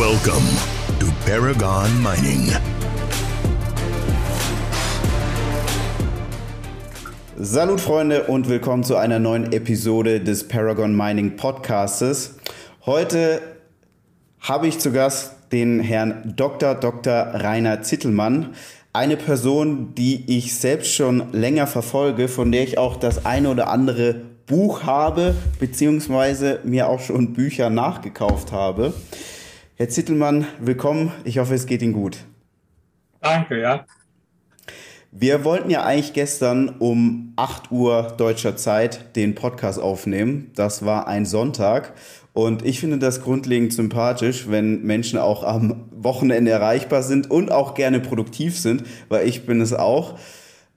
Welcome to Paragon Mining. Salut Freunde und willkommen zu einer neuen Episode des Paragon Mining Podcastes. Heute habe ich zu Gast den Herrn Dr. Dr. Rainer Zittelmann, eine Person, die ich selbst schon länger verfolge, von der ich auch das eine oder andere Buch habe, beziehungsweise mir auch schon Bücher nachgekauft habe. Herr Zittelmann, willkommen. Ich hoffe, es geht Ihnen gut. Danke, ja. Wir wollten ja eigentlich gestern um 8 Uhr deutscher Zeit den Podcast aufnehmen. Das war ein Sonntag. Und ich finde das grundlegend sympathisch, wenn Menschen auch am Wochenende erreichbar sind und auch gerne produktiv sind, weil ich bin es auch.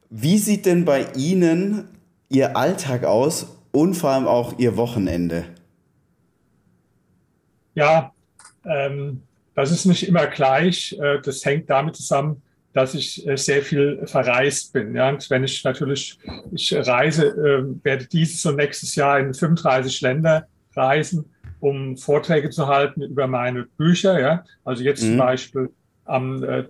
Wie sieht denn bei Ihnen Ihr Alltag aus und vor allem auch Ihr Wochenende? Ja, das ist nicht immer gleich. Äh, das hängt damit zusammen, dass ich äh, sehr viel verreist bin. Ja, und wenn ich natürlich, ich reise, äh, werde dieses und nächstes Jahr in 35 Länder reisen, um Vorträge zu halten über meine Bücher. Ja, also jetzt mhm. zum Beispiel am, äh,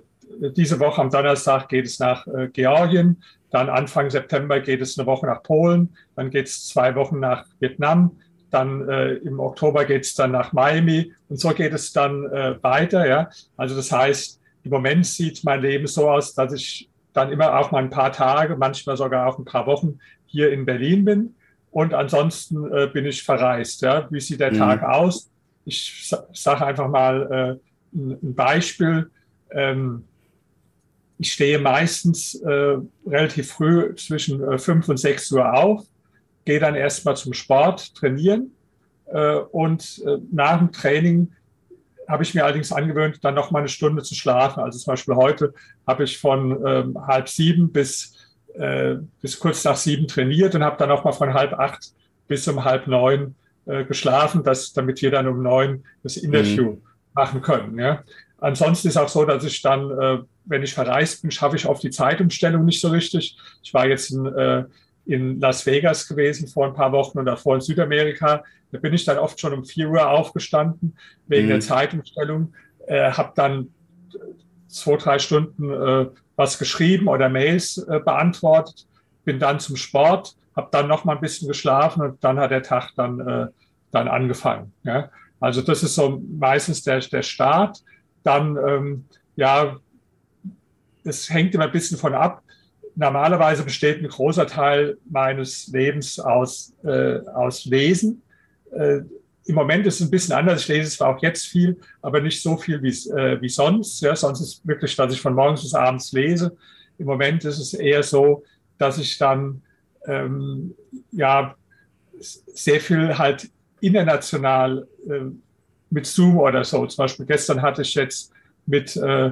diese Woche am Donnerstag geht es nach Georgien, dann Anfang September geht es eine Woche nach Polen, dann geht es zwei Wochen nach Vietnam, dann äh, im Oktober geht es dann nach Miami und so geht es dann äh, weiter. Ja? Also das heißt, im Moment sieht mein Leben so aus, dass ich dann immer auch mal ein paar Tage, manchmal sogar auch ein paar Wochen hier in Berlin bin. Und ansonsten äh, bin ich verreist. Ja? Wie sieht der mhm. Tag aus? Ich sage einfach mal äh, ein Beispiel. Ähm, ich stehe meistens äh, relativ früh zwischen äh, 5 und 6 Uhr auf gehe dann erstmal zum Sport, trainieren äh, und äh, nach dem Training habe ich mir allerdings angewöhnt, dann noch mal eine Stunde zu schlafen. Also zum Beispiel heute habe ich von ähm, halb sieben bis, äh, bis kurz nach sieben trainiert und habe dann noch mal von halb acht bis um halb neun äh, geschlafen, dass, damit wir dann um neun das Interview mhm. machen können. Ja. Ansonsten ist auch so, dass ich dann, äh, wenn ich verreist bin, schaffe ich oft die Zeitumstellung nicht so richtig. Ich war jetzt in, äh, in Las Vegas gewesen vor ein paar Wochen und davor in Südamerika. Da bin ich dann oft schon um vier Uhr aufgestanden wegen mhm. der Zeitumstellung, äh, habe dann zwei, drei Stunden äh, was geschrieben oder Mails äh, beantwortet, bin dann zum Sport, habe dann noch mal ein bisschen geschlafen und dann hat der Tag dann, äh, dann angefangen. Ja? Also das ist so meistens der, der Start. Dann, ähm, ja, es hängt immer ein bisschen von ab, normalerweise besteht ein großer Teil meines Lebens aus, äh, aus Lesen. Äh, Im Moment ist es ein bisschen anders. Ich lese zwar auch jetzt viel, aber nicht so viel wie, äh, wie sonst. Ja, sonst ist wirklich, dass ich von morgens bis abends lese. Im Moment ist es eher so, dass ich dann ähm, ja sehr viel halt international äh, mit Zoom oder so. Zum Beispiel gestern hatte ich jetzt mit äh,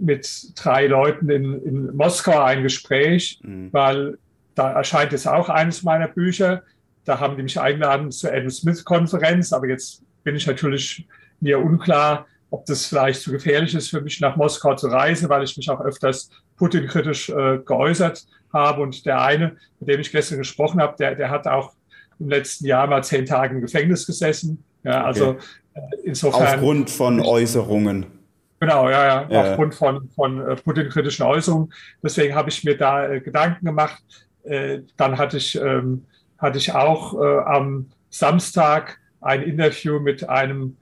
mit drei Leuten in, in Moskau ein Gespräch, mhm. weil da erscheint jetzt auch eines meiner Bücher. Da haben die mich eingeladen zur Adam Smith-Konferenz, aber jetzt bin ich natürlich mir unklar, ob das vielleicht zu gefährlich ist für mich, nach Moskau zu reisen, weil ich mich auch öfters Putin-kritisch äh, geäußert habe. Und der eine, mit dem ich gestern gesprochen habe, der, der hat auch im letzten Jahr mal zehn Tage im Gefängnis gesessen. Ja, also okay. äh, insofern. Aufgrund von Äußerungen. Genau, ja, ja, ja. aufgrund von, von äh, Putin-kritischen Äußerungen. Deswegen habe ich mir da äh, Gedanken gemacht. Äh, dann hatte ich, ähm, hatte ich auch äh, am Samstag ein Interview mit einem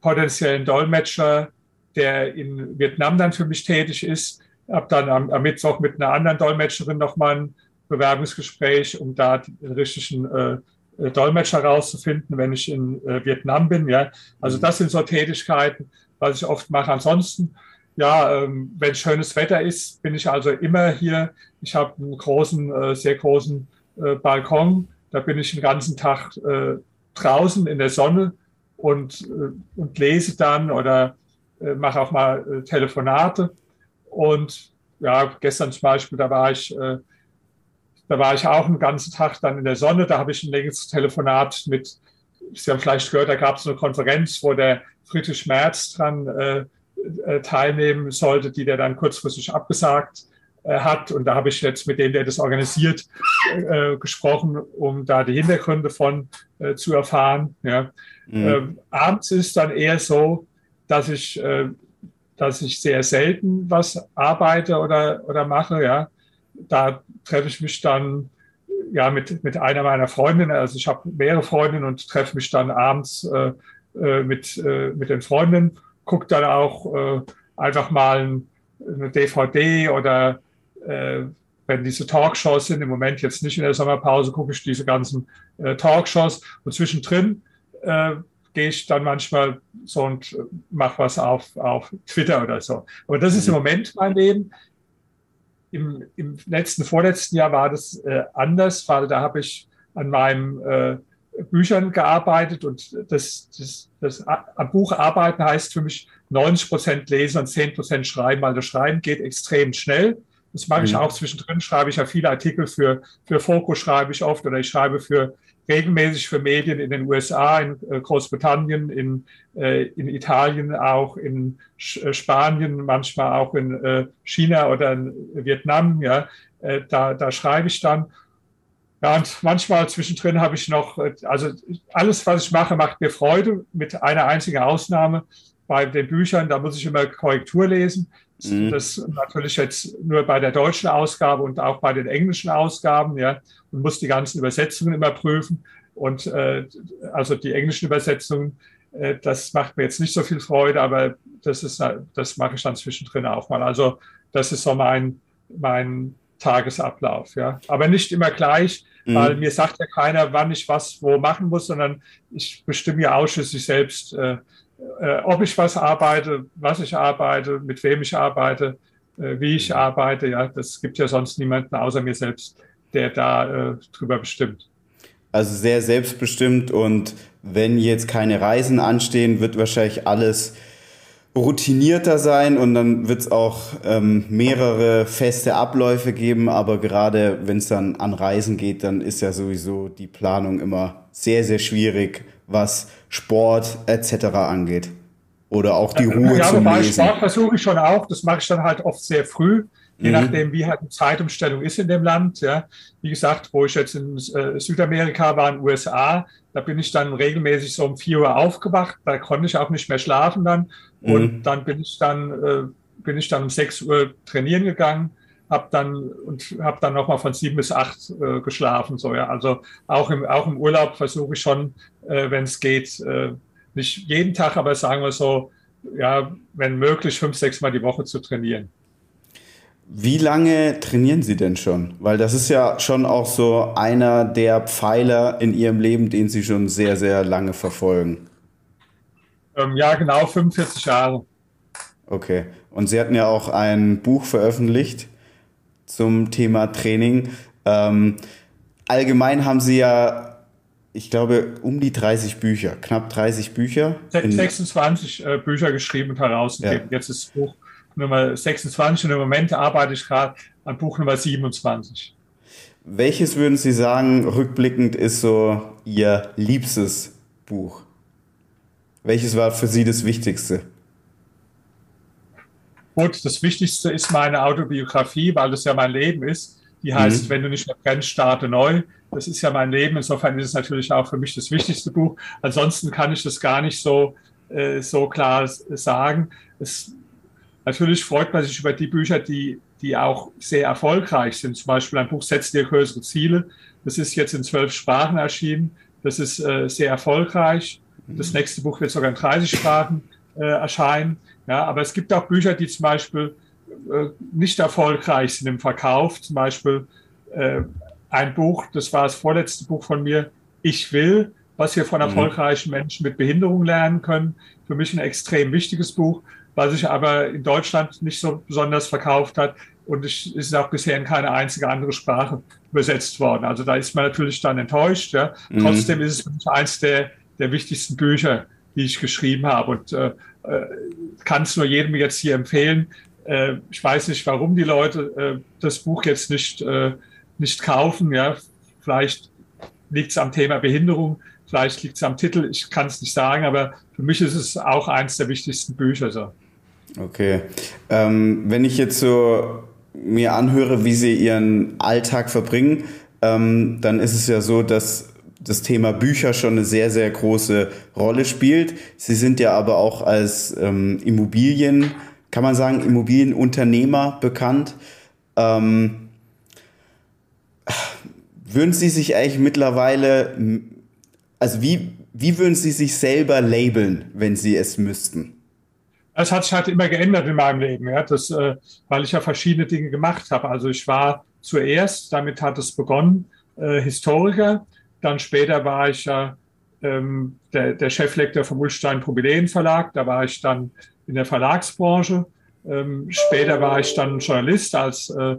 potenziellen Dolmetscher, der in Vietnam dann für mich tätig ist. Habe dann am, am, Mittwoch mit einer anderen Dolmetscherin nochmal ein Bewerbungsgespräch, um da den richtigen äh, äh, Dolmetscher rauszufinden, wenn ich in äh, Vietnam bin. Ja, also mhm. das sind so Tätigkeiten was ich oft mache. Ansonsten, ja, ähm, wenn schönes Wetter ist, bin ich also immer hier. Ich habe einen großen, äh, sehr großen äh, Balkon. Da bin ich den ganzen Tag äh, draußen in der Sonne und, äh, und lese dann oder äh, mache auch mal äh, Telefonate. Und ja, gestern zum Beispiel, da war ich, da war ich auch einen ganzen Tag dann in der Sonne. Da habe ich ein längeres Telefonat mit, Sie haben vielleicht gehört, da gab es eine Konferenz, wo der Friedrich Merz dran äh, äh, teilnehmen sollte, die der dann kurzfristig abgesagt äh, hat. Und da habe ich jetzt mit dem, der das organisiert, äh, gesprochen, um da die Hintergründe von äh, zu erfahren. Ja. Mhm. Ähm, abends ist dann eher so, dass ich, äh, dass ich sehr selten was arbeite oder, oder mache. Ja, da treffe ich mich dann ja mit, mit einer meiner Freundinnen. Also ich habe mehrere Freundinnen und treffe mich dann abends äh, mit, äh, mit den Freundinnen, gucke dann auch äh, einfach mal eine DVD oder äh, wenn diese Talkshows sind, im Moment jetzt nicht in der Sommerpause, gucke ich diese ganzen Talkshows und zwischendrin gehe ich dann manchmal so und mache was auf, auf Twitter oder so. Aber das ist im mhm. Moment mein Leben. Im, im letzten, vorletzten Jahr war das äh, anders, weil da habe ich an meinen äh, Büchern gearbeitet und das, das, das am Buch arbeiten heißt für mich 90 Prozent lesen und 10 Prozent schreiben, weil das Schreiben geht extrem schnell. Das mache ich mhm. auch zwischendrin, schreibe ich ja viele Artikel für, für Fokus schreibe ich oft oder ich schreibe für regelmäßig für Medien in den USA, in äh, Großbritannien, in, äh, in Italien, auch in äh, Spanien, manchmal auch in China oder in Vietnam. Ja, da, da schreibe ich dann. Ja, und manchmal zwischendrin habe ich noch, also alles, was ich mache, macht mir Freude, mit einer einzigen Ausnahme. Bei den Büchern, da muss ich immer Korrektur lesen. Mhm. Das natürlich jetzt nur bei der deutschen Ausgabe und auch bei den englischen Ausgaben, ja, und muss die ganzen Übersetzungen immer prüfen. Und äh, also die englischen Übersetzungen, äh, das macht mir jetzt nicht so viel Freude, aber das ist, das mache ich dann zwischendrin auch mal. Also das ist so mein, mein Tagesablauf, ja. Aber nicht immer gleich, mhm. weil mir sagt ja keiner, wann ich was wo machen muss, sondern ich bestimme ja ausschließlich selbst, äh, äh, ob ich was arbeite, was ich arbeite, mit wem ich arbeite, äh, wie ich arbeite. Ja, das gibt ja sonst niemanden außer mir selbst, der da äh, drüber bestimmt. Also sehr selbstbestimmt und wenn jetzt keine Reisen anstehen, wird wahrscheinlich alles routinierter sein und dann wird es auch ähm, mehrere feste Abläufe geben, aber gerade wenn es dann an Reisen geht, dann ist ja sowieso die Planung immer sehr, sehr schwierig, was Sport etc. angeht. Oder auch die Ruhe ja, zum wobei Lesen. Sport versuche ich schon auch, das mache ich dann halt oft sehr früh, je mhm. nachdem, wie halt die Zeitumstellung ist in dem Land. Ja. Wie gesagt, wo ich jetzt in äh, Südamerika war, in den USA, da bin ich dann regelmäßig so um 4 Uhr aufgewacht, da konnte ich auch nicht mehr schlafen dann. Und mhm. dann bin ich dann, äh, bin ich dann um 6 Uhr trainieren gegangen habe dann und habe dann noch mal von sieben bis acht äh, geschlafen so ja also auch im auch im Urlaub versuche ich schon äh, wenn es geht äh, nicht jeden Tag aber sagen wir so ja wenn möglich fünf sechs Mal die Woche zu trainieren wie lange trainieren Sie denn schon? Weil das ist ja schon auch so einer der Pfeiler in Ihrem Leben, den Sie schon sehr, sehr lange verfolgen. Ähm, ja, genau, 45 Jahre. Okay. Und Sie hatten ja auch ein Buch veröffentlicht, zum Thema Training. Ähm, allgemein haben Sie ja, ich glaube, um die 30 Bücher, knapp 30 Bücher. 26 äh, Bücher geschrieben und herausgegeben. Ja. Jetzt ist Buch Nummer 26 und im Moment arbeite ich gerade an Buch Nummer 27. Welches würden Sie sagen, rückblickend ist so Ihr liebstes Buch? Welches war für Sie das Wichtigste? Gut, das Wichtigste ist meine Autobiografie, weil das ja mein Leben ist. Die heißt, mhm. wenn du nicht mehr brennst, starte neu. Das ist ja mein Leben. Insofern ist es natürlich auch für mich das wichtigste Buch. Ansonsten kann ich das gar nicht so, äh, so klar sagen. Es, natürlich freut man sich über die Bücher, die, die auch sehr erfolgreich sind. Zum Beispiel ein Buch Setz dir größere Ziele. Das ist jetzt in zwölf Sprachen erschienen. Das ist äh, sehr erfolgreich. Das nächste Buch wird sogar in 30 Sprachen äh, erscheinen. Ja, aber es gibt auch Bücher, die zum Beispiel äh, nicht erfolgreich sind im Verkauf. Zum Beispiel äh, ein Buch, das war das vorletzte Buch von mir, Ich will, was wir von mhm. erfolgreichen Menschen mit Behinderung lernen können. Für mich ein extrem wichtiges Buch, was sich aber in Deutschland nicht so besonders verkauft hat. Und es ist auch bisher in keine einzige andere Sprache übersetzt worden. Also da ist man natürlich dann enttäuscht. Ja. Mhm. Trotzdem ist es eins der, der wichtigsten Bücher, die ich geschrieben habe. Und äh, äh, kann es nur jedem jetzt hier empfehlen. Äh, ich weiß nicht, warum die Leute äh, das Buch jetzt nicht, äh, nicht kaufen. Ja? Vielleicht liegt es am Thema Behinderung, vielleicht liegt es am Titel, ich kann es nicht sagen, aber für mich ist es auch eines der wichtigsten Bücher. So. Okay. Ähm, wenn ich jetzt so mir anhöre, wie Sie Ihren Alltag verbringen, ähm, dann ist es ja so, dass das Thema Bücher schon eine sehr, sehr große Rolle spielt. Sie sind ja aber auch als ähm, Immobilien, kann man sagen, Immobilienunternehmer bekannt. Ähm, würden Sie sich eigentlich mittlerweile, also wie, wie würden Sie sich selber labeln, wenn Sie es müssten? Es hat sich halt immer geändert in meinem Leben, ja, das, äh, weil ich ja verschiedene Dinge gemacht habe. Also ich war zuerst, damit hat es begonnen, äh, Historiker. Dann später war ich ja ähm, der, der Cheflektor vom Ulstein Probilän Verlag. Da war ich dann in der Verlagsbranche. Ähm, später war ich dann Journalist als, äh,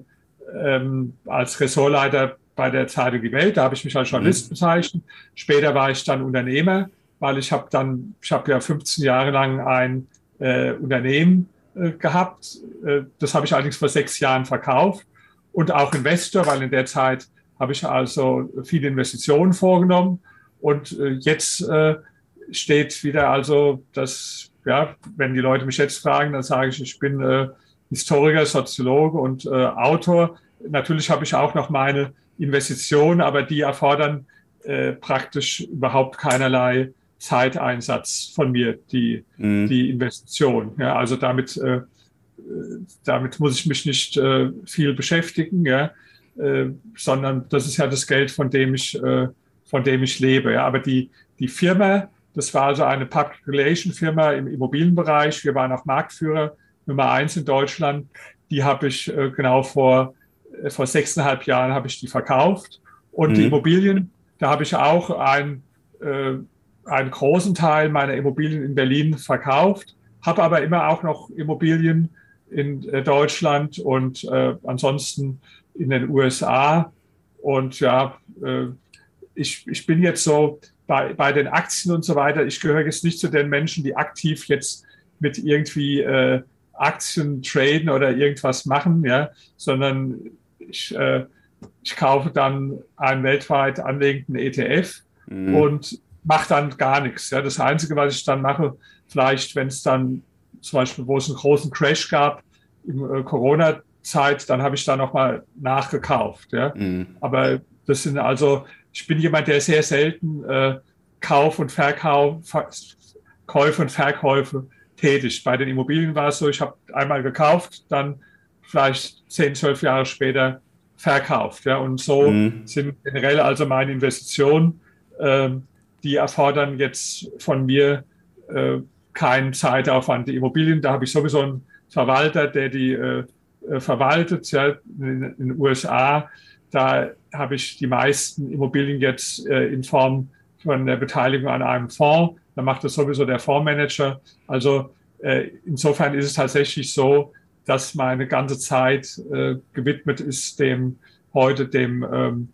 ähm, als Ressortleiter bei der Zeitung Die Welt. Da habe ich mich als Journalist mhm. bezeichnet. Später war ich dann Unternehmer, weil ich habe dann, ich habe ja 15 Jahre lang ein äh, Unternehmen äh, gehabt. Äh, das habe ich allerdings vor sechs Jahren verkauft und auch Investor, weil in der Zeit habe ich also viele Investitionen vorgenommen und äh, jetzt äh, steht wieder also das, ja, wenn die Leute mich jetzt fragen, dann sage ich, ich bin äh, Historiker, Soziologe und äh, Autor. Natürlich habe ich auch noch meine Investitionen, aber die erfordern äh, praktisch überhaupt keinerlei Zeiteinsatz von mir, die, mhm. die Investition. Ja, also damit, äh, damit muss ich mich nicht äh, viel beschäftigen, ja, äh, sondern das ist ja das Geld, von dem ich, äh, von dem ich lebe. Ja. Aber die, die Firma, das war also eine Public Relation Firma im Immobilienbereich. Wir waren auch Marktführer Nummer eins in Deutschland. Die habe ich äh, genau vor, äh, vor sechseinhalb Jahren habe ich die verkauft. Und mhm. die Immobilien, da habe ich auch ein, äh, einen großen Teil meiner Immobilien in Berlin verkauft, habe aber immer auch noch Immobilien in Deutschland und äh, ansonsten in den USA. Und ja, äh, ich, ich bin jetzt so bei, bei den Aktien und so weiter, ich gehöre jetzt nicht zu den Menschen, die aktiv jetzt mit irgendwie äh, Aktien traden oder irgendwas machen, ja, sondern ich, äh, ich kaufe dann einen weltweit anlegenden ETF mhm. und mache dann gar nichts. Ja. Das Einzige, was ich dann mache, vielleicht, wenn es dann zum Beispiel, wo es einen großen Crash gab, in äh, Corona-Zeit, dann habe ich da nochmal nachgekauft. Ja. Mhm. Aber das sind also, ich bin jemand, der sehr selten äh, Kauf und Verkauf, Käufe und Verkäufe tätig. Bei den Immobilien war es so, ich habe einmal gekauft, dann vielleicht zehn, zwölf Jahre später verkauft. Ja. Und so mhm. sind generell also meine Investitionen ähm, die erfordern jetzt von mir äh, keinen Zeitaufwand. Die Immobilien, da habe ich sowieso einen Verwalter, der die äh, äh verwaltet. Ja, in, den USA, da habe ich die meisten Immobilien jetzt äh, in Form von der Beteiligung an einem Fonds. Da macht das sowieso der Fondsmanager. Also äh, insofern ist es tatsächlich so, dass meine ganze Zeit äh, gewidmet ist dem heute dem, ähm,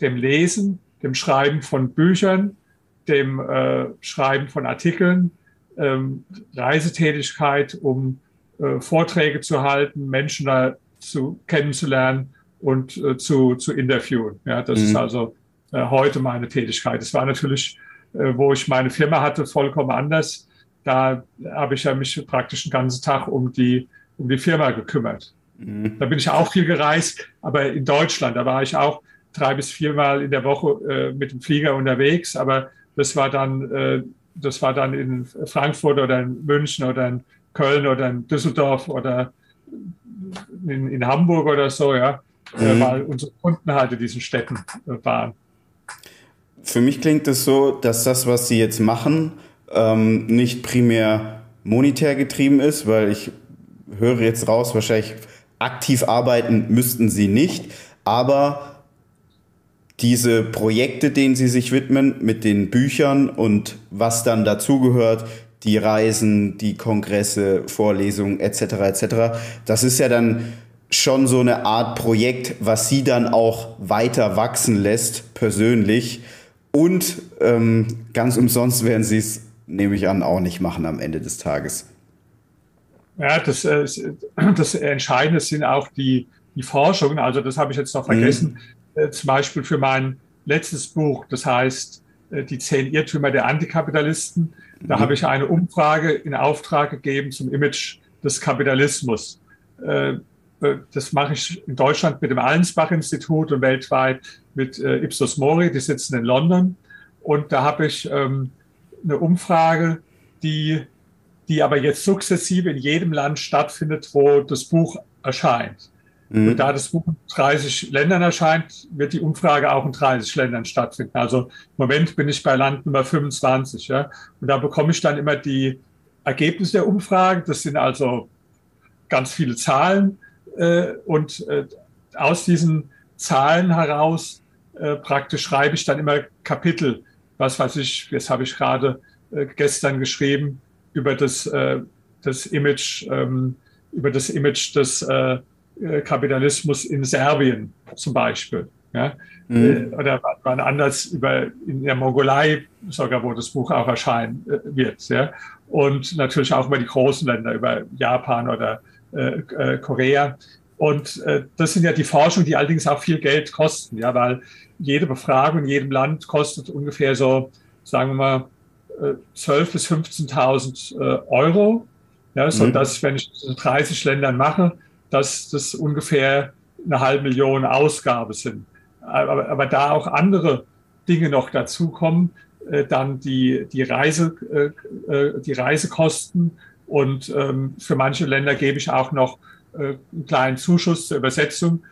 dem Lesen, dem Schreiben von Büchern, dem äh, Schreiben von Artikeln, ähm, Reisetätigkeit, um äh, Vorträge zu halten, Menschen da zu kennenzulernen und äh, zu, zu interviewen. Ja, das mhm. ist also äh, heute meine Tätigkeit. Es war natürlich, äh, wo ich meine Firma hatte, vollkommen anders. Da habe ich ja mich praktisch den ganzen Tag um die, um die Firma gekümmert. Mhm. Da bin ich auch viel gereist, aber in Deutschland, da war ich auch drei bis viermal in der Woche äh, mit dem Flieger unterwegs, aber das war dann, das war dann in Frankfurt oder in München oder in Köln oder in Düsseldorf oder in, in Hamburg oder so, ja, äh, mhm. weil unsere Kunden halt in diesen Städten äh, waren. Für mich klingt es so, dass das, was Sie jetzt machen, ähm, nicht primär monetär getrieben ist, weil ich höre jetzt raus, wahrscheinlich aktiv arbeiten müssten Sie nicht, aber diese Projekte, denen sie sich widmen, mit den Büchern und was dann dazugehört, die Reisen, die Kongresse, Vorlesungen etc. etc. Das ist ja dann schon so eine Art Projekt, was sie dann auch weiter wachsen lässt, persönlich. Und ähm, ganz umsonst werden sie es, nehme ich an, auch nicht machen am Ende des Tages. Ja, das, äh, das Entscheidende sind auch die, die Forschungen. Also das habe ich jetzt noch vergessen. Mhm. Zum Beispiel für mein letztes Buch, das heißt äh, Die zehn Irrtümer der Antikapitalisten. Da habe ich eine Umfrage in Auftrag gegeben zum Image des Kapitalismus. Äh, äh, das mache ich in Deutschland mit dem Allensbach-Institut und weltweit mit äh, Ipsos Mori, die sitzen in London. Und da habe ich ähm, eine Umfrage, die, die aber jetzt sukzessive in jedem Land stattfindet, wo das Buch erscheint. Mhm. Und da das Buch in 30 Ländern erscheint, wird die Umfrage auch in 30 Ländern stattfinden. Also im Moment bin ich bei Land Nummer 25. Ja? Und da bekomme ich dann immer die Ergebnisse der Umfrage. Das sind also ganz viele Zahlen. Äh, und äh, aus diesen Zahlen heraus äh, praktisch schreibe ich dann immer Kapitel. Was weiß ich, jetzt habe ich gerade äh, gestern geschrieben über das, äh, das Image, ähm, über das Image des äh, Kapitalismus in Serbien zum Beispiel. Ja? Mhm. Oder wann anders über in der Mongolei sogar, wo das Buch auch erscheinen wird. Ja? Und natürlich auch über die großen Länder, über Japan oder äh, Korea. Und äh, das sind ja die Forschungen, die allerdings auch viel Geld kosten, ja, weil jede Befragung in jedem Land kostet ungefähr so, sagen wir mal, 12.000 bis 15.000 äh, Euro. Ja, so mhm. dass, wenn ich das in 30 Ländern mache, dass das ungefähr eine halbe Million Ausgabe sind. Aber, aber da auch andere Dinge noch dazukommen, äh, dann die, die, Reise, äh, äh, die Reisekosten und ähm, für manche Länder gebe ich auch noch äh, einen kleinen Zuschuss zur Übersetzung.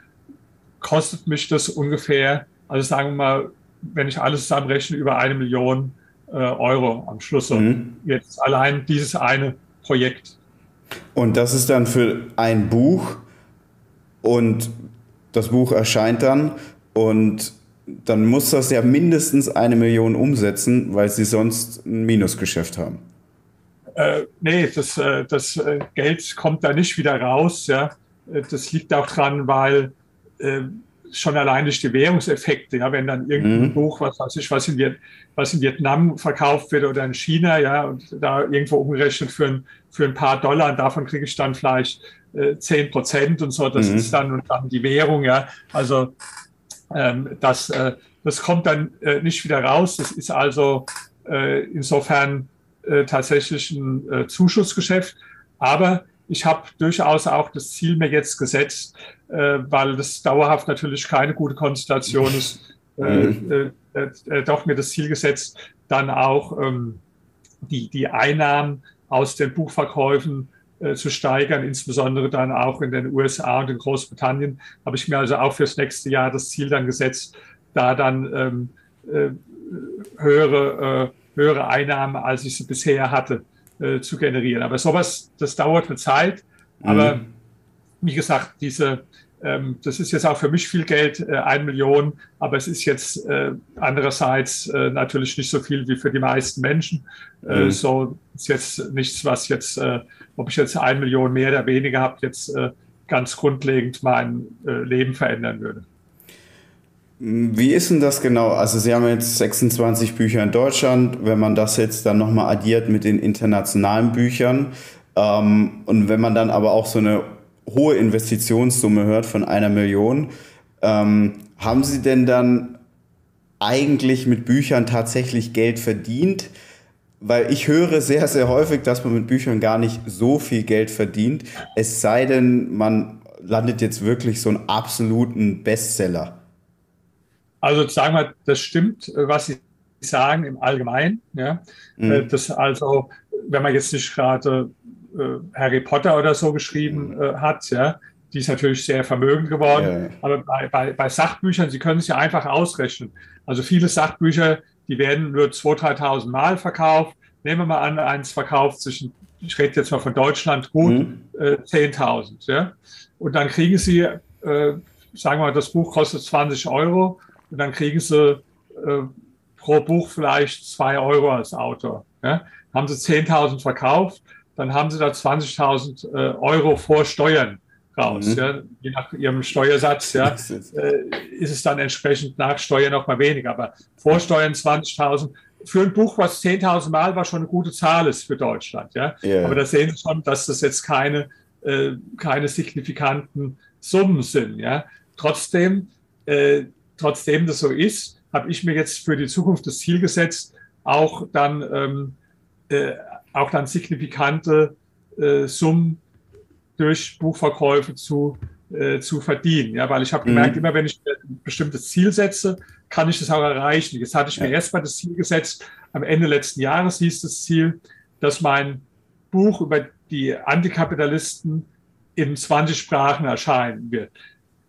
Kostet mich das ungefähr, also sagen wir mal, wenn ich alles zusammenrechne, über eine Million äh, Euro am Schluss. Mhm. Jetzt allein dieses eine Projekt. Und das ist dann für ein Buch und das Buch erscheint dann und dann muss das ja mindestens eine Million umsetzen, weil sie sonst ein Minusgeschäft haben. Äh, nee, das, äh, das äh, Geld kommt da nicht wieder raus. Ja. Äh, das liegt auch dran, weil schon allein durch die Währungseffekte, ja, wenn dann irgendein mhm. Buch, was weiß ich, was in, Viet was in Vietnam verkauft wird oder in China, ja, und da irgendwo umgerechnet für ein, für ein paar Dollar, und davon kriege ich dann vielleicht zehn äh, Prozent und so, das mhm. ist dann, und dann die Währung, ja, also ähm, das, äh, das kommt dann äh, nicht wieder raus. Das ist also äh, insofern äh, tatsächlich ein äh, Zuschussgeschäft. Aber ich habe durchaus auch das Ziel mir jetzt gesetzt, äh, weil das dauerhaft natürlich keine gute Konstellation ist, mhm. doch mir das Ziel gesetzt, dann auch ähm, die, die Einnahmen aus den Buchverkäufen zu steigern, insbesondere dann auch in den USA und in Großbritannien, habe ich mir also auch fürs nächste Jahr das Ziel dann gesetzt, da dann ähm, äh, höhere, äh, höhere Einnahmen, als ich sie bisher hatte, äh, zu generieren. Aber sowas, das dauert eine Zeit. Aber mhm. wie gesagt, diese, das ist jetzt auch für mich viel Geld, äh, ein Million, aber es ist jetzt äh, andererseits äh, natürlich nicht so viel wie für die meisten Menschen. Äh, mhm. so ist jetzt nichts, was jetzt, äh, ob ich jetzt ein Million mehr oder weniger habe, jetzt äh, ganz grundlegend mein äh, Leben verändern würde. Wie ist denn das genau? Also Sie haben jetzt 26 Bücher in Deutschland. Wenn man das jetzt dann nochmal addiert mit den internationalen Büchern ähm, und wenn man dann aber auch so eine hohe Investitionssumme hört von einer Million, ähm, haben Sie denn dann eigentlich mit Büchern tatsächlich Geld verdient? Weil ich höre sehr, sehr häufig, dass man mit Büchern gar nicht so viel Geld verdient. Es sei denn, man landet jetzt wirklich so einen absoluten Bestseller. Also sagen wir, das stimmt, was Sie sagen im Allgemeinen. Ja? Mhm. Äh, das also, wenn man jetzt nicht gerade Harry Potter oder so geschrieben mhm. äh, hat, ja, die ist natürlich sehr vermögend geworden. Ja, ja. Aber bei, bei, bei Sachbüchern, Sie können es ja einfach ausrechnen. Also viele Sachbücher, die werden nur 2.000, 3.000 Mal verkauft. Nehmen wir mal an, eins verkauft sich, ich rede jetzt mal von Deutschland, gut mhm. äh, 10.000. Ja? Und dann kriegen Sie, äh, sagen wir mal, das Buch kostet 20 Euro und dann kriegen sie äh, pro Buch vielleicht zwei Euro als Autor. Ja? Haben sie 10.000 verkauft, dann haben sie da 20.000 äh, Euro vor Steuern raus. Mhm. Ja? Je nach ihrem Steuersatz ja, äh, ist es dann entsprechend nach Steuern noch mal weniger. Aber vor Steuern 20.000 für ein Buch, was 10.000 Mal war, schon eine gute Zahl ist für Deutschland. Ja? Yeah. Aber da sehen Sie schon, dass das jetzt keine, äh, keine signifikanten Summen sind. Ja? Trotzdem, äh, trotzdem das so ist, habe ich mir jetzt für die Zukunft das Ziel gesetzt, auch dann, ähm, äh, auch dann signifikante äh, Summen durch Buchverkäufe zu äh, zu verdienen. Ja, weil ich habe gemerkt, mhm. immer wenn ich ein bestimmtes Ziel setze, kann ich das auch erreichen. Jetzt hatte ich ja. mir erstmal das Ziel gesetzt, am Ende letzten Jahres hieß das Ziel, dass mein Buch über die Antikapitalisten in 20 Sprachen erscheinen wird.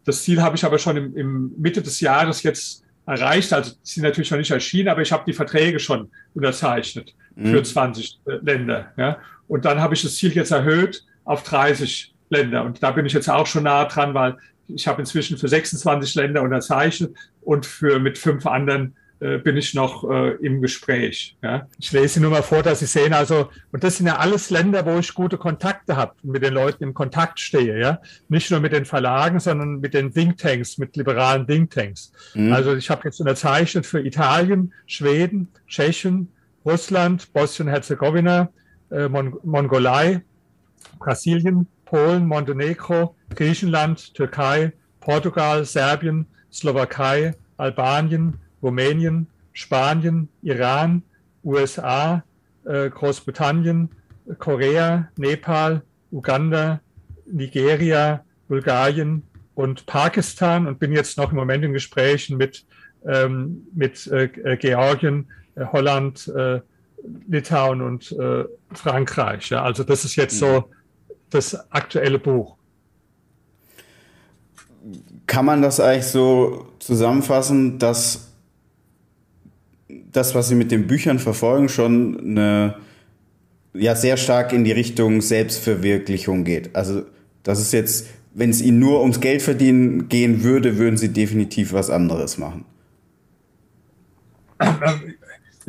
Das Ziel habe ich aber schon im, im Mitte des Jahres jetzt erreicht. Also sie sind natürlich noch nicht erschienen, aber ich habe die Verträge schon unterzeichnet mhm. für 20 äh, Länder. Ja. Und dann habe ich das Ziel jetzt erhöht auf 30 Länder. Und da bin ich jetzt auch schon nah dran, weil ich habe inzwischen für 26 Länder unterzeichnet und für mit fünf anderen äh, bin ich noch äh, im Gespräch. Ja. Ich lese nur mal vor, dass Sie sehen, also, und das sind ja alles Länder, wo ich gute Kontakte habe und mit den Leuten im Kontakt stehe, ja. Nicht nur mit den Verlagen, sondern mit den Thinktanks, mit liberalen Thinktanks. Mhm. Also ich habe jetzt unterzeichnet für Italien, Schweden, Tschechien, Russland, Bosnien-Herzegowina, äh, Mon Mongolei, Brasilien, Polen, Montenegro, Griechenland, Türkei, Portugal, Serbien, Slowakei, Albanien, Rumänien, Spanien, Iran, USA, äh, Großbritannien, Korea, Nepal, Uganda, Nigeria, Bulgarien und Pakistan. Und bin jetzt noch im Moment in Gesprächen mit, ähm, mit äh, äh Georgien, Holland, äh, Litauen und äh, Frankreich. Ja. Also das ist jetzt so das aktuelle Buch. Kann man das eigentlich so zusammenfassen, dass das, was Sie mit den Büchern verfolgen, schon eine, ja, sehr stark in die Richtung Selbstverwirklichung geht. Also, das ist jetzt, wenn es Ihnen nur ums Geld verdienen gehen würde, würden Sie definitiv was anderes machen.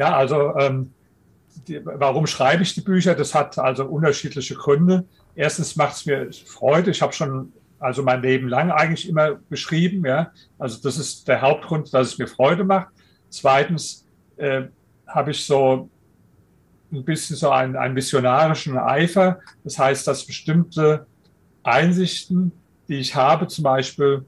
Ja, also, ähm, die, warum schreibe ich die Bücher? Das hat also unterschiedliche Gründe. Erstens macht es mir Freude. Ich habe schon also mein Leben lang eigentlich immer geschrieben. Ja, also das ist der Hauptgrund, dass es mir Freude macht. Zweitens äh, habe ich so ein bisschen so einen, einen missionarischen Eifer. Das heißt, dass bestimmte Einsichten, die ich habe, zum Beispiel,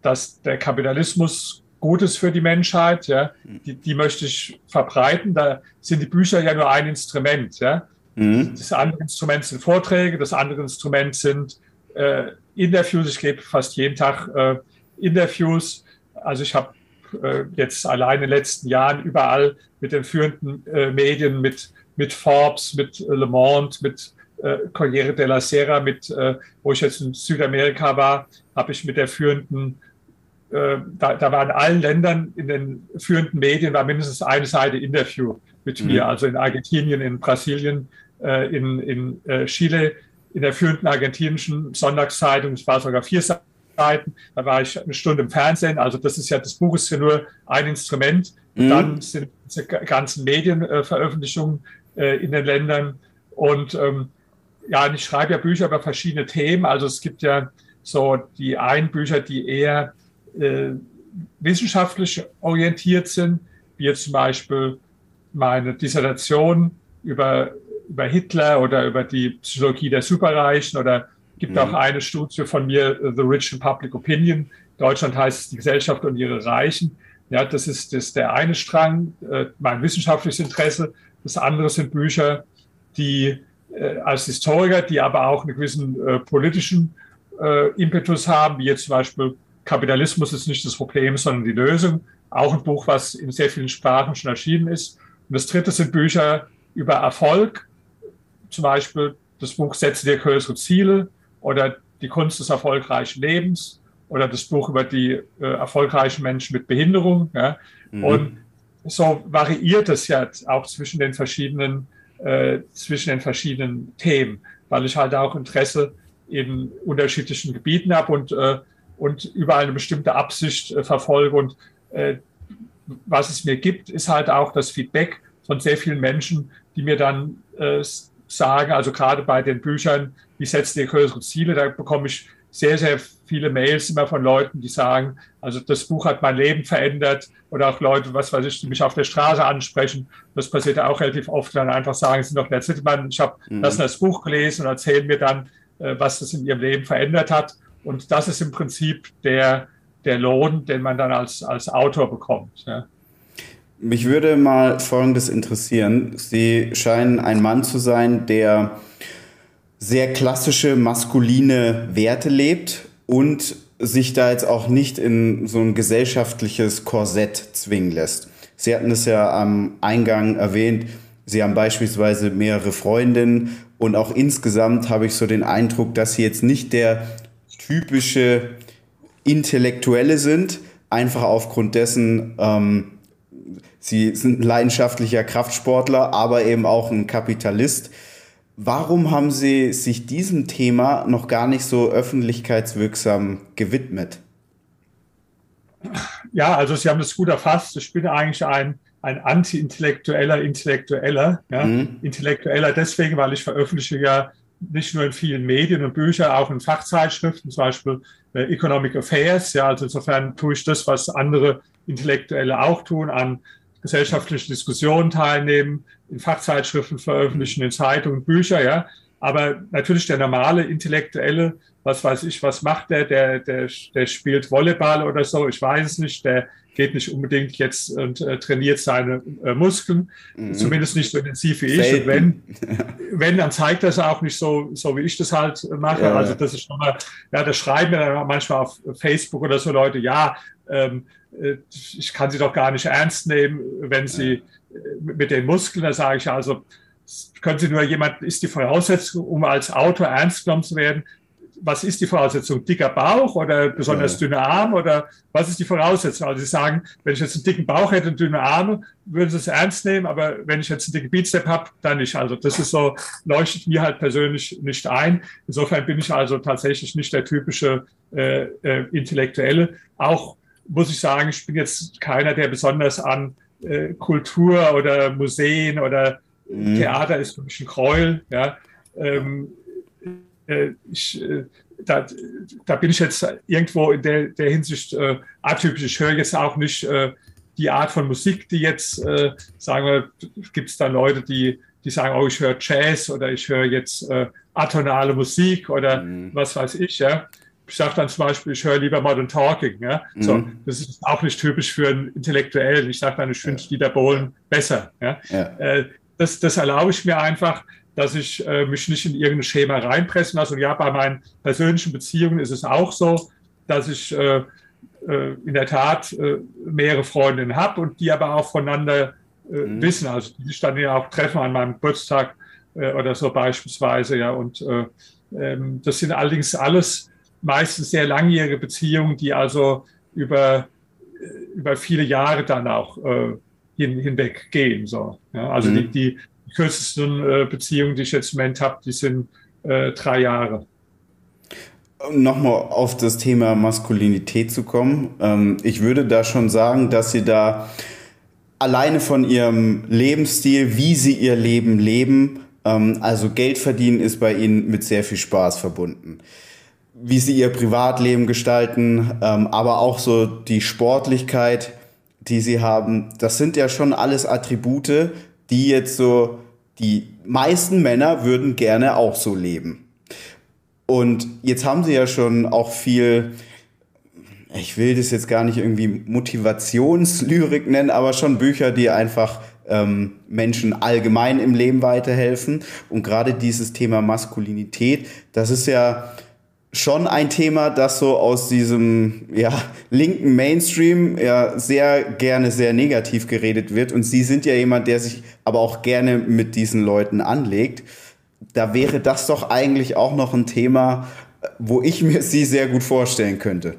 dass der Kapitalismus gut ist für die Menschheit, ja, die, die möchte ich verbreiten. Da sind die Bücher ja nur ein Instrument. Ja. Mhm. Das andere Instrument sind Vorträge, das andere Instrument sind äh, Interviews. Ich gebe fast jeden Tag äh, Interviews. Also ich habe äh, jetzt allein in den letzten Jahren überall mit den führenden äh, Medien, mit, mit Forbes, mit Le Monde, mit äh, Corriere della Sera, mit, äh, wo ich jetzt in Südamerika war, habe ich mit der führenden, äh, da, da war in allen Ländern, in den führenden Medien war mindestens eine Seite Interview mit mhm. mir, also in Argentinien, in Brasilien, äh, in, in Chile, in der führenden argentinischen Sonntagszeitung, es war sogar vier Seiten, Seiten. Da war ich eine Stunde im Fernsehen. Also das ist ja, das Buch ist ja nur ein Instrument. Mhm. Dann sind diese ganzen Medienveröffentlichungen äh, in den Ländern. Und ähm, ja, ich schreibe ja Bücher über verschiedene Themen. Also es gibt ja so die einen Bücher, die eher äh, wissenschaftlich orientiert sind, wie jetzt zum Beispiel meine Dissertation über, über Hitler oder über die Psychologie der Superreichen oder gibt mhm. auch eine Studie von mir, The Rich and Public Opinion. Deutschland heißt es die Gesellschaft und ihre Reichen. Ja, das ist, das ist der eine Strang, äh, mein wissenschaftliches Interesse. Das andere sind Bücher, die äh, als Historiker, die aber auch einen gewissen äh, politischen äh, Impetus haben, wie jetzt zum Beispiel Kapitalismus ist nicht das Problem, sondern die Lösung. Auch ein Buch, was in sehr vielen Sprachen schon erschienen ist. Und das dritte sind Bücher über Erfolg. Zum Beispiel das Buch Setze dir größere Ziele oder die Kunst des erfolgreichen Lebens oder das Buch über die äh, erfolgreichen Menschen mit Behinderung. Ja. Mhm. Und so variiert es ja auch zwischen den verschiedenen, äh, zwischen den verschiedenen Themen, weil ich halt auch Interesse in unterschiedlichen Gebieten habe und, äh, und überall eine bestimmte Absicht äh, verfolge. Und äh, was es mir gibt, ist halt auch das Feedback von sehr vielen Menschen, die mir dann äh, sagen, also gerade bei den Büchern, wie setzt ihr größere Ziele, da bekomme ich sehr, sehr viele Mails immer von Leuten, die sagen, also das Buch hat mein Leben verändert oder auch Leute, was weiß ich, die mich auf der Straße ansprechen. Das passiert ja auch relativ oft, dann einfach sagen, sie sind doch der Zittermann, ich habe mhm. das, das Buch gelesen und erzählen mir dann, äh, was das in ihrem Leben verändert hat. Und das ist im Prinzip der, der Lohn, den man dann als, als Autor bekommt. Ja. Mich würde mal Folgendes interessieren. Sie scheinen ein Mann zu sein, der sehr klassische maskuline Werte lebt und sich da jetzt auch nicht in so ein gesellschaftliches Korsett zwingen lässt. Sie hatten es ja am Eingang erwähnt, Sie haben beispielsweise mehrere Freundinnen und auch insgesamt habe ich so den Eindruck, dass Sie jetzt nicht der typische Intellektuelle sind, einfach aufgrund dessen, ähm, Sie sind ein leidenschaftlicher Kraftsportler, aber eben auch ein Kapitalist. Warum haben Sie sich diesem Thema noch gar nicht so öffentlichkeitswirksam gewidmet? Ja, also Sie haben das gut erfasst. Ich bin eigentlich ein, ein anti-intellektueller Intellektueller. Ja? Mhm. Intellektueller deswegen, weil ich veröffentliche ja nicht nur in vielen Medien und Büchern, auch in Fachzeitschriften, zum Beispiel äh, Economic Affairs. Ja, also insofern tue ich das, was andere Intellektuelle auch tun, an gesellschaftlichen Diskussionen teilnehmen, in Fachzeitschriften veröffentlichen, in Zeitungen, Bücher, ja. Aber natürlich der normale Intellektuelle, was weiß ich, was macht der? Der, der, der spielt Volleyball oder so, ich weiß es nicht, der geht nicht unbedingt jetzt und äh, trainiert seine äh, Muskeln, mhm. zumindest nicht so intensiv wie ich. Und wenn, wenn, dann zeigt es auch nicht so, so wie ich das halt mache. Ja, also das ist schon mal, ja, das schreiben mir dann manchmal auf Facebook oder so Leute, ja, ähm, äh, ich kann sie doch gar nicht ernst nehmen, wenn sie äh, mit den Muskeln, da sage ich also, können Sie nur jemand, ist die Voraussetzung, um als Autor ernst genommen zu werden, was ist die Voraussetzung? Dicker Bauch oder besonders ja. dünne Arme oder was ist die Voraussetzung? Also Sie sagen, wenn ich jetzt einen dicken Bauch hätte und dünne Arme, würden Sie es ernst nehmen, aber wenn ich jetzt einen dicken Bizep habe, dann nicht. Also das ist so, leuchtet mir halt persönlich nicht ein. Insofern bin ich also tatsächlich nicht der typische äh, äh, Intellektuelle. Auch muss ich sagen, ich bin jetzt keiner, der besonders an äh, Kultur oder Museen oder mhm. Theater ist für mich ein Gräuel. Ja. Ähm, äh, ich, äh, da, da, bin ich jetzt irgendwo in der, der Hinsicht äh, atypisch. Ich höre jetzt auch nicht äh, die Art von Musik, die jetzt, äh, sagen wir, gibt es da Leute, die, die sagen, oh, ich höre Jazz oder ich höre jetzt atonale Musik oder mhm. was weiß ich. Ja ich sage dann zum Beispiel, ich höre lieber Modern Talking. Ja? Mhm. So, das ist auch nicht typisch für einen Intellektuellen. Ich sage dann, ich finde ja. Dieter Bohlen besser. Ja? ja. Äh, das, das erlaube ich mir einfach, dass ich äh, mich nicht in irgendein Schema reinpressen lasse. Und ja, bei meinen persönlichen Beziehungen ist es auch so, dass ich äh, äh in der Tat äh, mehrere Freundinnen habe und die aber auch voneinander äh, mhm. wissen. Also die sich dann ja auch treffen an meinem Geburtstag oder so beispielsweise. Ja, und ähm, das sind allerdings alles meistens sehr langjährige Beziehungen, die also über, über viele Jahre dann auch äh, hin, hinweg gehen. So. Ja, also mhm. die, die kürzesten äh, Beziehungen, die ich jetzt im Moment habe, die sind äh, drei Jahre. Nochmal auf das Thema Maskulinität zu kommen. Ähm, ich würde da schon sagen, dass Sie da alleine von Ihrem Lebensstil, wie Sie Ihr Leben leben, ähm, also Geld verdienen, ist bei Ihnen mit sehr viel Spaß verbunden wie sie ihr Privatleben gestalten, ähm, aber auch so die Sportlichkeit, die sie haben. Das sind ja schon alles Attribute, die jetzt so, die meisten Männer würden gerne auch so leben. Und jetzt haben sie ja schon auch viel, ich will das jetzt gar nicht irgendwie Motivationslyrik nennen, aber schon Bücher, die einfach ähm, Menschen allgemein im Leben weiterhelfen. Und gerade dieses Thema Maskulinität, das ist ja schon ein Thema, das so aus diesem ja, linken Mainstream ja sehr gerne sehr negativ geredet wird. Und Sie sind ja jemand, der sich aber auch gerne mit diesen Leuten anlegt. Da wäre das doch eigentlich auch noch ein Thema, wo ich mir Sie sehr gut vorstellen könnte.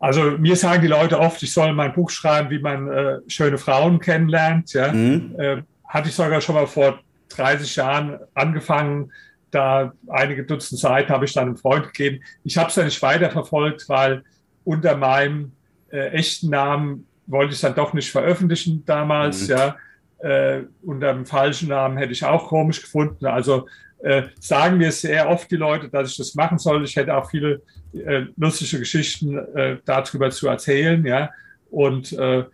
Also mir sagen die Leute oft, ich soll mein Buch schreiben, wie man äh, schöne Frauen kennenlernt. Ja? Mhm. Äh, hatte ich sogar schon mal vor 30 Jahren angefangen, da einige Dutzend Seiten habe ich dann einem Freund gegeben. Ich habe es ja nicht weiterverfolgt, weil unter meinem äh, echten Namen wollte ich es dann doch nicht veröffentlichen damals. Mhm. Ja, äh, unter dem falschen Namen hätte ich auch komisch gefunden. Also äh, sagen mir sehr oft die Leute, dass ich das machen soll. Ich hätte auch viele äh, lustige Geschichten äh, darüber zu erzählen. Ja, und äh,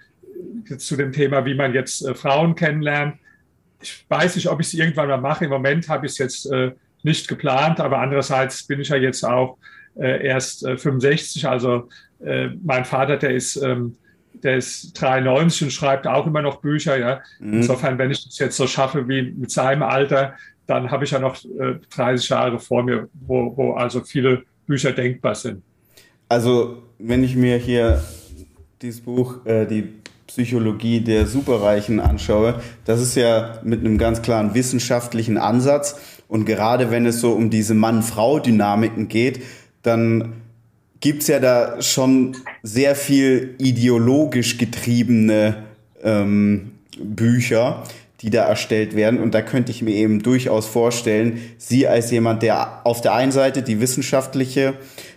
zu dem Thema, wie man jetzt äh, Frauen kennenlernt. Ich weiß nicht, ob ich es irgendwann mal mache. Im Moment habe ich es jetzt nicht geplant, aber andererseits bin ich ja jetzt auch äh, erst äh, 65. Also äh, mein Vater, der ist, ähm, der ist 93 und schreibt auch immer noch Bücher. Ja. Mhm. Insofern, wenn ich das jetzt so schaffe wie mit seinem Alter, dann habe ich ja noch 30 äh, Jahre vor mir, wo, wo also viele Bücher denkbar sind. Also, wenn ich mir hier dieses Buch, äh, die Psychologie der Superreichen anschaue, das ist ja mit einem ganz klaren wissenschaftlichen Ansatz. Und gerade wenn es so um diese Mann-Frau-Dynamiken geht, dann gibt es ja da schon sehr viel ideologisch getriebene ähm, Bücher, die da erstellt werden. Und da könnte ich mir eben durchaus vorstellen, Sie als jemand, der auf der einen Seite die wissenschaftliche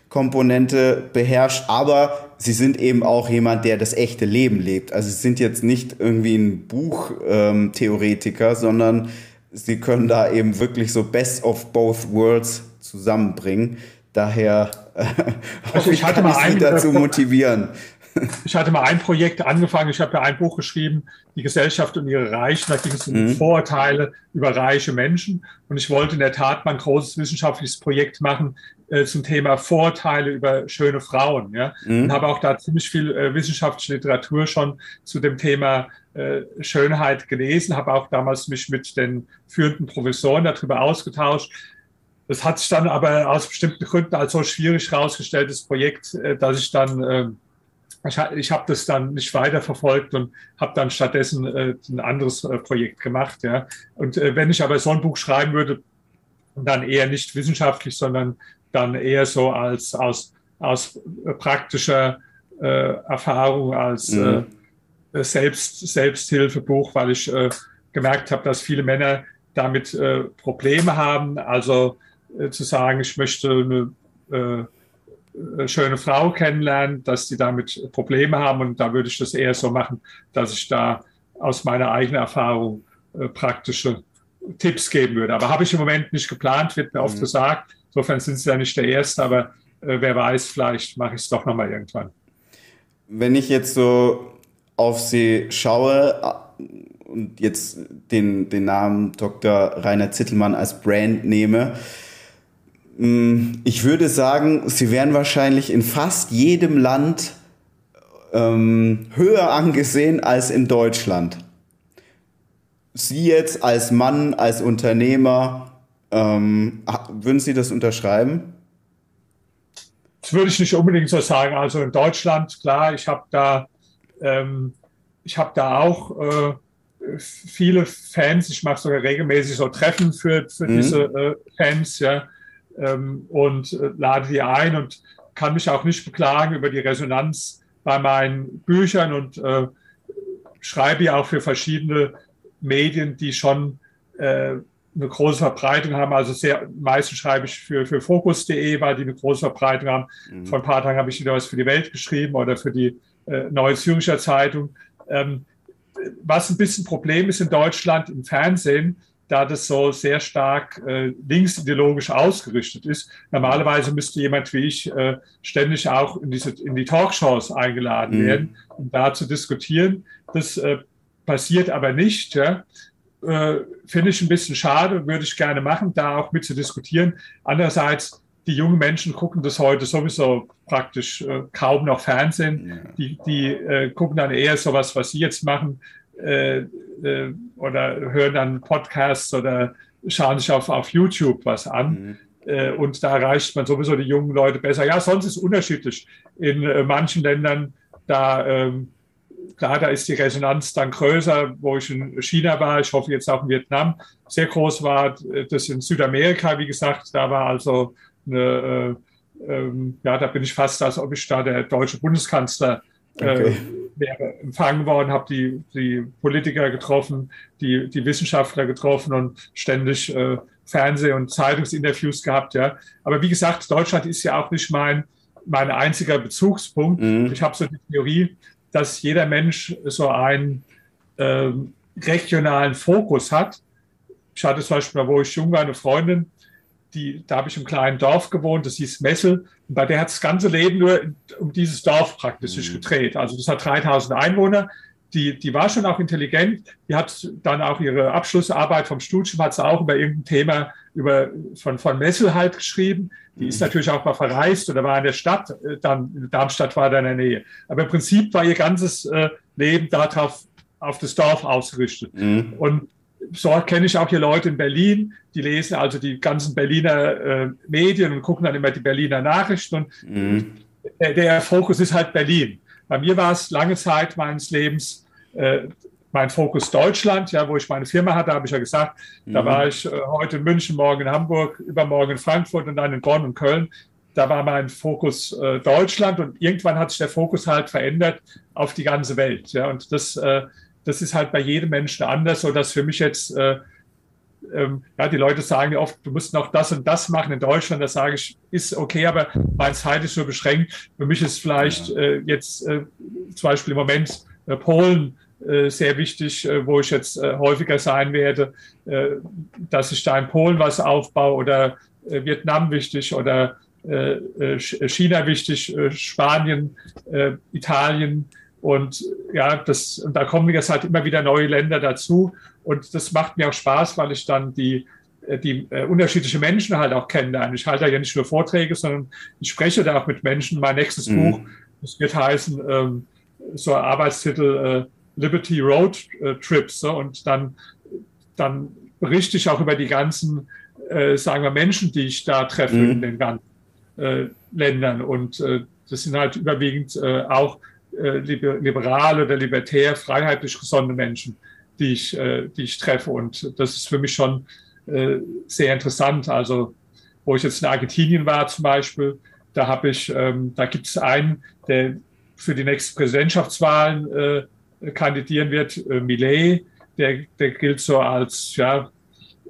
Komponente beherrscht, aber Sie sind eben auch jemand, der das echte Leben lebt. Also Sie sind jetzt nicht irgendwie ein Buchtheoretiker, ähm, sondern Sie können da eben wirklich so Best of Both Worlds zusammenbringen. Daher äh, also ich, hatte kann mal ich Sie dazu motivieren. Ich hatte mal ein Projekt angefangen, ich habe ja ein Buch geschrieben, Die Gesellschaft und ihre Reichen, da ging es um mhm. Vorurteile über reiche Menschen und ich wollte in der Tat mal ein großes wissenschaftliches Projekt machen äh, zum Thema Vorurteile über schöne Frauen. Ja? Mhm. Und habe auch da ziemlich viel äh, wissenschaftliche Literatur schon zu dem Thema äh, Schönheit gelesen, habe auch damals mich mit den führenden Professoren darüber ausgetauscht. Das hat sich dann aber aus bestimmten Gründen als so schwierig herausgestellt, das Projekt, äh, dass ich dann, äh, ich, ich habe das dann nicht weiterverfolgt und habe dann stattdessen äh, ein anderes Projekt gemacht. Ja. Und wenn ich aber so ein Buch schreiben würde, dann eher nicht wissenschaftlich, sondern dann eher so als aus, aus praktischer äh, Erfahrung, als mhm. äh, Selbst, Selbsthilfebuch, weil ich äh, gemerkt habe, dass viele Männer damit äh, Probleme haben. Also äh, zu sagen, ich möchte eine äh, schöne Frau kennenlernen, dass die damit Probleme haben. Und da würde ich das eher so machen, dass ich da aus meiner eigenen Erfahrung äh, praktische Tipps geben würde. Aber habe ich im Moment nicht geplant, wird mir oft mhm. gesagt. Insofern sind Sie ja nicht der Erste, aber äh, wer weiß, vielleicht mache ich es doch nochmal irgendwann. Wenn ich jetzt so auf Sie schaue, und jetzt den, den Namen Dr. Rainer Zittelmann als Brand nehme, ich würde sagen, sie wären wahrscheinlich in fast jedem Land ähm, höher angesehen als in Deutschland. Sie jetzt als Mann, als Unternehmer, ähm, würden Sie das unterschreiben? Das würde ich nicht unbedingt so sagen. Also in Deutschland, klar, ich habe da, ähm, ich habe da auch äh, viele Fans. Ich mache sogar regelmäßig so Treffen für, für mhm. diese äh, Fans, ja ähm, und äh, lade die ein und kann mich auch nicht beklagen über die Resonanz bei meinen Büchern und äh, schreibe ja auch für verschiedene Medien, die schon äh, eine große Verbreitung haben. Also sehr, meistens schreibe ich für, für Focus.de, weil die eine große Verbreitung haben. Mhm. Vor ein paar Tagen habe ich wieder was für die Welt geschrieben oder für die äh, Neue Züricher Zeitung. Ähm, was ein bisschen Problem ist in Deutschland im Fernsehen, da das so sehr stark äh, linksideologisch ausgerichtet ist. Normalerweise müsste jemand wie ich äh, ständig auch in, diese, in die Talkshows eingeladen mhm. werden, um da zu diskutieren. Das äh, passiert aber nicht. Ja. Äh, Finde ich ein bisschen schade, würde ich gerne machen, da auch mit zu diskutieren. Andererseits, die jungen Menschen gucken das heute sowieso praktisch äh, kaum noch Fernsehen. Ja. Die, die äh, gucken dann eher sowas, was Sie jetzt machen, äh, äh, oder hören dann Podcasts oder schauen sich auf, auf YouTube was an. Mhm. Äh, und da erreicht man sowieso die jungen Leute besser. Ja, sonst ist es unterschiedlich. In äh, manchen Ländern, da, ähm, klar, da ist die Resonanz dann größer, wo ich in China war, ich hoffe jetzt auch in Vietnam, sehr groß war. Das in Südamerika, wie gesagt, da war also eine, äh, ähm, ja, da bin ich fast, als ob ich da der deutsche Bundeskanzler Okay. Wäre empfangen worden, habe die, die Politiker getroffen, die, die Wissenschaftler getroffen und ständig äh, Fernseh- und Zeitungsinterviews gehabt. Ja. Aber wie gesagt, Deutschland ist ja auch nicht mein, mein einziger Bezugspunkt. Mhm. Ich habe so die Theorie, dass jeder Mensch so einen äh, regionalen Fokus hat. Ich hatte zum Beispiel, wo ich jung war, eine Freundin, die, da habe ich im kleinen Dorf gewohnt, das hieß Messel. Und bei der hat das ganze Leben nur um dieses Dorf praktisch sich mhm. gedreht. Also das hat 3000 Einwohner. Die, die war schon auch intelligent. Die hat dann auch ihre Abschlussarbeit vom Studium, hat sie auch über irgendein Thema über, von, von Messel halt geschrieben. Die ist mhm. natürlich auch mal verreist oder war in der Stadt, äh, dann Darmstadt war da in der Nähe. Aber im Prinzip war ihr ganzes äh, Leben darauf auf das Dorf ausgerichtet. Mhm. Und so kenne ich auch hier Leute in Berlin, die lesen also die ganzen Berliner äh, Medien und gucken dann immer die Berliner Nachrichten. Und mhm. der, der, Fokus ist halt Berlin. Bei mir war es lange Zeit meines Lebens äh, mein Fokus Deutschland, ja, wo ich meine Firma hatte, habe ich ja gesagt, mhm. da war ich äh, heute in München, morgen in Hamburg, übermorgen in Frankfurt und dann in Bonn und Köln. Da war mein Fokus äh, Deutschland und irgendwann hat sich der Fokus halt verändert auf die ganze Welt. Ja, und das, äh, das ist halt bei jedem Menschen anders, so dass für mich jetzt äh, ähm, ja, die Leute sagen ja oft, du musst noch das und das machen in Deutschland. Das sage ich, ist okay, aber meine Zeit ist so beschränkt. Für mich ist vielleicht äh, jetzt äh, zum Beispiel im Moment äh, Polen äh, sehr wichtig, äh, wo ich jetzt häufiger sein werde, dass ich da in Polen was aufbaue oder Vietnam wichtig oder China wichtig, Spanien, Italien. Und ja, das, und da kommen jetzt halt immer wieder neue Länder dazu. Und das macht mir auch Spaß, weil ich dann die, die äh, unterschiedliche Menschen halt auch kennenlerne. Ich halte ja nicht nur Vorträge, sondern ich spreche da auch mit Menschen. Mein nächstes mhm. Buch, das wird heißen, ähm, so ein Arbeitstitel, äh, Liberty Road äh, Trips. So, und dann, dann berichte ich auch über die ganzen, äh, sagen wir, Menschen, die ich da treffe mhm. in den ganzen äh, Ländern. Und äh, das sind halt überwiegend äh, auch äh, liberale oder libertär, freiheitlich gesonnene Menschen, die ich, äh, die ich treffe. Und das ist für mich schon äh, sehr interessant. Also, wo ich jetzt in Argentinien war zum Beispiel, da habe ich, ähm, da gibt es einen, der für die nächsten Präsidentschaftswahlen äh, kandidieren wird, äh, Millet, der, der gilt so als, ja,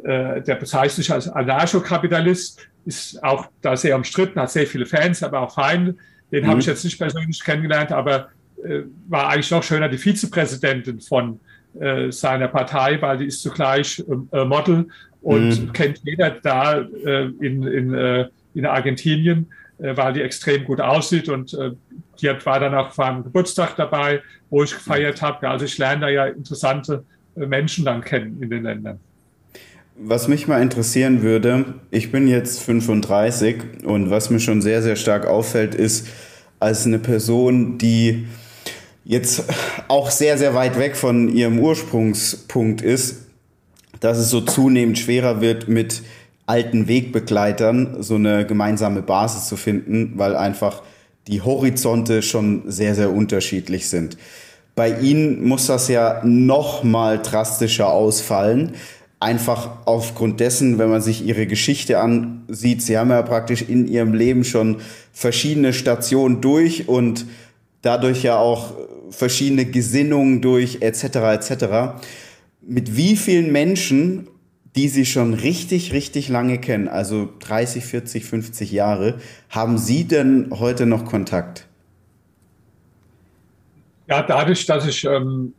äh, der bezeichnet sich als Anarchokapitalist, ist auch da sehr umstritten, hat sehr viele Fans, aber auch Feinde. Den mhm. habe ich jetzt nicht persönlich kennengelernt, aber äh, war eigentlich noch schöner die Vizepräsidentin von äh, seiner Partei, weil die ist zugleich äh, Model und mhm. kennt jeder da äh, in, in, äh, in Argentinien, weil die extrem gut aussieht und die war dann auch vor einem Geburtstag dabei, wo ich gefeiert habe. Also ich lerne da ja interessante Menschen dann kennen in den Ländern. Was mich mal interessieren würde, ich bin jetzt 35 und was mir schon sehr, sehr stark auffällt, ist, als eine Person, die jetzt auch sehr, sehr weit weg von ihrem Ursprungspunkt ist, dass es so zunehmend schwerer wird, mit alten Wegbegleitern so eine gemeinsame Basis zu finden, weil einfach die Horizonte schon sehr, sehr unterschiedlich sind. Bei Ihnen muss das ja noch mal drastischer ausfallen. Einfach aufgrund dessen, wenn man sich Ihre Geschichte ansieht, Sie haben ja praktisch in Ihrem Leben schon verschiedene Stationen durch und dadurch ja auch verschiedene Gesinnungen durch etc. etc. Mit wie vielen Menschen die Sie schon richtig, richtig lange kennen, also 30, 40, 50 Jahre, haben Sie denn heute noch Kontakt? Ja, dadurch, dass ich ähm,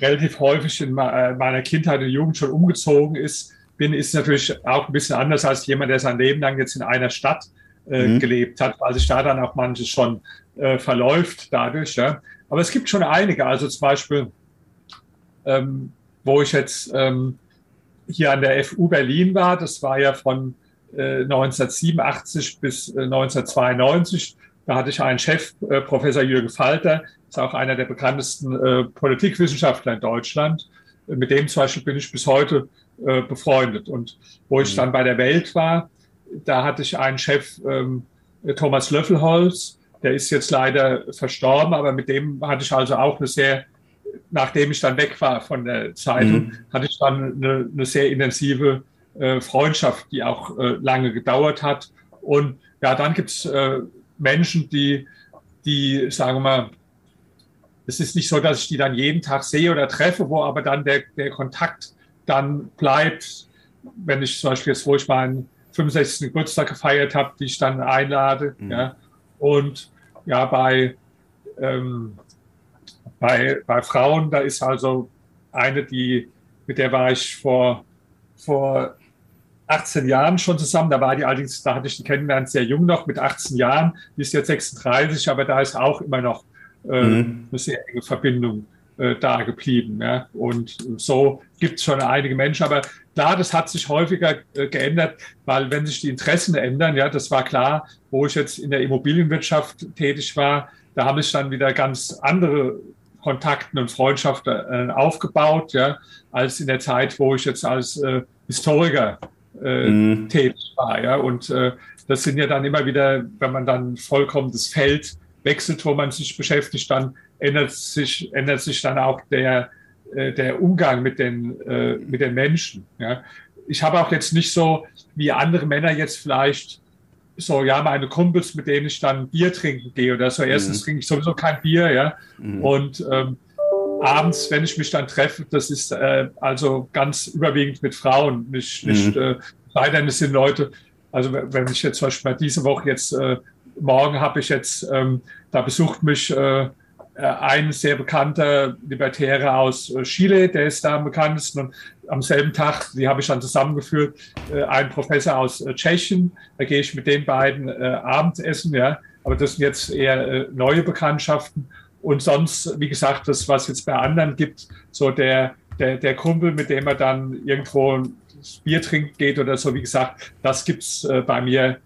relativ häufig in äh, meiner Kindheit und Jugend schon umgezogen ist, bin, ist natürlich auch ein bisschen anders als jemand, der sein Leben lang jetzt in einer Stadt äh, mhm. gelebt hat, weil sich da dann auch manches schon äh, verläuft dadurch. Ja. Aber es gibt schon einige, also zum Beispiel, ähm, wo ich jetzt ähm, hier an der FU Berlin war. Das war ja von äh, 1987 bis äh, 1992. Da hatte ich einen Chef, äh, Professor Jürgen Falter, ist auch einer der bekanntesten äh, Politikwissenschaftler in Deutschland. Mit dem zum Beispiel bin ich bis heute äh, befreundet. Und wo ich mhm. dann bei der Welt war, da hatte ich einen Chef, ähm, Thomas Löffelholz, der ist jetzt leider verstorben, aber mit dem hatte ich also auch eine sehr nachdem ich dann weg war von der Zeitung, mhm. hatte ich dann eine, eine sehr intensive äh, Freundschaft, die auch äh, lange gedauert hat. Und ja, dann gibt es äh, Menschen, die, die, sagen wir mal, es ist nicht so, dass ich die dann jeden Tag sehe oder treffe, wo aber dann der, der Kontakt dann bleibt, wenn ich zum Beispiel jetzt, wo ich meinen 65. Geburtstag gefeiert habe, die ich dann einlade. Mhm. Ja. Und ja, bei ähm, bei, bei Frauen, da ist also eine, die, mit der war ich vor, vor 18 Jahren schon zusammen. Da war die allerdings, da hatte ich die kennengelernt, sehr jung noch, mit 18 Jahren. Die ist jetzt 36, aber da ist auch immer noch äh, mhm. eine sehr enge Verbindung äh, da geblieben. Ja. Und so gibt es schon einige Menschen. Aber klar, das hat sich häufiger äh, geändert, weil wenn sich die Interessen ändern, ja, das war klar, wo ich jetzt in der Immobilienwirtschaft tätig war, da haben sich dann wieder ganz andere Kontakten und Freundschaften äh, aufgebaut, ja, als in der Zeit, wo ich jetzt als äh, Historiker äh, mhm. tätig war. Ja. Und äh, das sind ja dann immer wieder, wenn man dann vollkommen das Feld wechselt, wo man sich beschäftigt, dann ändert sich, ändert sich dann auch der, äh, der Umgang mit den, äh, mit den Menschen. Ja. Ich habe auch jetzt nicht so wie andere Männer jetzt vielleicht so, ja, meine Kumpels, mit denen ich dann Bier trinken gehe oder so. Erstens mhm. trinke ich sowieso kein Bier, ja. Mhm. Und ähm, abends, wenn ich mich dann treffe, das ist äh, also ganz überwiegend mit Frauen, nicht, nicht mhm. äh, leider es sind Leute, also wenn ich jetzt zum Beispiel diese Woche jetzt, äh, morgen habe ich jetzt, ähm, da besucht mich äh, äh, ein sehr bekannter Libertärer aus äh, Chile, der ist da am bekanntesten. Und am selben Tag, die habe ich dann zusammengeführt, äh, ein Professor aus Tschechien. Da gehe ich mit den beiden Abendessen. Ja. Aber das sind jetzt eher neue Bekanntschaften. Und sonst, wie gesagt, das, was jetzt bei anderen gibt, so der, der, der Kumpel, mit dem er dann irgendwo das Bier trinkt geht oder so, wie gesagt, das gibt's bei mir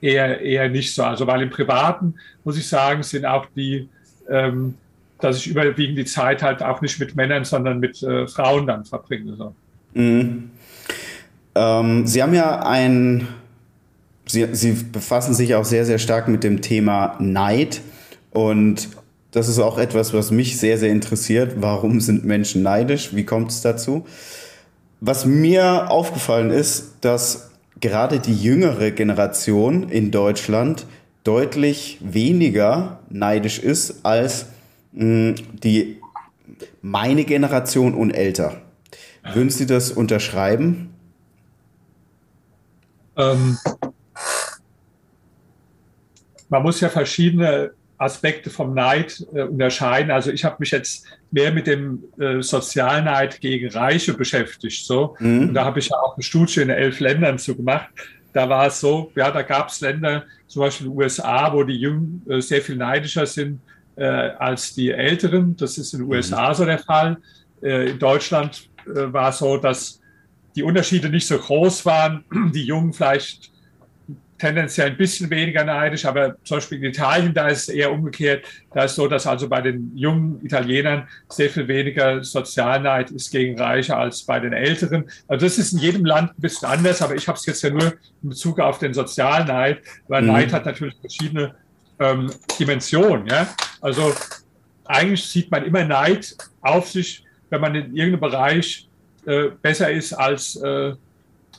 eher, eher nicht so. Also, weil im Privaten, muss ich sagen, sind auch die ähm, dass ich überwiegend die Zeit halt auch nicht mit Männern, sondern mit äh, Frauen dann verbringe. So. Mhm. Ähm, Sie haben ja ein, Sie, Sie befassen sich auch sehr, sehr stark mit dem Thema Neid und das ist auch etwas, was mich sehr, sehr interessiert. Warum sind Menschen neidisch? Wie kommt es dazu? Was mir aufgefallen ist, dass gerade die jüngere Generation in Deutschland deutlich weniger neidisch ist als mh, die meine Generation und älter. Würden Sie das unterschreiben? Ähm, man muss ja verschiedene Aspekte vom Neid äh, unterscheiden. Also ich habe mich jetzt mehr mit dem äh, Sozialneid gegen Reiche beschäftigt. So. Mhm. Und da habe ich ja auch eine Studie in elf Ländern zu gemacht da war es so, ja, da gab es Länder, zum Beispiel die USA, wo die Jungen äh, sehr viel neidischer sind äh, als die Älteren. Das ist in den USA mhm. so der Fall. Äh, in Deutschland äh, war es so, dass die Unterschiede nicht so groß waren. Die Jungen vielleicht tendenziell ein bisschen weniger neidisch, aber zum Beispiel in Italien, da ist es eher umgekehrt. Da ist so, dass also bei den jungen Italienern sehr viel weniger Sozialneid ist gegen Reiche als bei den Älteren. Also das ist in jedem Land ein bisschen anders, aber ich habe es jetzt ja nur in Bezug auf den Sozialneid, weil mhm. Neid hat natürlich verschiedene ähm, Dimensionen. Ja? Also eigentlich sieht man immer Neid auf sich, wenn man in irgendeinem Bereich äh, besser ist als, äh,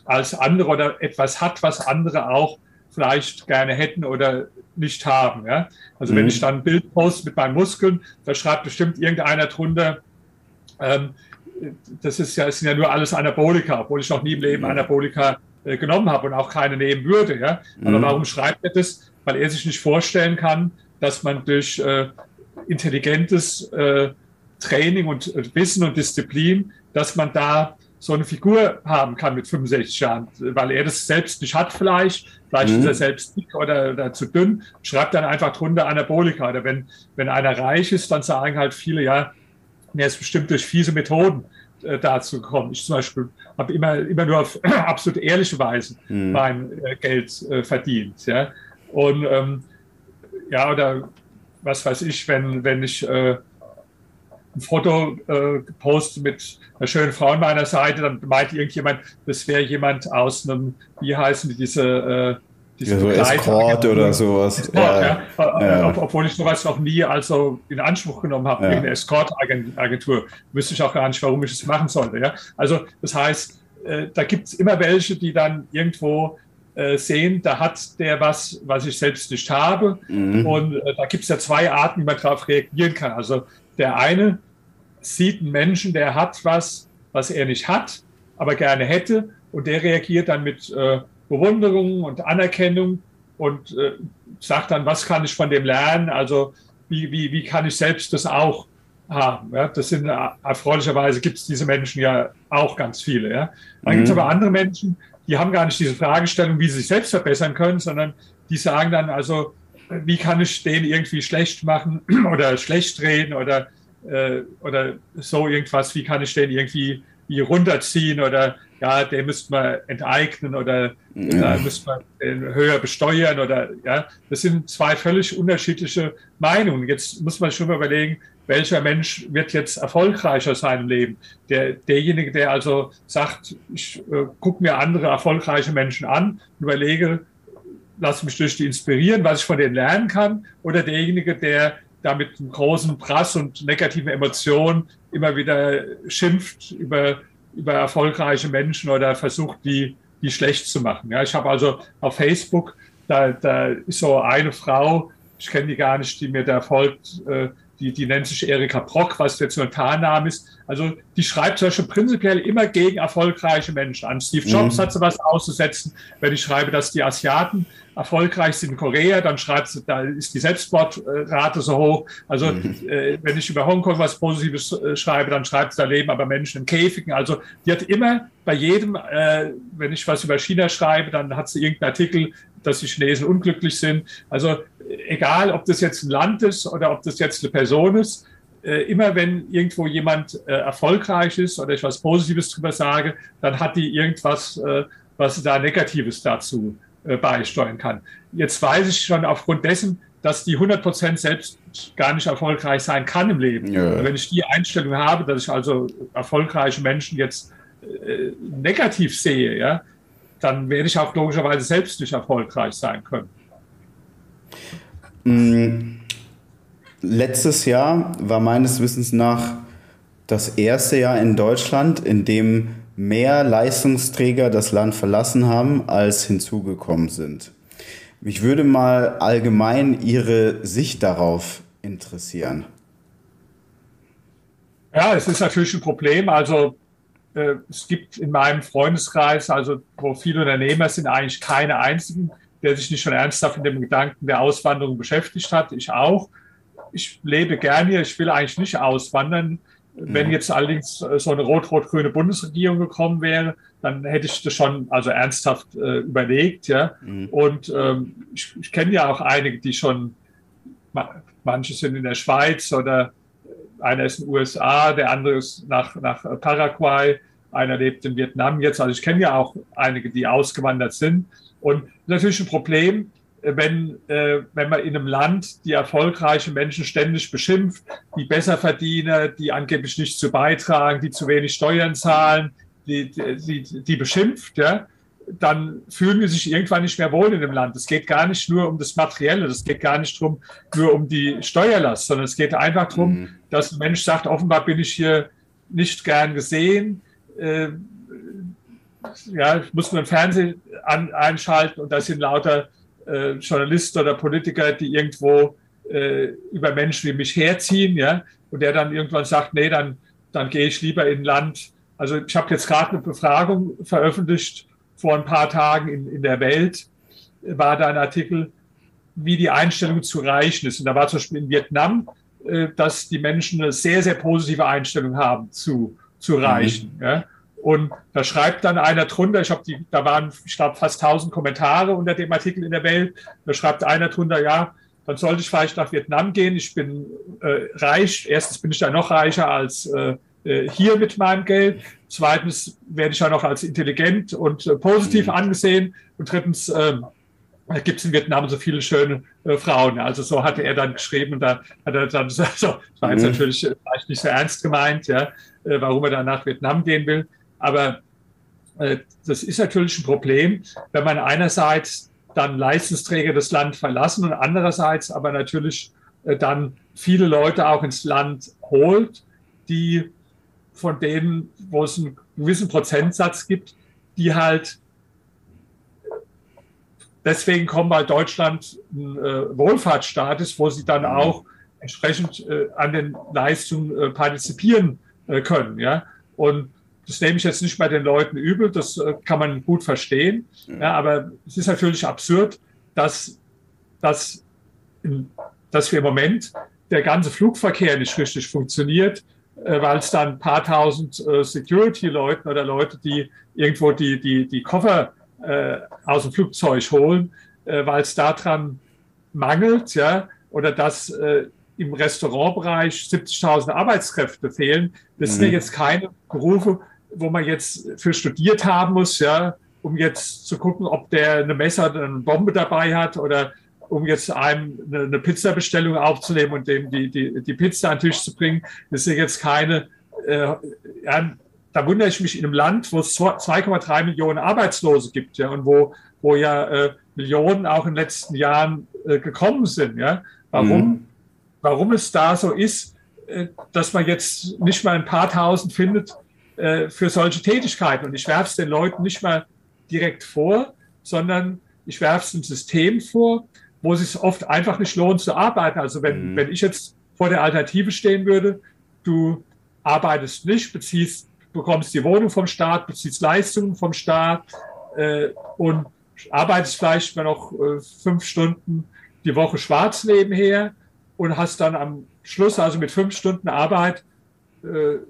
als andere oder etwas hat, was andere auch vielleicht gerne hätten oder nicht haben. Ja? Also mhm. wenn ich dann ein Bild poste mit meinen Muskeln, da schreibt bestimmt irgendeiner drunter, ähm, das ist ja, das sind ja nur alles Anabolika, obwohl ich noch nie im Leben mhm. Anabolika äh, genommen habe und auch keine nehmen würde. Ja? Aber mhm. warum schreibt er das? Weil er sich nicht vorstellen kann, dass man durch äh, intelligentes äh, Training und Wissen und Disziplin, dass man da so eine Figur haben kann mit 65 Jahren, weil er das selbst nicht hat vielleicht, vielleicht mhm. ist er selbst dick oder, oder, zu dünn, schreibt dann einfach drunter Anabolika. Oder wenn, wenn einer reich ist, dann sagen halt viele, ja, er ist bestimmt durch fiese Methoden äh, dazu gekommen. Ich zum Beispiel habe immer, immer nur auf absolut ehrliche Weise mhm. mein äh, Geld äh, verdient. Ja? Und ähm, ja, oder was weiß ich, wenn, wenn ich äh, ein Foto äh, gepostet mit einer schönen Frau an meiner Seite, dann meint irgendjemand, das wäre jemand aus einem, wie heißen die, diese, äh, diese ja, so Escort oder sowas. Ja, ja. ja. Obwohl ich sowas noch nie also in Anspruch genommen habe, ja. irgendeine Escort-Agentur. Wüsste ich auch gar nicht, warum ich es machen sollte. Ja? Also das heißt, äh, da gibt es immer welche, die dann irgendwo äh, sehen, da hat der was, was ich selbst nicht habe. Mhm. Und äh, da gibt es ja zwei Arten, wie man darauf reagieren kann. Also der eine sieht einen Menschen, der hat was, was er nicht hat, aber gerne hätte. Und der reagiert dann mit äh, Bewunderung und Anerkennung und äh, sagt dann, was kann ich von dem lernen? Also wie, wie, wie kann ich selbst das auch haben? Ja? Das sind äh, erfreulicherweise gibt es diese Menschen ja auch ganz viele. Ja? Dann mhm. gibt es aber andere Menschen, die haben gar nicht diese Fragestellung, wie sie sich selbst verbessern können, sondern die sagen dann also, wie kann ich den irgendwie schlecht machen oder schlecht reden oder, äh, oder so irgendwas, wie kann ich den irgendwie wie runterziehen oder ja, den müsste man enteignen oder ja. da müsste man den höher besteuern oder ja, das sind zwei völlig unterschiedliche Meinungen. Jetzt muss man schon mal überlegen, welcher Mensch wird jetzt erfolgreicher sein im Leben? Der, derjenige, der also sagt, ich äh, gucke mir andere erfolgreiche Menschen an, überlege, lass mich durch die inspirieren, was ich von denen lernen kann, oder derjenige, der da mit einem großen Prass und negativen Emotionen immer wieder schimpft über, über erfolgreiche Menschen oder versucht, die, die schlecht zu machen. Ja, ich habe also auf Facebook, da, da ist so eine Frau, ich kenne die gar nicht, die mir da folgt, äh, die, die nennt sich Erika Brock, was jetzt nur ein Tarnname ist. Also die schreibt zum Beispiel prinzipiell immer gegen erfolgreiche Menschen an. Steve Jobs mhm. hat sowas auszusetzen. Wenn ich schreibe, dass die Asiaten erfolgreich sind in Korea, dann schreibt sie, da ist die Selbstmordrate so hoch. Also mhm. äh, wenn ich über Hongkong was Positives äh, schreibe, dann schreibt sie, da leben aber Menschen in Käfigen. Also die hat immer bei jedem, äh, wenn ich was über China schreibe, dann hat sie irgendeinen Artikel, dass die Chinesen unglücklich sind. Also egal, ob das jetzt ein Land ist oder ob das jetzt eine Person ist, äh, immer wenn irgendwo jemand äh, erfolgreich ist oder ich was Positives drüber sage, dann hat die irgendwas, äh, was da Negatives dazu beisteuern kann. Jetzt weiß ich schon aufgrund dessen, dass die 100 Prozent selbst gar nicht erfolgreich sein kann im Leben. Ja. Wenn ich die Einstellung habe, dass ich also erfolgreiche Menschen jetzt äh, negativ sehe, ja, dann werde ich auch logischerweise selbst nicht erfolgreich sein können. Mm, letztes Jahr war meines Wissens nach das erste Jahr in Deutschland, in dem mehr Leistungsträger das Land verlassen haben, als hinzugekommen sind. Mich würde mal allgemein Ihre Sicht darauf interessieren. Ja, es ist natürlich ein Problem. Also äh, es gibt in meinem Freundeskreis, also wo viele Unternehmer sind, eigentlich keine einzigen, der sich nicht schon ernsthaft mit dem Gedanken der Auswanderung beschäftigt hat. Ich auch. Ich lebe gerne hier, ich will eigentlich nicht auswandern. Wenn mhm. jetzt allerdings äh, so eine rot-rot-grüne Bundesregierung gekommen wäre, dann hätte ich das schon also ernsthaft äh, überlegt. Ja? Mhm. Und ähm, ich, ich kenne ja auch einige, die schon, manche sind in der Schweiz oder einer ist in den USA, der andere ist nach, nach Paraguay, einer lebt in Vietnam jetzt. Also ich kenne ja auch einige, die ausgewandert sind. Und natürlich ein Problem, wenn, äh, wenn man in einem Land die erfolgreichen Menschen ständig beschimpft, die Besserverdiener, die angeblich nicht zu beitragen, die zu wenig Steuern zahlen, die, die, die beschimpft, ja, dann fühlen wir sich irgendwann nicht mehr wohl in dem Land. Es geht gar nicht nur um das Materielle, es geht gar nicht drum, nur um die Steuerlast, sondern es geht einfach darum, mhm. dass ein Mensch sagt, offenbar bin ich hier nicht gern gesehen. Äh, ja, ich muss nur den Fernsehen an, einschalten und da sind lauter äh, Journalisten oder Politiker, die irgendwo äh, über Menschen wie mich herziehen, ja, und der dann irgendwann sagt, nee, dann, dann gehe ich lieber in ein Land. Also ich habe jetzt gerade eine Befragung veröffentlicht vor ein paar Tagen in, in der Welt, war da ein Artikel, wie die Einstellung zu reichen ist. Und da war zum Beispiel in Vietnam, äh, dass die Menschen eine sehr, sehr positive Einstellung haben zu, zu reichen. Mhm. Ja. Und da schreibt dann einer drunter, ich habe die, da waren, ich glaube, fast 1000 Kommentare unter dem Artikel in der Welt. Da schreibt einer drunter, ja, dann sollte ich vielleicht nach Vietnam gehen. Ich bin äh, reich. Erstens bin ich da noch reicher als äh, äh hier mit meinem Geld. Zweitens werde ich ja noch als intelligent und äh, positiv mhm. angesehen. Und drittens äh, gibt es in Vietnam so viele schöne äh, Frauen. Also so hatte er dann geschrieben und da hat er dann so, das war jetzt mhm. natürlich vielleicht nicht so ernst gemeint, ja, äh, warum er dann nach Vietnam gehen will. Aber äh, das ist natürlich ein Problem, wenn man einerseits dann Leistungsträger das Land verlassen und andererseits aber natürlich äh, dann viele Leute auch ins Land holt, die von denen, wo es einen gewissen Prozentsatz gibt, die halt deswegen kommen, weil Deutschland ein äh, Wohlfahrtsstaat ist, wo sie dann mhm. auch entsprechend äh, an den Leistungen äh, partizipieren äh, können. Ja? Und das nehme ich jetzt nicht bei den Leuten übel, das äh, kann man gut verstehen. Ja, aber es ist natürlich absurd, dass, dass, dass wir im Moment der ganze Flugverkehr nicht richtig funktioniert, äh, weil es dann ein paar tausend äh, Security-Leuten oder Leute, die irgendwo die, die, die Koffer aus dem Flugzeug holen, weil es daran mangelt, ja, oder dass äh, im Restaurantbereich 70.000 Arbeitskräfte fehlen. Das mhm. sind ja jetzt keine Berufe, wo man jetzt für studiert haben muss, ja, um jetzt zu gucken, ob der eine Messer, eine Bombe dabei hat oder um jetzt einem eine, eine Pizzabestellung aufzunehmen und dem die, die, die Pizza an den Tisch zu bringen. Das ist ja jetzt keine, äh, ja, da wundere ich mich in einem Land, wo es 2,3 Millionen Arbeitslose gibt, ja, und wo, wo ja äh, Millionen auch in den letzten Jahren äh, gekommen sind, ja. Warum, mhm. warum es da so ist, äh, dass man jetzt nicht mal ein paar tausend findet äh, für solche Tätigkeiten. Und ich werfe es den Leuten nicht mal direkt vor, sondern ich werfe es dem System vor, wo es sich oft einfach nicht lohnt zu arbeiten. Also wenn, mhm. wenn ich jetzt vor der Alternative stehen würde, du arbeitest nicht, beziehst, bekommst die Wohnung vom Staat, beziehst Leistungen vom Staat äh, und arbeitest vielleicht mal noch äh, fünf Stunden die Woche schwarz nebenher und hast dann am Schluss, also mit fünf Stunden Arbeit,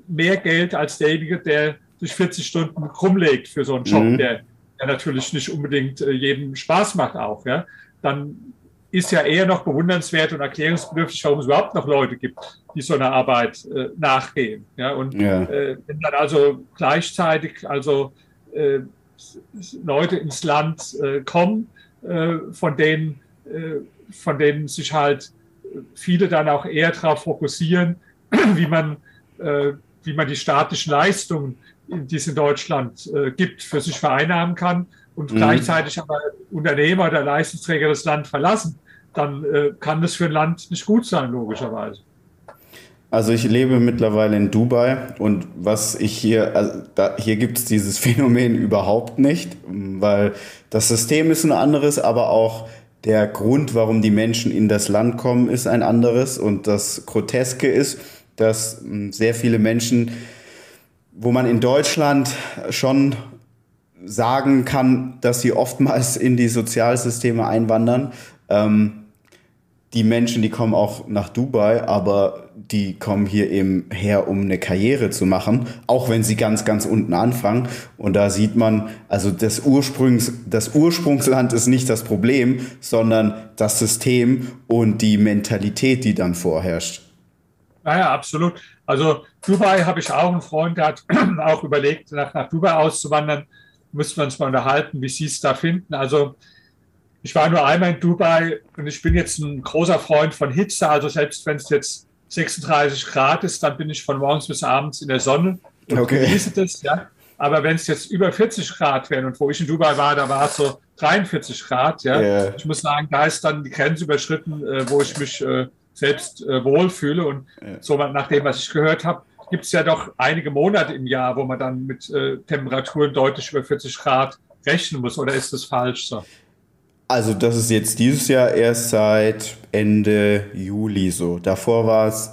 mehr Geld als derjenige, der sich 40 Stunden rumlegt für so einen Job, mhm. der, der, natürlich nicht unbedingt äh, jedem Spaß macht auch. Ja? Dann ist ja eher noch bewundernswert und erklärungsbedürftig, warum es überhaupt noch Leute gibt, die so einer Arbeit äh, nachgehen. Ja? Und ja. Äh, wenn dann also gleichzeitig also äh, Leute ins Land äh, kommen, von denen, von denen sich halt viele dann auch eher darauf fokussieren, wie man äh, wie man die staatlichen Leistungen, die es in Deutschland äh, gibt, für sich vereinnahmen kann und mhm. gleichzeitig aber Unternehmer oder Leistungsträger das Land verlassen, dann äh, kann das für ein Land nicht gut sein, logischerweise. Also ich lebe mittlerweile in Dubai und was ich hier, also da, hier gibt es dieses Phänomen überhaupt nicht, weil das System ist ein anderes, aber auch der Grund, warum die Menschen in das Land kommen, ist ein anderes und das Groteske ist, dass hm, sehr viele Menschen, wo man in Deutschland schon sagen kann, dass sie oftmals in die Sozialsysteme einwandern. Ähm, die Menschen, die kommen auch nach Dubai, aber die kommen hier eben her, um eine Karriere zu machen, auch wenn sie ganz, ganz unten anfangen. Und da sieht man, also das, Ursprungs, das Ursprungsland ist nicht das Problem, sondern das System und die Mentalität, die dann vorherrscht. Naja, absolut. Also Dubai habe ich auch einen Freund, der hat auch überlegt, nach, nach Dubai auszuwandern. Müssen wir uns mal unterhalten, wie Sie es da finden. Also ich war nur einmal in Dubai und ich bin jetzt ein großer Freund von Hitze. Also selbst wenn es jetzt 36 Grad ist, dann bin ich von morgens bis abends in der Sonne und okay. genieße das. Ja. Aber wenn es jetzt über 40 Grad wären und wo ich in Dubai war, da war es so 43 Grad. Ja. Yeah. Ich muss sagen, da ist dann die Grenze überschritten, äh, wo ich mich äh, selbst äh, wohlfühle. Und ja. so nach dem, was ich gehört habe, gibt es ja doch einige Monate im Jahr, wo man dann mit äh, Temperaturen deutlich über 40 Grad rechnen muss. Oder ist das falsch so? Also das ist jetzt dieses Jahr erst seit Ende Juli so. Davor war es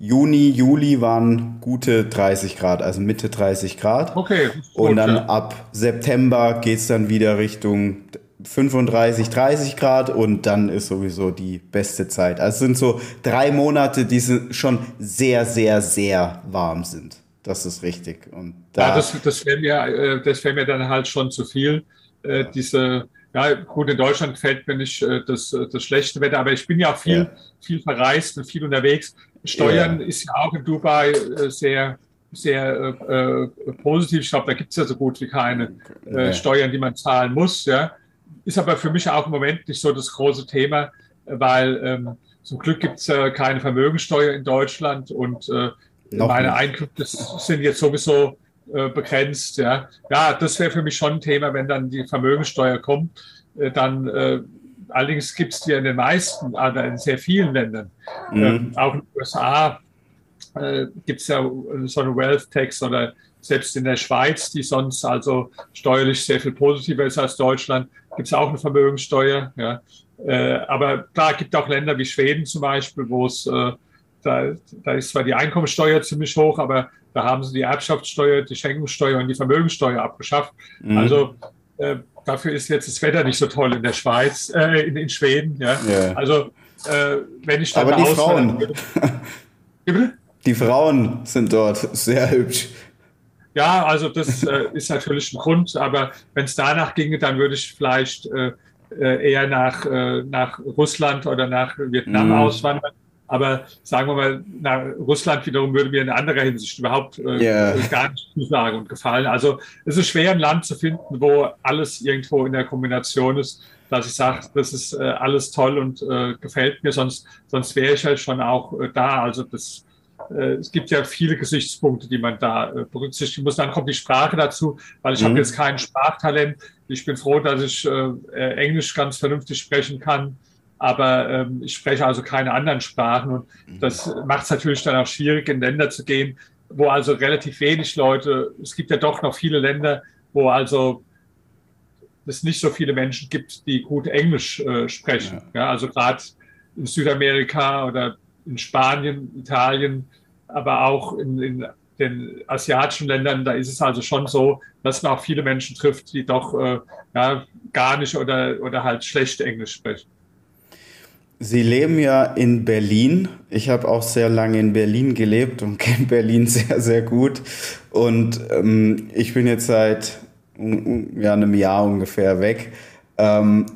Juni, Juli waren gute 30 Grad, also Mitte 30 Grad. Okay. Gut, und dann ja. ab September geht es dann wieder Richtung 35, 30 Grad und dann ist sowieso die beste Zeit. Also es sind so drei Monate, die schon sehr, sehr, sehr warm sind. Das ist richtig. Und da ja, das, das wäre mir, äh, das mir dann halt schon zu viel. Äh, diese, ja, gut, in Deutschland gefällt mir nicht äh, das, das schlechte Wetter, aber ich bin ja auch viel, ja. viel verreist und viel unterwegs. Steuern ja. ist ja auch in Dubai sehr, sehr äh, positiv. Ich glaube, da gibt es ja so gut wie keine äh, Steuern, die man zahlen muss. Ja ist aber für mich auch im Moment nicht so das große Thema, weil ähm, zum Glück gibt es äh, keine Vermögensteuer in Deutschland und äh, meine. Einkünfte sind jetzt sowieso äh, begrenzt. Ja, ja das wäre für mich schon ein Thema, wenn dann die Vermögensteuer kommt. Äh, dann äh, allerdings gibt es die in den meisten, also in sehr vielen Ländern. Mhm. Ähm, auch in den USA äh, gibt es ja so eine Wealth Tax oder selbst in der Schweiz, die sonst also steuerlich sehr viel positiver ist als Deutschland, gibt es auch eine Vermögenssteuer. Ja. Äh, aber klar, gibt auch Länder wie Schweden zum Beispiel, wo es, äh, da, da ist zwar die Einkommensteuer ziemlich hoch, aber da haben sie die Erbschaftssteuer, die Schenkungssteuer und die Vermögenssteuer abgeschafft. Mhm. Also äh, dafür ist jetzt das Wetter nicht so toll in der Schweiz, äh, in, in, Schweden. Ja. Yeah. Also äh, wenn ich dann Aber die Frauen, die Frauen sind dort sehr hübsch. Ja, also das äh, ist natürlich ein Grund, aber wenn es danach ginge, dann würde ich vielleicht äh, äh, eher nach, äh, nach Russland oder nach Vietnam mm. auswandern. Aber sagen wir mal, na, Russland wiederum würde mir in anderer Hinsicht überhaupt äh, yeah. gar nicht zusagen und gefallen. Also es ist schwer, ein Land zu finden, wo alles irgendwo in der Kombination ist, dass ich sage, das ist äh, alles toll und äh, gefällt mir, sonst, sonst wäre ich halt schon auch äh, da. Also das, es gibt ja viele Gesichtspunkte, die man da äh, berücksichtigen muss. Dann kommt die Sprache dazu, weil ich mhm. habe jetzt kein Sprachtalent. Ich bin froh, dass ich äh, Englisch ganz vernünftig sprechen kann, aber ähm, ich spreche also keine anderen Sprachen und das macht es natürlich dann auch schwierig, in Länder zu gehen, wo also relativ wenig Leute, es gibt ja doch noch viele Länder, wo also es nicht so viele Menschen gibt, die gut Englisch äh, sprechen. Ja. ja also gerade in Südamerika oder in Spanien, Italien, aber auch in, in, den asiatischen Ländern, da ist es also schon so, dass man auch viele Menschen trifft, die doch äh, ja, gar nicht oder, oder halt schlecht Englisch sprechen. Sie leben ja in Berlin. Ich habe auch sehr lange in Berlin gelebt und kenne Berlin sehr, sehr gut. Und ähm, ich bin jetzt seit ja, einem Jahr ungefähr weg. Ähm,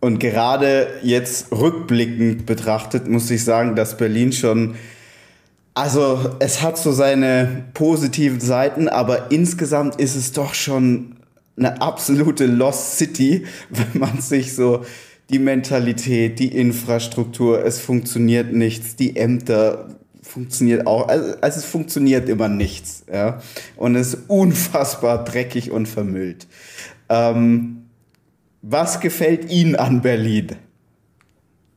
und gerade jetzt rückblickend betrachtet, muss ich sagen, dass Berlin schon, also es hat so seine positiven Seiten, aber insgesamt ist es doch schon eine absolute Lost City, wenn man sich so die Mentalität, die Infrastruktur, es funktioniert nichts, die Ämter funktioniert auch, also, also es funktioniert immer nichts, ja. Und es ist unfassbar dreckig und vermüllt. Ähm, was gefällt Ihnen an Berlin?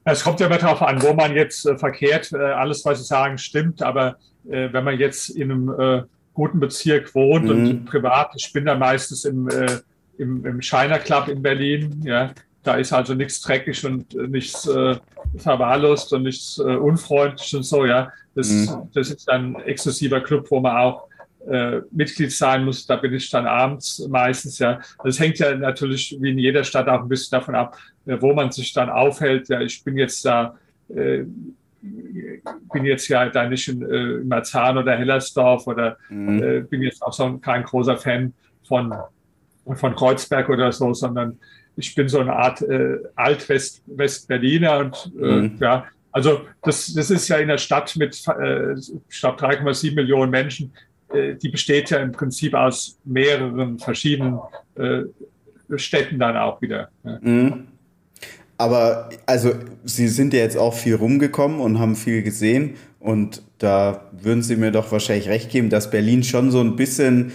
Es kommt ja immer darauf an, wo man jetzt äh, verkehrt. Äh, alles, was Sie sagen, stimmt. Aber äh, wenn man jetzt in einem äh, guten Bezirk wohnt mhm. und privat, ich bin da meistens im, äh, im, im China Club in Berlin, ja, da ist also nichts dreckig und äh, nichts äh, verwahrlost und nichts äh, unfreundlich und so, ja. Das, mhm. das ist ein exklusiver Club, wo man auch äh, Mitglied sein muss. Da bin ich dann abends meistens, ja. Das hängt ja natürlich wie in jeder Stadt auch ein bisschen davon ab, äh, wo man sich dann aufhält. Ja, ich bin jetzt da, äh, bin jetzt ja da nicht in, äh, in Marzahn oder Hellersdorf oder mhm. äh, bin jetzt auch so kein großer Fan von, von Kreuzberg oder so, sondern ich bin so eine Art äh, Alt-West-Berliner und äh, mhm. ja, also das, das ist ja in der Stadt mit, äh, ich glaube, 3,7 Millionen Menschen, die besteht ja im Prinzip aus mehreren verschiedenen äh, Städten dann auch wieder. Mhm. Aber also Sie sind ja jetzt auch viel rumgekommen und haben viel gesehen und da würden Sie mir doch wahrscheinlich recht geben, dass Berlin schon so ein bisschen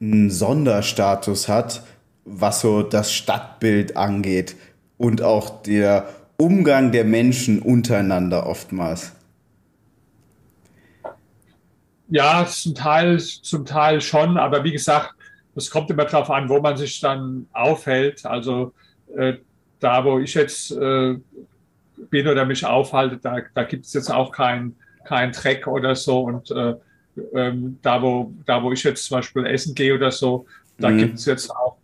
einen Sonderstatus hat, was so das Stadtbild angeht und auch der Umgang der Menschen untereinander oftmals. Ja, zum Teil, zum Teil schon, aber wie gesagt, es kommt immer darauf an, wo man sich dann aufhält. Also äh, da, wo ich jetzt äh, bin oder mich aufhalte, da, da gibt es jetzt auch keinen kein Dreck oder so. Und äh, ähm, da, wo, da, wo ich jetzt zum Beispiel essen gehe oder so, da mhm. gibt es jetzt auch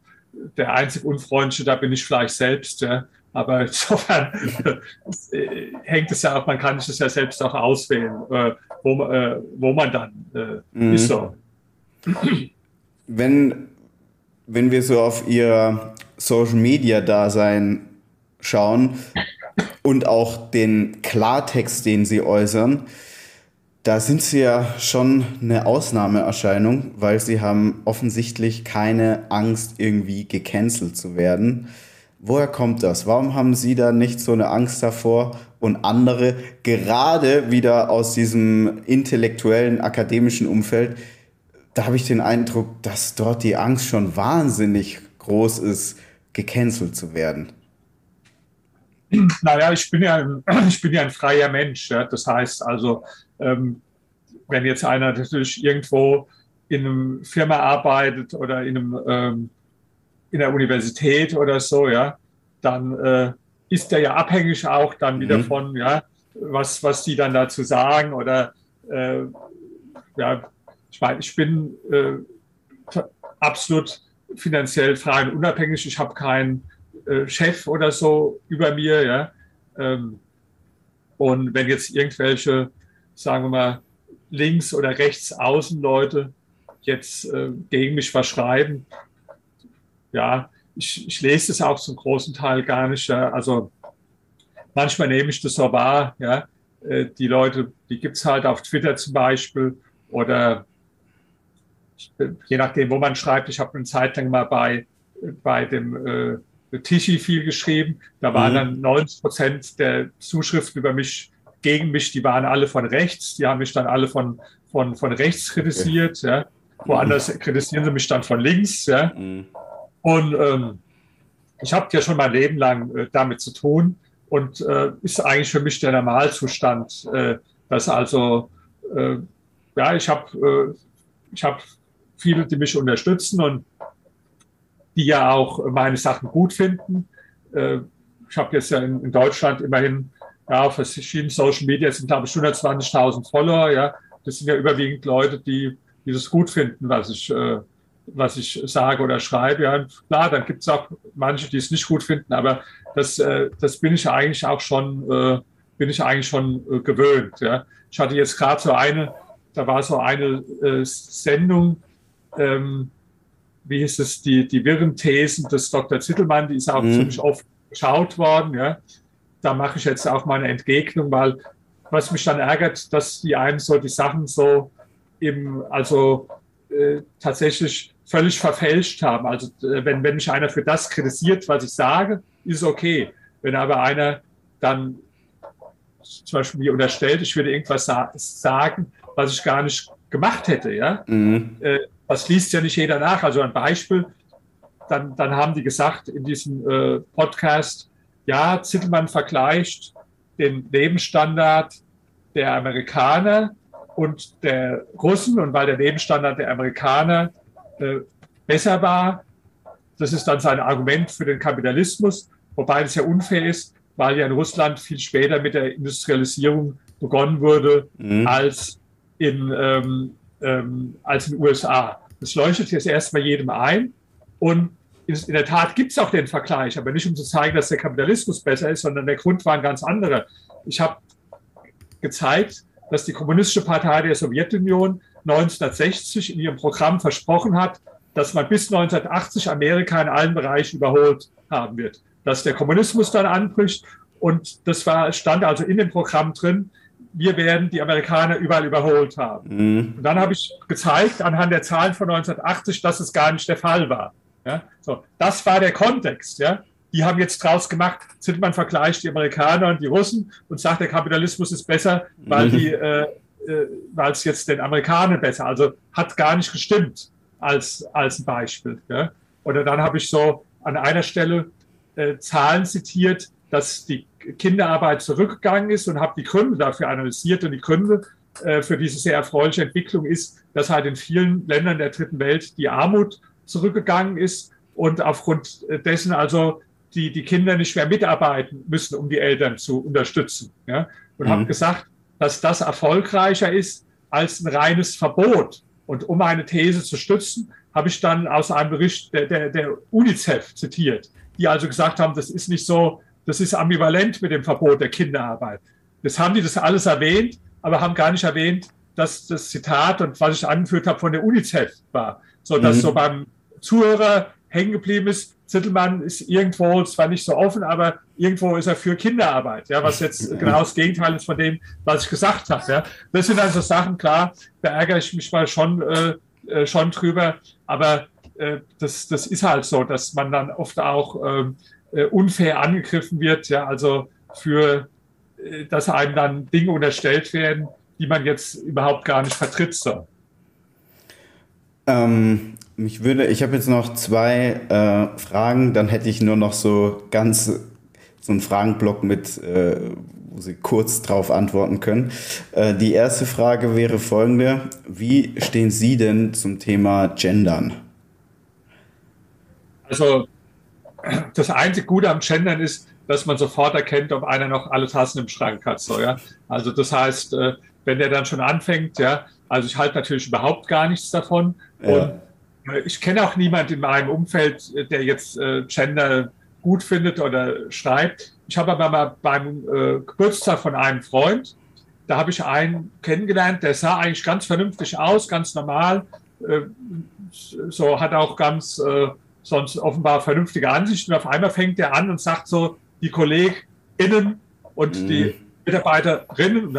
der einzig Unfreundliche, da bin ich vielleicht selbst. Ja. Aber insofern äh, hängt es ja auch, man kann es ja selbst auch auswählen, äh, wo, äh, wo man dann äh, mhm. ist. So. Wenn, wenn wir so auf Ihr Social Media Dasein schauen und auch den Klartext, den Sie äußern, da sind sie ja schon eine Ausnahmeerscheinung, weil sie haben offensichtlich keine Angst, irgendwie gecancelt zu werden. Woher kommt das? Warum haben Sie da nicht so eine Angst davor und andere gerade wieder aus diesem intellektuellen, akademischen Umfeld? Da habe ich den Eindruck, dass dort die Angst schon wahnsinnig groß ist, gecancelt zu werden. Naja, ich bin ja ein, ich bin ja ein freier Mensch. Ja. Das heißt also, ähm, wenn jetzt einer natürlich irgendwo in einer Firma arbeitet oder in, einem, ähm, in der Universität oder so, ja, dann äh, ist der ja abhängig auch dann wieder mhm. von, ja, was, was die dann dazu sagen oder äh, ja, ich meine, ich bin äh, absolut finanziell frei und unabhängig. Ich habe keinen äh, Chef oder so über mir, ja. Ähm, und wenn jetzt irgendwelche sagen wir mal, links oder rechts Außenleute jetzt äh, gegen mich verschreiben. Ja, ich, ich lese es auch zum großen Teil gar nicht. Ja. Also manchmal nehme ich das so wahr, ja, äh, die Leute, die gibt es halt auf Twitter zum Beispiel oder je nachdem, wo man schreibt. Ich habe eine Zeit lang mal bei, bei dem äh, Tichy viel geschrieben. Da waren mhm. dann 90 Prozent der Zuschriften über mich, gegen mich, die waren alle von rechts. Die haben mich dann alle von, von, von rechts kritisiert. Ja. Woanders kritisieren sie mich dann von links. Ja. Mhm. Und ähm, ich habe ja schon mein Leben lang äh, damit zu tun und äh, ist eigentlich für mich der Normalzustand, äh, dass also, äh, ja, ich habe äh, ich hab viele, die mich unterstützen und die ja auch meine Sachen gut finden. Äh, ich habe jetzt ja in, in, Deutschland immerhin ja, auf verschiedenen Social Media sind, glaube ich, 120.000 Follower. Ja, das sind ja überwiegend Leute, die, die das gut finden, was ich, äh, was ich sage oder schreibe. Ja, klar, dann gibt es auch manche, die es nicht gut finden, aber das, äh, das bin ich eigentlich auch schon, äh, bin ich eigentlich schon äh, gewöhnt. Ja. Ich hatte jetzt gerade so eine, da war so eine äh, Sendung, ähm, wie hieß es, die, die wirren Thesen des Dr. Zittelmann, die ist auch mhm. ziemlich oft geschaut worden. Ja. Da mache ich jetzt auch meine Entgegnung, weil was mich dann ärgert, dass die einen so die Sachen so im, also äh, tatsächlich völlig verfälscht haben. Also äh, wenn, wenn mich einer für das kritisiert, was ich sage, ist okay. Wenn aber einer dann zum Beispiel mir unterstellt, ich würde irgendwas sa sagen, was ich gar nicht gemacht hätte, ja, mhm. äh, das liest ja nicht jeder nach. Also ein Beispiel, dann, dann haben die gesagt in diesem äh, Podcast, ja, Zittelmann vergleicht den Lebensstandard der Amerikaner und der Russen und weil der Lebensstandard der Amerikaner äh, besser war, das ist dann sein Argument für den Kapitalismus, wobei das ja unfair ist, weil ja in Russland viel später mit der Industrialisierung begonnen wurde mhm. als in ähm, ähm, als in den USA. Das leuchtet jetzt erstmal jedem ein. Und in der Tat gibt es auch den Vergleich, aber nicht um zu zeigen, dass der Kapitalismus besser ist, sondern der Grund war ein ganz anderer. Ich habe gezeigt, dass die Kommunistische Partei der Sowjetunion 1960 in ihrem Programm versprochen hat, dass man bis 1980 Amerika in allen Bereichen überholt haben wird. Dass der Kommunismus dann anbricht und das war, stand also in dem Programm drin, wir werden die Amerikaner überall überholt haben. Mhm. Und dann habe ich gezeigt, anhand der Zahlen von 1980, dass es gar nicht der Fall war. Ja? So, das war der Kontext. Ja? Die haben jetzt draus gemacht, sind man vergleicht die Amerikaner und die Russen und sagt, der Kapitalismus ist besser, weil die, äh, äh, weil es jetzt den Amerikanern besser. Also hat gar nicht gestimmt als, als ein Beispiel. Ja? Oder dann habe ich so an einer Stelle äh, Zahlen zitiert, dass die Kinderarbeit zurückgegangen ist und habe die Gründe dafür analysiert. Und die Gründe äh, für diese sehr erfreuliche Entwicklung ist, dass halt in vielen Ländern der dritten Welt die Armut zurückgegangen ist und aufgrund dessen also die, die Kinder nicht mehr mitarbeiten müssen, um die Eltern zu unterstützen. Ja? Und mhm. habe gesagt, dass das erfolgreicher ist als ein reines Verbot. Und um eine These zu stützen, habe ich dann aus einem Bericht der, der, der UNICEF zitiert, die also gesagt haben, das ist nicht so das ist ambivalent mit dem Verbot der Kinderarbeit. Das haben die das alles erwähnt, aber haben gar nicht erwähnt, dass das Zitat und was ich angeführt habe von der UNICEF war. So dass mhm. so beim Zuhörer hängen geblieben ist, Zittelmann ist irgendwo zwar nicht so offen, aber irgendwo ist er für Kinderarbeit, ja, was jetzt genau das Gegenteil ist von dem, was ich gesagt habe. Ja. Das sind also Sachen, klar, da ärgere ich mich mal schon, äh, äh schon drüber, aber äh, das, das ist halt so, dass man dann oft auch ähm, äh, unfair angegriffen wird, ja, also für, äh, dass einem dann Dinge unterstellt werden, die man jetzt überhaupt gar nicht vertritt. So. Ähm, mich würde, ich habe jetzt noch zwei äh, Fragen, dann hätte ich nur noch so ganz so einen Fragenblock mit, äh, wo Sie kurz drauf antworten können. Äh, die erste Frage wäre folgende: Wie stehen Sie denn zum Thema Gendern? Also das einzige Gute am Gendern ist, dass man sofort erkennt, ob einer noch alle Tassen im Schrank hat. So, ja? Also das heißt, äh, wenn der dann schon anfängt, ja, also ich halte natürlich überhaupt gar nichts davon. Ja. Und ich kenne auch niemanden in meinem Umfeld, äh, der jetzt Gender gut findet oder schreibt. Ich habe aber mal beim Geburtstag von einem Freund, da habe ich einen kennengelernt, der sah eigentlich ganz vernünftig aus, ganz normal, so hat auch ganz sonst offenbar vernünftige Ansichten. Und auf einmal fängt er an und sagt so, die KollegInnen und mhm. die Mitarbeiterin,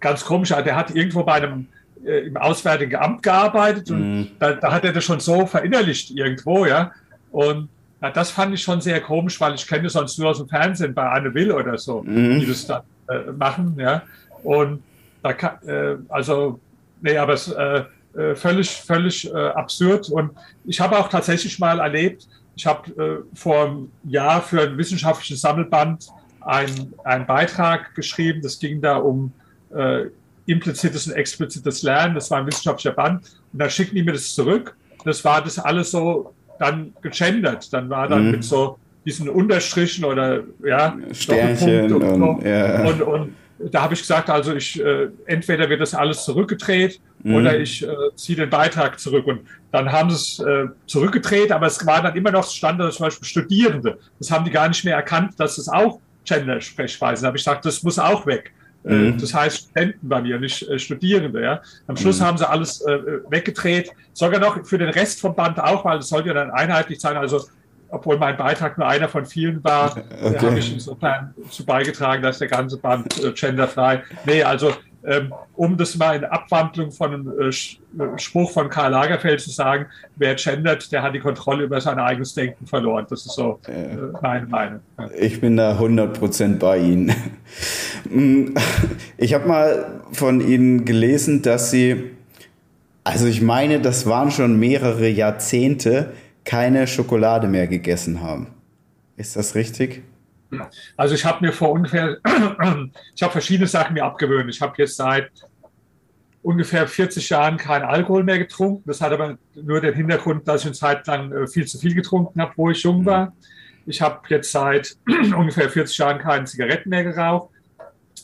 ganz komisch, der hat irgendwo bei einem im Auswärtigen Amt gearbeitet und mhm. da, da, hat er das schon so verinnerlicht irgendwo, ja. Und ja, das fand ich schon sehr komisch, weil ich kenne sonst nur aus dem Fernsehen bei Anne Will oder so, mhm. die das dann äh, machen, ja. Und da kann, äh, also, nee, aber es äh, äh völlig, völlig äh, absurd. Und ich habe auch tatsächlich mal erlebt, ich habe äh, vor einem Jahr für ein wissenschaftliches Sammelband einen Beitrag geschrieben. Das ging da um äh, implizites und explizites Lernen. Das war ein wissenschaftlicher Band. Und da schicken die mir das zurück. Das war das alles so dann gegendert. Dann war dann mhm. mit so diesen Unterstrichen oder ja, Sternchen und, und, und, ja. und, und da habe ich gesagt, also ich äh, entweder wird das alles zurückgedreht mhm. oder ich äh, ziehe den Beitrag zurück. Und dann haben sie es äh, zurückgedreht, aber es war dann immer noch Standard, zum Beispiel Studierende. Das haben die gar nicht mehr erkannt, dass es auch Gender-Sprechweisen. Da habe ich gesagt, das muss auch weg. Äh, mhm. Das heißt Studenten bei mir, nicht äh, Studierende. Ja. Am Schluss mhm. haben sie alles äh, weggedreht, sogar noch für den Rest vom Band auch, weil es sollte ja dann einheitlich sein. Also obwohl mein Beitrag nur einer von vielen war, okay. habe ich insofern dazu beigetragen, dass der ganze Band äh, genderfrei. Nee, also um das mal in Abwandlung von einem äh, äh, Spruch von Karl Lagerfeld zu sagen, wer gendert, der hat die Kontrolle über sein eigenes Denken verloren. Das ist so äh, meine Meinung. Ich bin da 100% bei Ihnen. Ich habe mal von Ihnen gelesen, dass Sie, also ich meine, das waren schon mehrere Jahrzehnte, keine Schokolade mehr gegessen haben. Ist das richtig? Also ich habe mir vor ungefähr, ich habe verschiedene Sachen mir abgewöhnt. Ich habe jetzt seit ungefähr 40 Jahren keinen Alkohol mehr getrunken. Das hat aber nur den Hintergrund, dass ich eine Zeit lang äh, viel zu viel getrunken habe, wo ich jung war. Ich habe jetzt seit ungefähr 40 Jahren keine Zigaretten mehr geraucht,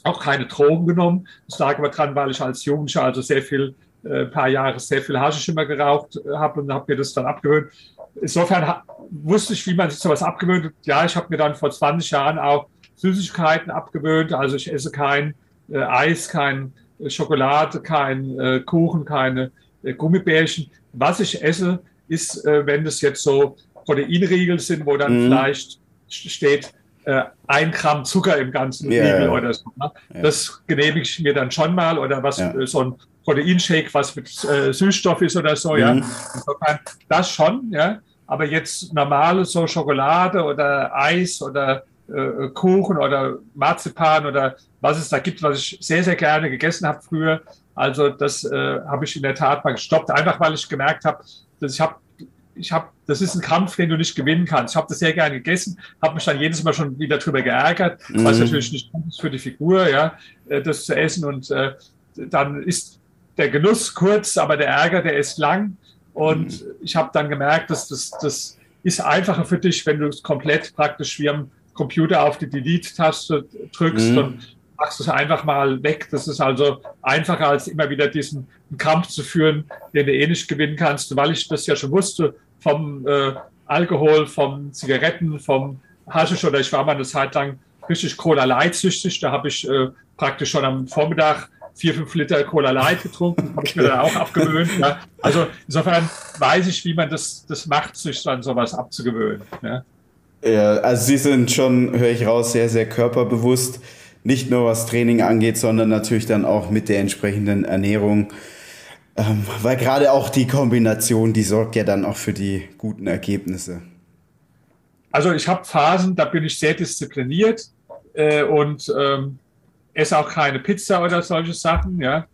auch keine Drogen genommen. Das lag aber dran, weil ich als Jugendlicher also sehr viel, äh, ein paar Jahre sehr viel Haschisch immer geraucht äh, habe und habe mir das dann abgewöhnt insofern wusste ich, wie man sich sowas abgewöhnt. Ja, ich habe mir dann vor 20 Jahren auch Süßigkeiten abgewöhnt. Also ich esse kein äh, Eis, kein äh, Schokolade, kein äh, Kuchen, keine äh, Gummibärchen. Was ich esse, ist, äh, wenn das jetzt so Proteinriegel sind, wo dann mhm. vielleicht steht, äh, ein Gramm Zucker im ganzen yeah. Riegel oder so. Ne? Das genehmige ich mir dann schon mal oder was ja. so ein Proteinshake, was mit äh, Süßstoff ist oder so, mhm. ja. Insofern das schon, ja. Aber jetzt normale so Schokolade oder Eis oder äh, Kuchen oder Marzipan oder was es da gibt, was ich sehr, sehr gerne gegessen habe früher. Also das äh, habe ich in der Tat mal gestoppt, einfach weil ich gemerkt habe, dass ich habe ich habe, das ist ein Kampf, den du nicht gewinnen kannst. Ich habe das sehr gerne gegessen, habe mich dann jedes Mal schon wieder drüber geärgert, mhm. was natürlich nicht gut ist für die Figur, ja, äh, das zu essen. Und äh, dann ist der Genuss kurz, aber der Ärger, der ist lang. Und mhm. ich habe dann gemerkt, dass das, das ist einfacher für dich, wenn du es komplett praktisch wie am Computer auf die Delete-Taste drückst mhm. und machst es einfach mal weg. Das ist also einfacher, als immer wieder diesen Kampf zu führen, den du eh nicht gewinnen kannst, weil ich das ja schon wusste vom äh, Alkohol, vom Zigaretten, vom Haschisch oder ich war mal eine Zeit lang richtig Cola Light süchtig. Da habe ich äh, praktisch schon am Vormittag vier, fünf Liter Cola Light getrunken, habe ich mir dann auch abgewöhnt. Ja. Also insofern weiß ich, wie man das, das macht, sich dann sowas abzugewöhnen. Ja. ja, also Sie sind schon, höre ich raus, sehr, sehr körperbewusst. Nicht nur was Training angeht, sondern natürlich dann auch mit der entsprechenden Ernährung. Ähm, weil gerade auch die Kombination, die sorgt ja dann auch für die guten Ergebnisse. Also ich habe Phasen, da bin ich sehr diszipliniert äh, und ähm, esse auch keine Pizza oder solche Sachen, ja.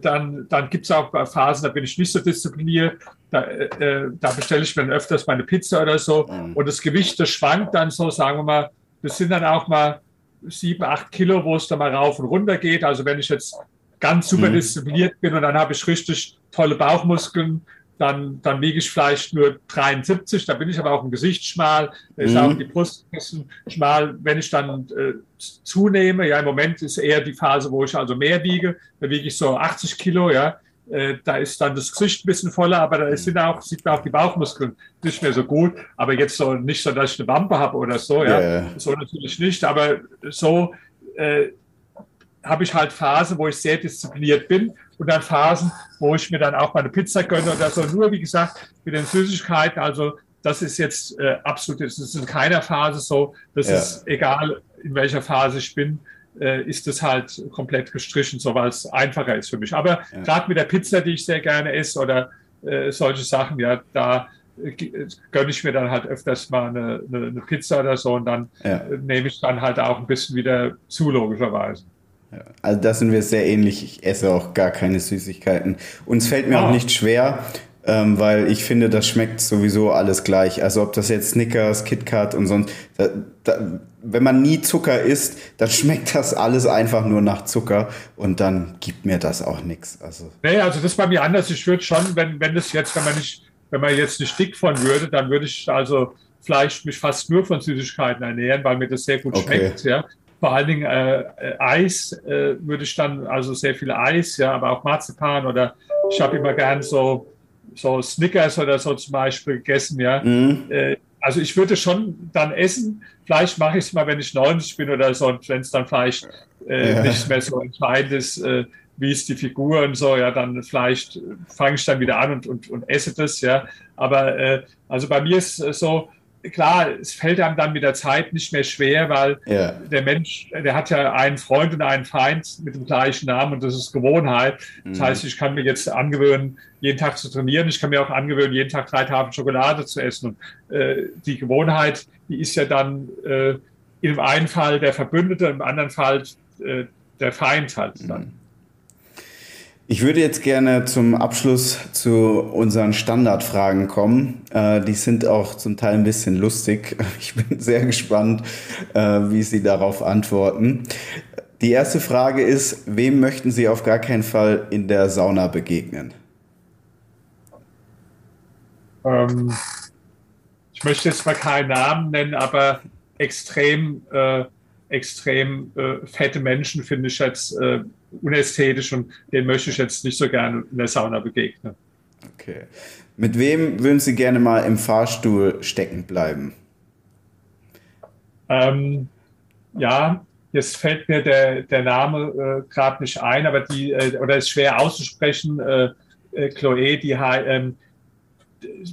Dann, dann gibt es auch Phasen, da bin ich nicht so diszipliniert. Da, äh, da bestelle ich mir dann öfters meine Pizza oder so. Mhm. Und das Gewicht, das schwankt dann so, sagen wir mal, das sind dann auch mal sieben, acht Kilo, wo es dann mal rauf und runter geht. Also wenn ich jetzt ganz super mhm. diszipliniert bin und dann habe ich richtig tolle Bauchmuskeln, dann, dann wiege ich vielleicht nur 73, da bin ich aber auch im Gesicht schmal, da ist mhm. auch die Brust ein bisschen schmal. Wenn ich dann äh, zunehme, ja, im Moment ist eher die Phase, wo ich also mehr wiege, da wiege ich so 80 Kilo, ja, äh, da ist dann das Gesicht ein bisschen voller, aber da sind auch, sieht man auch die Bauchmuskeln nicht mehr so gut. Aber jetzt so nicht so, dass ich eine Wampe habe oder so, ja, yeah. so natürlich nicht, aber so äh, habe ich halt Phasen, wo ich sehr diszipliniert bin und dann Phasen, wo ich mir dann auch meine Pizza gönne oder so. Nur wie gesagt, mit den Süßigkeiten, also das ist jetzt äh, absolut, das ist in keiner Phase so. Das ja. ist egal, in welcher Phase ich bin. äh, ist es halt komplett gestrichen, so weil es einfacher ist für mich. Aber ja. gerade mit der Pizza, die ich sehr gerne esse oder äh, solche Sachen, ja, da äh, gönne ich mir dann halt öfters mal eine, eine, eine Pizza oder so und dann ja. Äh, nehme ich dann halt auch ein bisschen wieder zu, logischerweise. Also da sind wir sehr ähnlich. Ich esse auch gar keine Süßigkeiten. Und es fällt mir ah. auch nicht schwer, ähm, weil ich finde, das schmeckt sowieso alles gleich. Also ob das jetzt Snickers, KitKat und sonst, da, da, wenn man nie Zucker isst, dann schmeckt das alles einfach nur nach Zucker und dann gibt mir das auch nichts. Also. Nee, also das ist bei mir anders. Ich würde schon, wenn, wenn das jetzt, wenn man nicht, wenn man jetzt nicht dick von würde, dann würde ich also vielleicht mich fast nur von Süßigkeiten ernähren, weil mir das sehr gut okay. schmeckt. Ja. Vor allen Dingen äh, äh, Eis äh, würde ich dann, also sehr viel Eis, ja, aber auch Marzipan oder ich habe immer gern so so Snickers oder so zum Beispiel gegessen, ja. Mhm. Äh, also ich würde schon dann essen. Vielleicht mache ich es mal, wenn ich 90 bin oder so, und wenn es dann vielleicht äh, ja. nicht mehr so entscheidend ist, äh, wie ist die Figur und so, ja, dann vielleicht fange ich dann wieder an und, und, und esse das, ja. Aber äh, also bei mir ist so, klar, es fällt einem dann mit der Zeit nicht mehr schwer, weil ja. der Mensch, der hat ja einen Freund und einen Feind mit dem gleichen Namen und das ist Gewohnheit. Das mhm. heißt, ich kann mir jetzt angewöhnen, jeden Tag zu trainieren. Ich kann mir auch angewöhnen, jeden Tag drei Tafeln Schokolade zu essen. Und äh, die Gewohnheit, die ist ja dann äh, im einen Fall der Verbündete, im anderen Fall äh, der Feind halt dann. Mhm. Ich würde jetzt gerne zum Abschluss zu unseren Standardfragen kommen. Äh, die sind auch zum Teil ein bisschen lustig. Ich bin sehr gespannt, äh, wie Sie darauf antworten. Die erste Frage ist, wem möchten Sie auf gar keinen Fall in der Sauna begegnen? Ähm, ich möchte jetzt mal keinen Namen nennen, aber extrem, äh, extrem äh, fette Menschen finde ich jetzt äh, unästhetisch und den möchte ich jetzt nicht so gerne in der Sauna begegnen. Okay. Mit wem würden Sie gerne mal im Fahrstuhl stecken bleiben? Ähm, ja, jetzt fällt mir der, der Name äh, gerade nicht ein, aber die, äh, oder ist schwer auszusprechen, äh, äh Chloe, die, ähm,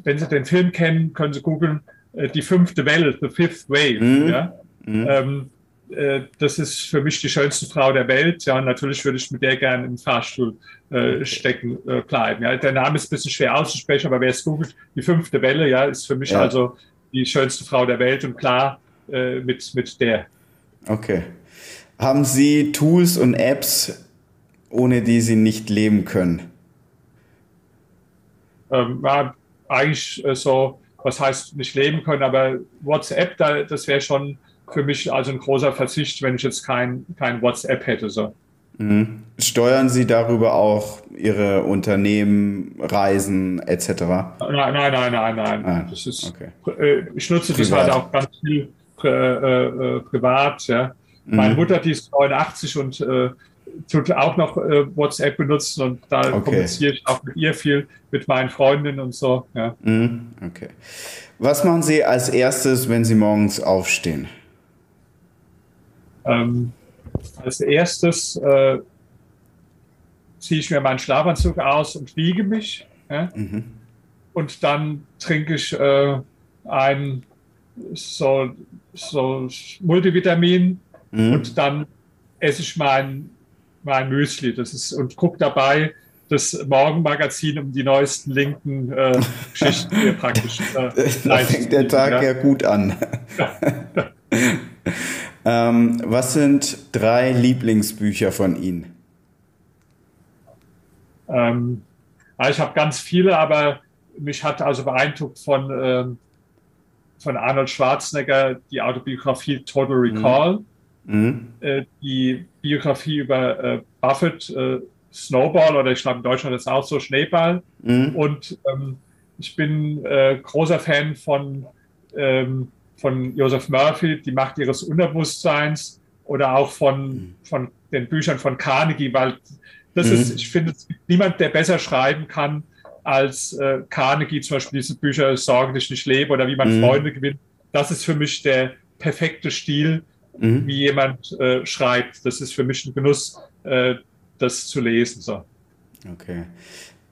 wenn Sie den Film kennen, können Sie googeln, äh, die fünfte Welle, The Fifth Wave. Mhm. Ja? Mhm. Ähm, äh, das ist für mich die schönste Frau der Welt. Ja, und natürlich würde ich mit der gerne im Fahrstuhl äh, stecken äh, bleiben. Ja, der Name ist ein bisschen schwer auszusprechen, aber wer es googelt, die fünfte Welle, ja, ist für mich ja. also die schönste Frau der Welt und klar äh, mit, mit der. Okay. Haben Sie Tools und Apps, ohne die Sie nicht leben können? Ähm, ja, eigentlich äh, so, was heißt nicht leben können, aber WhatsApp, da, das wäre schon für mich also ein großer Verzicht, wenn ich jetzt kein, kein WhatsApp hätte. So. Mhm. Steuern Sie darüber auch Ihre Unternehmen, Reisen etc.? Nein, nein, nein, nein, nein. Ah, das ist, okay. Äh, ich nutze privat. das halt auch ganz viel äh, äh, privat. Ja. Mhm. Meine Mutter, die ist 89 und äh, tut auch noch WhatsApp benutzen und da okay. kommuniziere ich auch mit ihr viel, mit meinen Freundinnen und so. Ja. Mhm. Okay. Was machen Sie als erstes, wenn Sie morgens aufstehen? Ähm, als erstes äh, ziehe ich mir meinen Schlafanzug aus und wiege mich. Ja? Mhm. Und dann trinke ich äh, ein so, so Multivitamin mhm. und dann esse ich mein, mein Müsli. Das ist, und gucke dabei das Morgenmagazin um die neuesten linken äh, Geschichten hier praktisch. Äh, da fängt der Tag ja, ja gut an. Ähm, was sind drei Lieblingsbücher von Ihnen? Ähm, ich habe ganz viele, aber mich hat also beeindruckt von, ähm, von Arnold Schwarzenegger die Autobiografie Total Recall, mhm. äh, die Biografie über äh, Buffett, äh, Snowball oder ich glaube in Deutschland ist auch so Schneeball. Mhm. Und ähm, ich bin äh, großer Fan von ähm, von Joseph Murphy, Die Macht ihres Unterbewusstseins oder auch von, von den Büchern von Carnegie, weil das mhm. ist, ich finde, niemand, der besser schreiben kann als äh, Carnegie, zum Beispiel diese Bücher Sorgen dich nicht lebe oder wie man mhm. Freunde gewinnt. Das ist für mich der perfekte Stil, mhm. wie jemand äh, schreibt. Das ist für mich ein Genuss, äh, das zu lesen. So. Okay.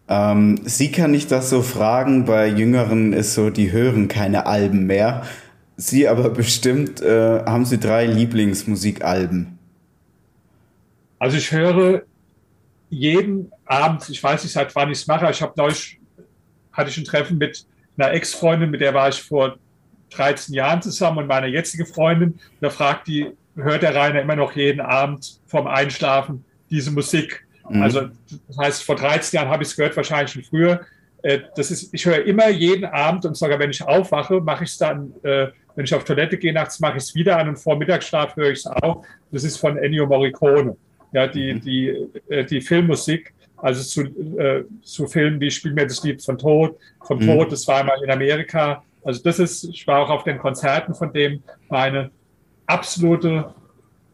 Ähm, Sie kann ich das so fragen, bei Jüngeren ist so, die hören keine Alben mehr. Sie aber bestimmt, äh, haben Sie drei Lieblingsmusikalben? Also ich höre jeden Abend, ich weiß nicht, seit wann ich es mache, ich habe neulich, hatte ich ein Treffen mit einer Ex-Freundin, mit der war ich vor 13 Jahren zusammen und meine jetzige Freundin. Da fragt die, hört der Rainer immer noch jeden Abend vorm Einschlafen diese Musik? Mhm. Also das heißt, vor 13 Jahren habe ich es gehört, wahrscheinlich schon früher. Äh, das ist, ich höre immer jeden Abend und sogar wenn ich aufwache, mache ich es dann, äh, wenn ich auf Toilette gehe nachts, mache ich es wieder an und vor Mittagsschlaf höre ich es auch. Das ist von Ennio Morricone. Ja, die, mhm. die, äh, die Filmmusik, also zu, äh, zu Filmen wie Spiel mir das Lied von Tod, vom mhm. Tod, das war einmal in Amerika. Also das ist, ich war auch auf den Konzerten von dem, meine absolute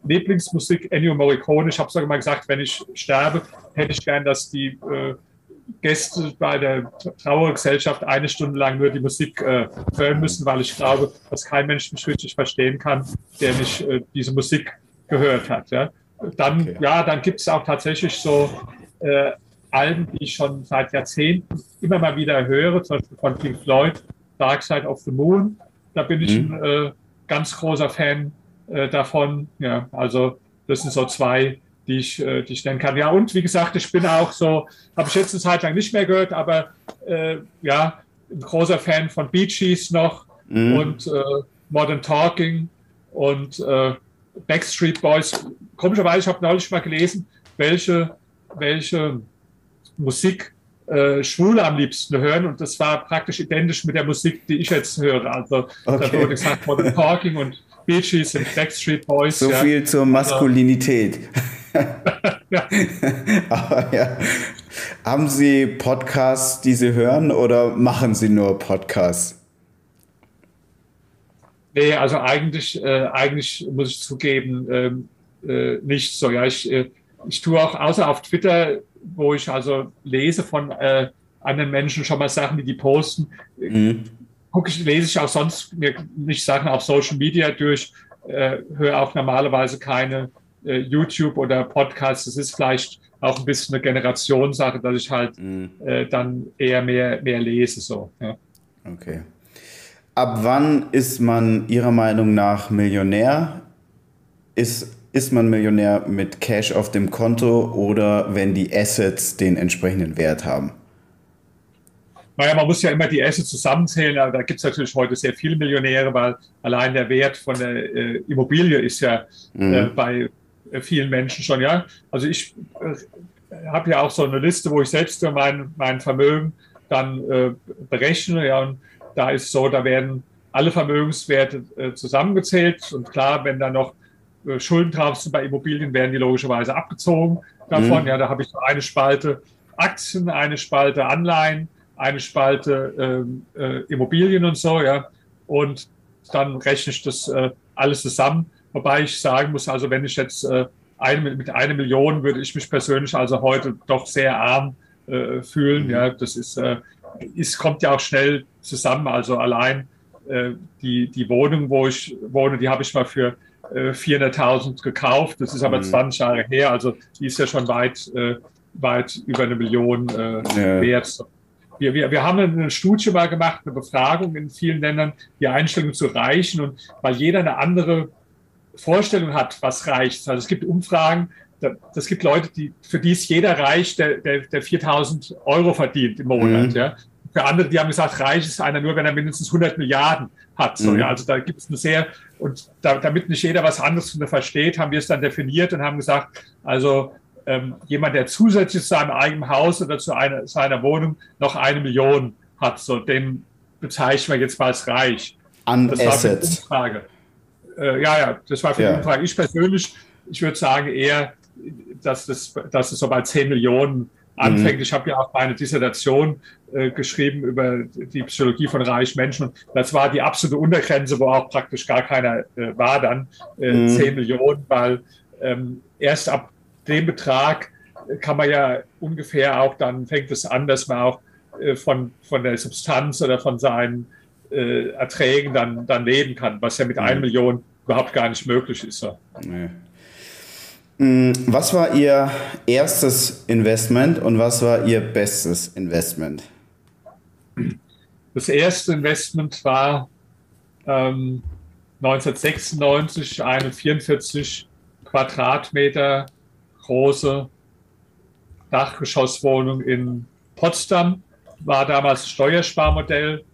Lieblingsmusik Ennio Morricone. Ich habe sogar mal gesagt, wenn ich sterbe, hätte ich gern, dass die äh, Gäste bei der Trauergesellschaft eine Stunde lang nur die Musik äh, hören müssen, weil ich glaube, dass kein Mensch mich richtig verstehen kann, der nicht äh, diese Musik gehört hat. Ja. Dann, okay. ja, dann gibt es auch tatsächlich so äh, Alben, die ich schon seit Jahrzehnten immer mal wieder höre, zum Beispiel von Pink Floyd, Dark Side of the Moon. Da bin ich mhm. ein äh, ganz großer Fan äh, davon. Ja, also das sind so zwei, die ich, äh, die ich nennen kann. Ja, und wie gesagt, ich bin auch so, habe ich jetzt eine Zeit lang nicht mehr gehört, aber äh, ja, ein großer Fan von Bee Gees noch mhm. und äh, Modern Talking und äh, Backstreet Boys. Komischerweise, ich habe neulich mal gelesen, welche, welche Musik äh, Schwule am liebsten hören und das war praktisch identisch mit der Musik, die ich jetzt höre. Also okay. da wurde gesagt Modern Talking und Bee Gees und Backstreet Boys. So ja. viel zur also Maskulinität. ja. Aber ja. Haben Sie Podcasts, die Sie hören oder machen Sie nur Podcasts? Nee, also eigentlich, äh, eigentlich muss ich zugeben, ähm, äh, nicht so. Ja, ich, äh, ich tue auch außer auf Twitter, wo ich also lese von äh, anderen Menschen schon mal Sachen, die die posten, mhm. Gucke ich, lese ich auch sonst mir nicht Sachen auf Social Media durch, äh, höre auch normalerweise keine äh, YouTube oder Podcasts. Das ist vielleicht auch ein bisschen eine Generationssache, dass ich halt mhm. äh, dann eher mehr, mehr lese. So, ja. Okay. Ab wann ist man Ihrer Meinung nach Millionär? Ist, ist man Millionär mit Cash auf dem Konto oder wenn die Assets den entsprechenden Wert haben? Naja, man muss ja immer die Assets zusammenzählen, aber da gibt es natürlich heute sehr viele Millionäre, weil allein der Wert von der äh, Immobilie ist ja mhm. äh, bei äh, vielen Menschen schon, ja. Also ich äh, habe ja auch so eine Liste, wo ich selbst mein, mein Vermögen dann äh, berechne, ja, und da ist so, da werden alle Vermögenswerte äh, zusammengezählt und klar, wenn da noch äh, Schulden drauf sind bei Immobilien, werden die logischerweise abgezogen davon. Mhm. Ja, da habe ich so eine Spalte Aktien, eine Spalte Anleihen, eine Spalte ähm, äh, Immobilien und so, ja. Und dann rechne ich das äh, alles zusammen. Wobei ich sagen muss, also wenn ich jetzt äh, eine, mit einer Million würde ich mich persönlich also heute doch sehr arm äh, fühlen. Mhm. Ja, das ist, äh, ist, kommt ja auch schnell zusammen. Also allein äh, die, die Wohnung, wo ich wohne, die habe ich mal für äh, 400.000 gekauft. Das ist aber mhm. 20 Jahre her. Also die ist ja schon weit, äh, weit über eine Million äh, ja. wert. Wir, wir, wir haben eine Studie mal gemacht, eine Befragung in vielen Ländern, die Einstellung zu reichen. Und weil jeder eine andere Vorstellung hat, was reicht. Also es gibt Umfragen, das gibt Leute, die, für die ist jeder reich, der, der, der 4000 Euro verdient im Monat. Mhm. Ja. Für andere, die haben gesagt, reich ist einer nur, wenn er mindestens 100 Milliarden hat. So, mhm. ja. Also da gibt es eine sehr, und da, damit nicht jeder was anderes versteht, haben wir es dann definiert und haben gesagt, also ähm, jemand, der zusätzlich zu seinem eigenen Haus oder zu einer, seiner Wohnung noch eine Million hat, so den bezeichnen wir jetzt mal als reich. An das Assets. War eine Umfrage. Äh, ja, ja, das war für ja. die Umfrage. Ich persönlich, ich würde sagen eher, dass das, dass es so bei 10 Millionen anfängt. Mhm. Ich habe ja auch meine Dissertation äh, geschrieben über die Psychologie von reichen Menschen. Und das war die absolute Untergrenze, wo auch praktisch gar keiner äh, war dann, äh, mhm. 10 Millionen, weil ähm, erst ab dem Betrag kann man ja ungefähr auch, dann fängt es an, dass man auch äh, von, von der Substanz oder von seinen äh, Erträgen dann, dann leben kann, was ja mit mhm. einer Million überhaupt gar nicht möglich ist. Ja. Nee. Mm, was war Ihr erstes Investment und was war Ihr bestes Investment? Das erste Investment war ähm, 1996 eine 44 Quadratmeter große Dachgeschosswohnung in Potsdam, war damals Steuersparmodell,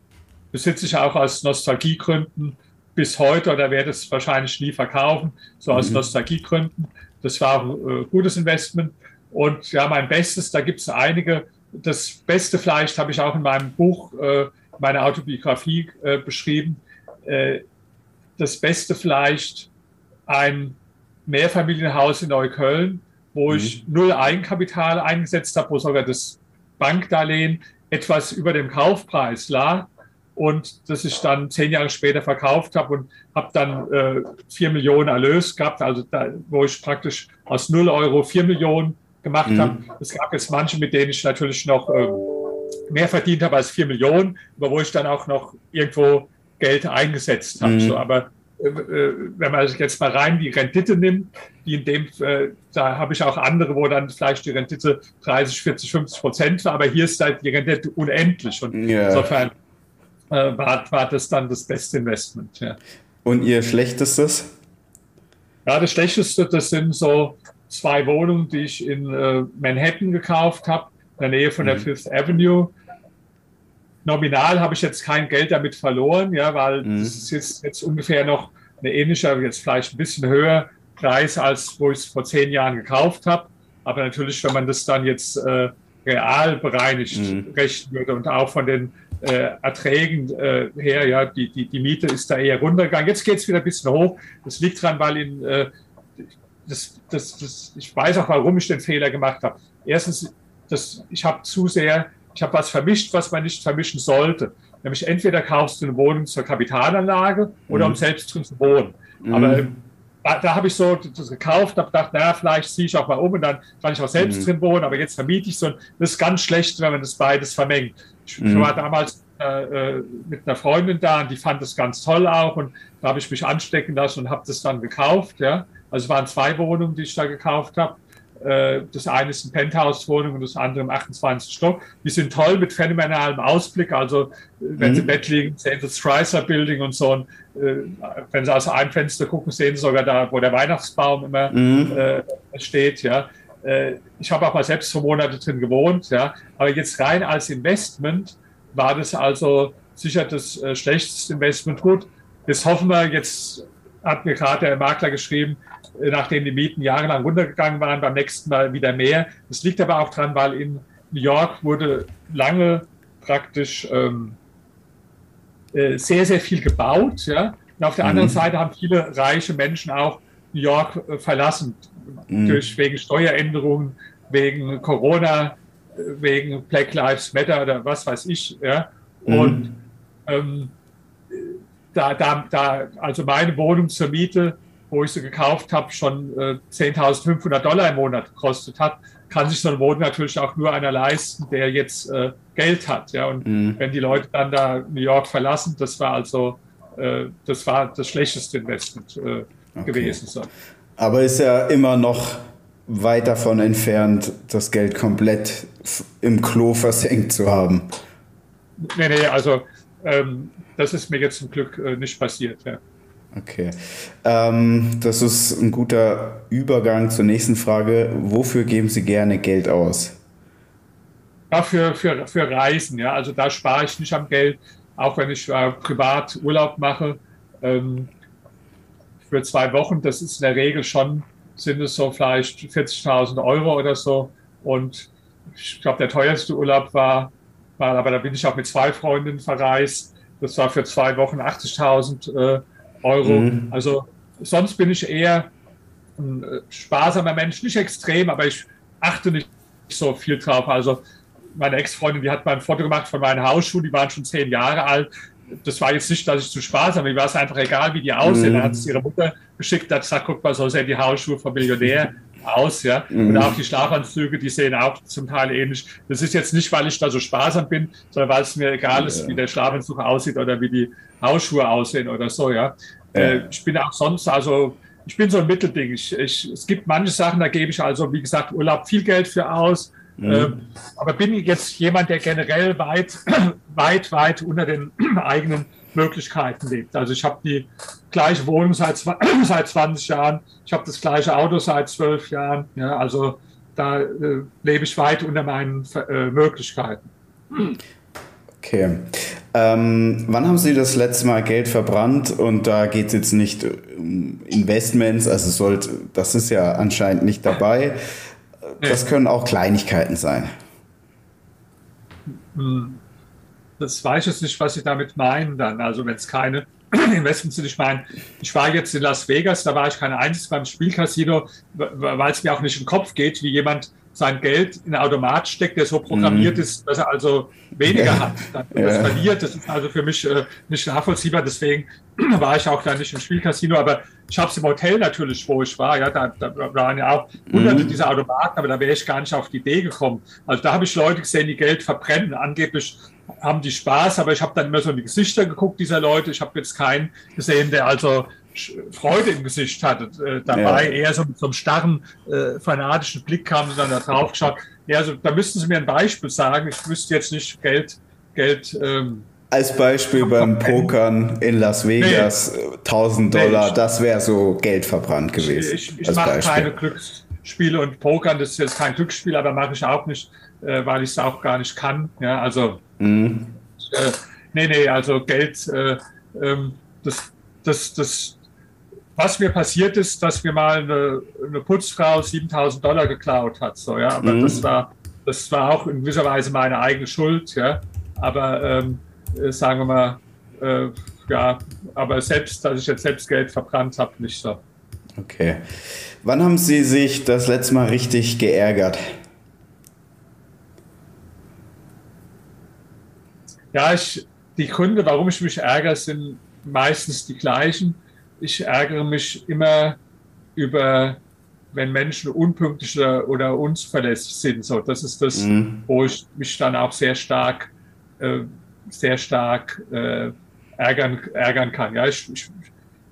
besitze ich auch aus Nostalgiegründen bis heute oder werde es wahrscheinlich nie verkaufen, so aus mhm. Nostalgiegründen. Das war ein äh, gutes Investment. Und ja, mein Bestes, da gibt es einige. Das Beste vielleicht habe ich auch in meinem Buch, äh, meiner Autobiografie äh, beschrieben. Äh, das Beste vielleicht ein Mehrfamilienhaus in Neukölln, wo mhm. ich null Eigenkapital eingesetzt habe, wo sogar das Bankdarlehen etwas über dem Kaufpreis lag und das ich dann zehn Jahre später verkauft habe und habe dann äh, vier Millionen Erlös gehabt, also da, wo ich praktisch aus null Euro vier Millionen gemacht mhm. habe. Es gab jetzt manche, mit denen ich natürlich noch äh, mehr verdient habe als vier Millionen, aber wo ich dann auch noch irgendwo Geld eingesetzt habe. Mhm. So, aber äh, äh wenn man jetzt mal rein die Rendite nimmt, die in dem, äh, da habe ich auch andere, wo dann vielleicht die Rendite 30, 40, 50 Prozent war, aber hier ist halt die Rendite unendlich und yeah. insofern äh, war, war das dann das beste Investment. Ja. Und Ihr schlechtestes? Ja, das schlechteste, das sind so zwei Wohnungen, die ich in äh, Manhattan gekauft habe, in der Nähe von der mhm. Fifth Avenue. Nominal habe ich jetzt kein Geld damit verloren, ja, weil mhm. das ist jetzt, jetzt ungefähr noch eine ähnliche, jetzt vielleicht ein bisschen höher Preis, als wo ich es vor zehn Jahren gekauft habe. Aber natürlich, wenn man das dann jetzt äh, real bereinigt mhm. rechnen würde und auch von den äh, Erträgen äh, her, ja, die, die, die Miete ist da eher runtergegangen. Jetzt geht es wieder ein bisschen hoch. Das liegt daran, weil in, äh, das, das, das, ich weiß auch, warum ich den Fehler gemacht habe. Erstens, das, ich habe zu sehr, ich habe was vermischt, was man nicht vermischen sollte. Nämlich entweder kaufst du eine Wohnung zur Kapitalanlage oder mhm. um selbst drin zu wohnen. Mhm. Aber da, da habe ich so das gekauft, habe gedacht, naja, vielleicht ziehe ich auch mal um und dann kann ich auch selbst mhm. drin wohnen, aber jetzt vermiete ich so. Das ist ganz schlecht, wenn man das beides vermengt. Ich, mhm. war damals äh, äh, mit einer Freundin da und die fand das ganz toll auch und da habe ich mich anstecken lassen und habe das dann gekauft. Ja. Also es waren zwei Wohnungen, die ich da gekauft habe. Äh, das eine ist eine Penthouse-Wohnung und das andere im 28. Stock. Die sind toll mit phänomenalem Ausblick. Also wenn mhm. Sie im Bett liegen, sehen Sie das Chrysler Building und so. Und, äh, wenn Sie aus einem Fenster gucken, sehen Sie sogar da, wo der Weihnachtsbaum immer mhm. äh, steht. Ja. Äh, ich habe auch mal selbst für Monate drin gewohnt. Ja. Aber jetzt rein als Investment war das also sicher das äh, schlechteste Investment. Gut, jetzt hoffen wir, jetzt hat mir gerade der Makler geschrieben, nachdem die Mieten jahrelang runtergegangen waren, beim nächsten Mal wieder mehr. Das liegt aber auch daran, weil in New York wurde lange praktisch ähm, äh, sehr, sehr viel gebaut. Ja? Und auf der mhm. anderen Seite haben viele reiche Menschen auch New York äh, verlassen, mhm. durch, wegen Steueränderungen, wegen Corona, äh, wegen Black Lives Matter oder was weiß ich. Ja? Mhm. Und ähm, da, da, da, also meine Wohnung zur Miete wo ich sie gekauft habe, schon äh, 10.500 Dollar im Monat gekostet hat, kann sich so eine Wohnung natürlich auch nur einer leisten, der jetzt äh, Geld hat. Ja? Und mhm. wenn die Leute dann da New York verlassen, das war also äh, das war das schlechteste Investment äh, okay. gewesen. So. Aber ist ja immer noch weit davon entfernt, das Geld komplett im Klo versenkt zu haben. Nee, nee, also ähm, das ist mir jetzt zum Glück äh, nicht passiert. Ja. Okay. Ähm, das ist ein guter Übergang zur nächsten Frage. Wofür geben Sie gerne Geld aus? Ja, für, für, für Reisen, ja. Also da spare ich nicht am Geld, auch wenn ich äh, privat Urlaub mache. Ähm, für zwei Wochen, das ist in der Regel schon, sind es so vielleicht 40.000 Euro oder so. Und ich glaube, der teuerste Urlaub war, war, aber da bin ich auch mit zwei Freundinnen verreist. Das war für zwei Wochen 80.000 Euro. Euro. Mhm. Also sonst bin ich eher ein äh, sparsamer Mensch, nicht extrem, aber ich achte nicht so viel drauf. Also meine Ex-Freundin, die hat mal ein Foto gemacht von meinen Hausschuhen, die waren schon zehn Jahre alt. Das war jetzt nicht, dass ich zu sparsam bin, mir war es einfach egal, wie die aussehen. Mhm. Dann hat es ihre Mutter geschickt, hat gesagt, guck mal, so sehen die Hausschuhe vom Millionär aus, ja. Mhm. Und auch die Schlafanzüge, die sehen auch zum Teil ähnlich. Das ist jetzt nicht, weil ich da so sparsam bin, sondern weil es mir egal ist, ja. wie der Schlafanzug aussieht oder wie die Hausschuhe aussehen oder so, ja. ja. Äh, ich bin auch sonst, also ich bin so ein Mittelding. Ich, ich, es gibt manche Sachen, da gebe ich also, wie gesagt, Urlaub viel Geld für aus. Mhm. Ähm, aber bin jetzt jemand, der generell weit, weit, weit unter den eigenen Möglichkeiten lebt. Also ich habe die, gleiche Wohnung seit, seit 20 Jahren, ich habe das gleiche Auto seit 12 Jahren. Ja, also da äh, lebe ich weit unter meinen äh, Möglichkeiten. Okay. Ähm, wann haben Sie das letzte Mal Geld verbrannt? Und da geht es jetzt nicht um Investments, also sollte, das ist ja anscheinend nicht dabei. Das können auch Kleinigkeiten sein. Hm. Das weiß ich jetzt nicht, was Sie damit meinen dann. Also wenn es keine Investments sind, ich meine, ich war jetzt in Las Vegas, da war ich kein einziges beim Spielcasino, weil es mir auch nicht in den Kopf geht, wie jemand sein Geld in einen Automat steckt, der so programmiert mhm. ist, dass er also weniger hat, dann ja. das verliert. Das ist also für mich äh, nicht nachvollziehbar. Deswegen war ich auch da nicht im Spielcasino, aber ich habe es im Hotel natürlich, wo ich war. Ja, da, da waren ja auch hunderte mhm. dieser Automaten, aber da wäre ich gar nicht auf die Idee gekommen. Also da habe ich Leute gesehen, die Geld verbrennen. Angeblich haben die Spaß, aber ich habe dann immer so in die Gesichter geguckt dieser Leute. Ich habe jetzt keinen gesehen, der also Freude im Gesicht hatte äh, dabei, ja. eher so mit so einem starren, äh, fanatischen Blick kam sie dann da drauf geschaut. Ja, also da müssten Sie mir ein Beispiel sagen. Ich wüsste jetzt nicht Geld, Geld. Ähm, als Beispiel beim Pokern in Las Vegas, nee. 1000 Dollar, nee, ich, das wäre so Geld verbrannt gewesen. Ich, ich, ich mache keine Glücksspiele und Pokern, das ist jetzt kein Glücksspiel, aber mache ich auch nicht, äh, weil ich es auch gar nicht kann. Ja, also, mhm. äh, nee, nee, also Geld, äh, ähm, das, das, das, was mir passiert ist, dass mir mal eine, eine Putzfrau 7000 Dollar geklaut hat. So, ja, aber mhm. das, war, das war auch in gewisser Weise meine eigene Schuld. Ja, aber ähm, äh, sagen wir mal, äh, ja, aber selbst, dass ich jetzt selbst Geld verbrannt habe, nicht so. Okay. Wann haben Sie sich das letzte Mal richtig geärgert? Ja, ich, die Gründe, warum ich mich ärgere, sind meistens die gleichen ich ärgere mich immer über, wenn Menschen unpünktlich oder unzuverlässig sind. So, das ist das, mhm. wo ich mich dann auch sehr stark, äh, sehr stark äh, ärgern, ärgern kann. Ja, ich, ich,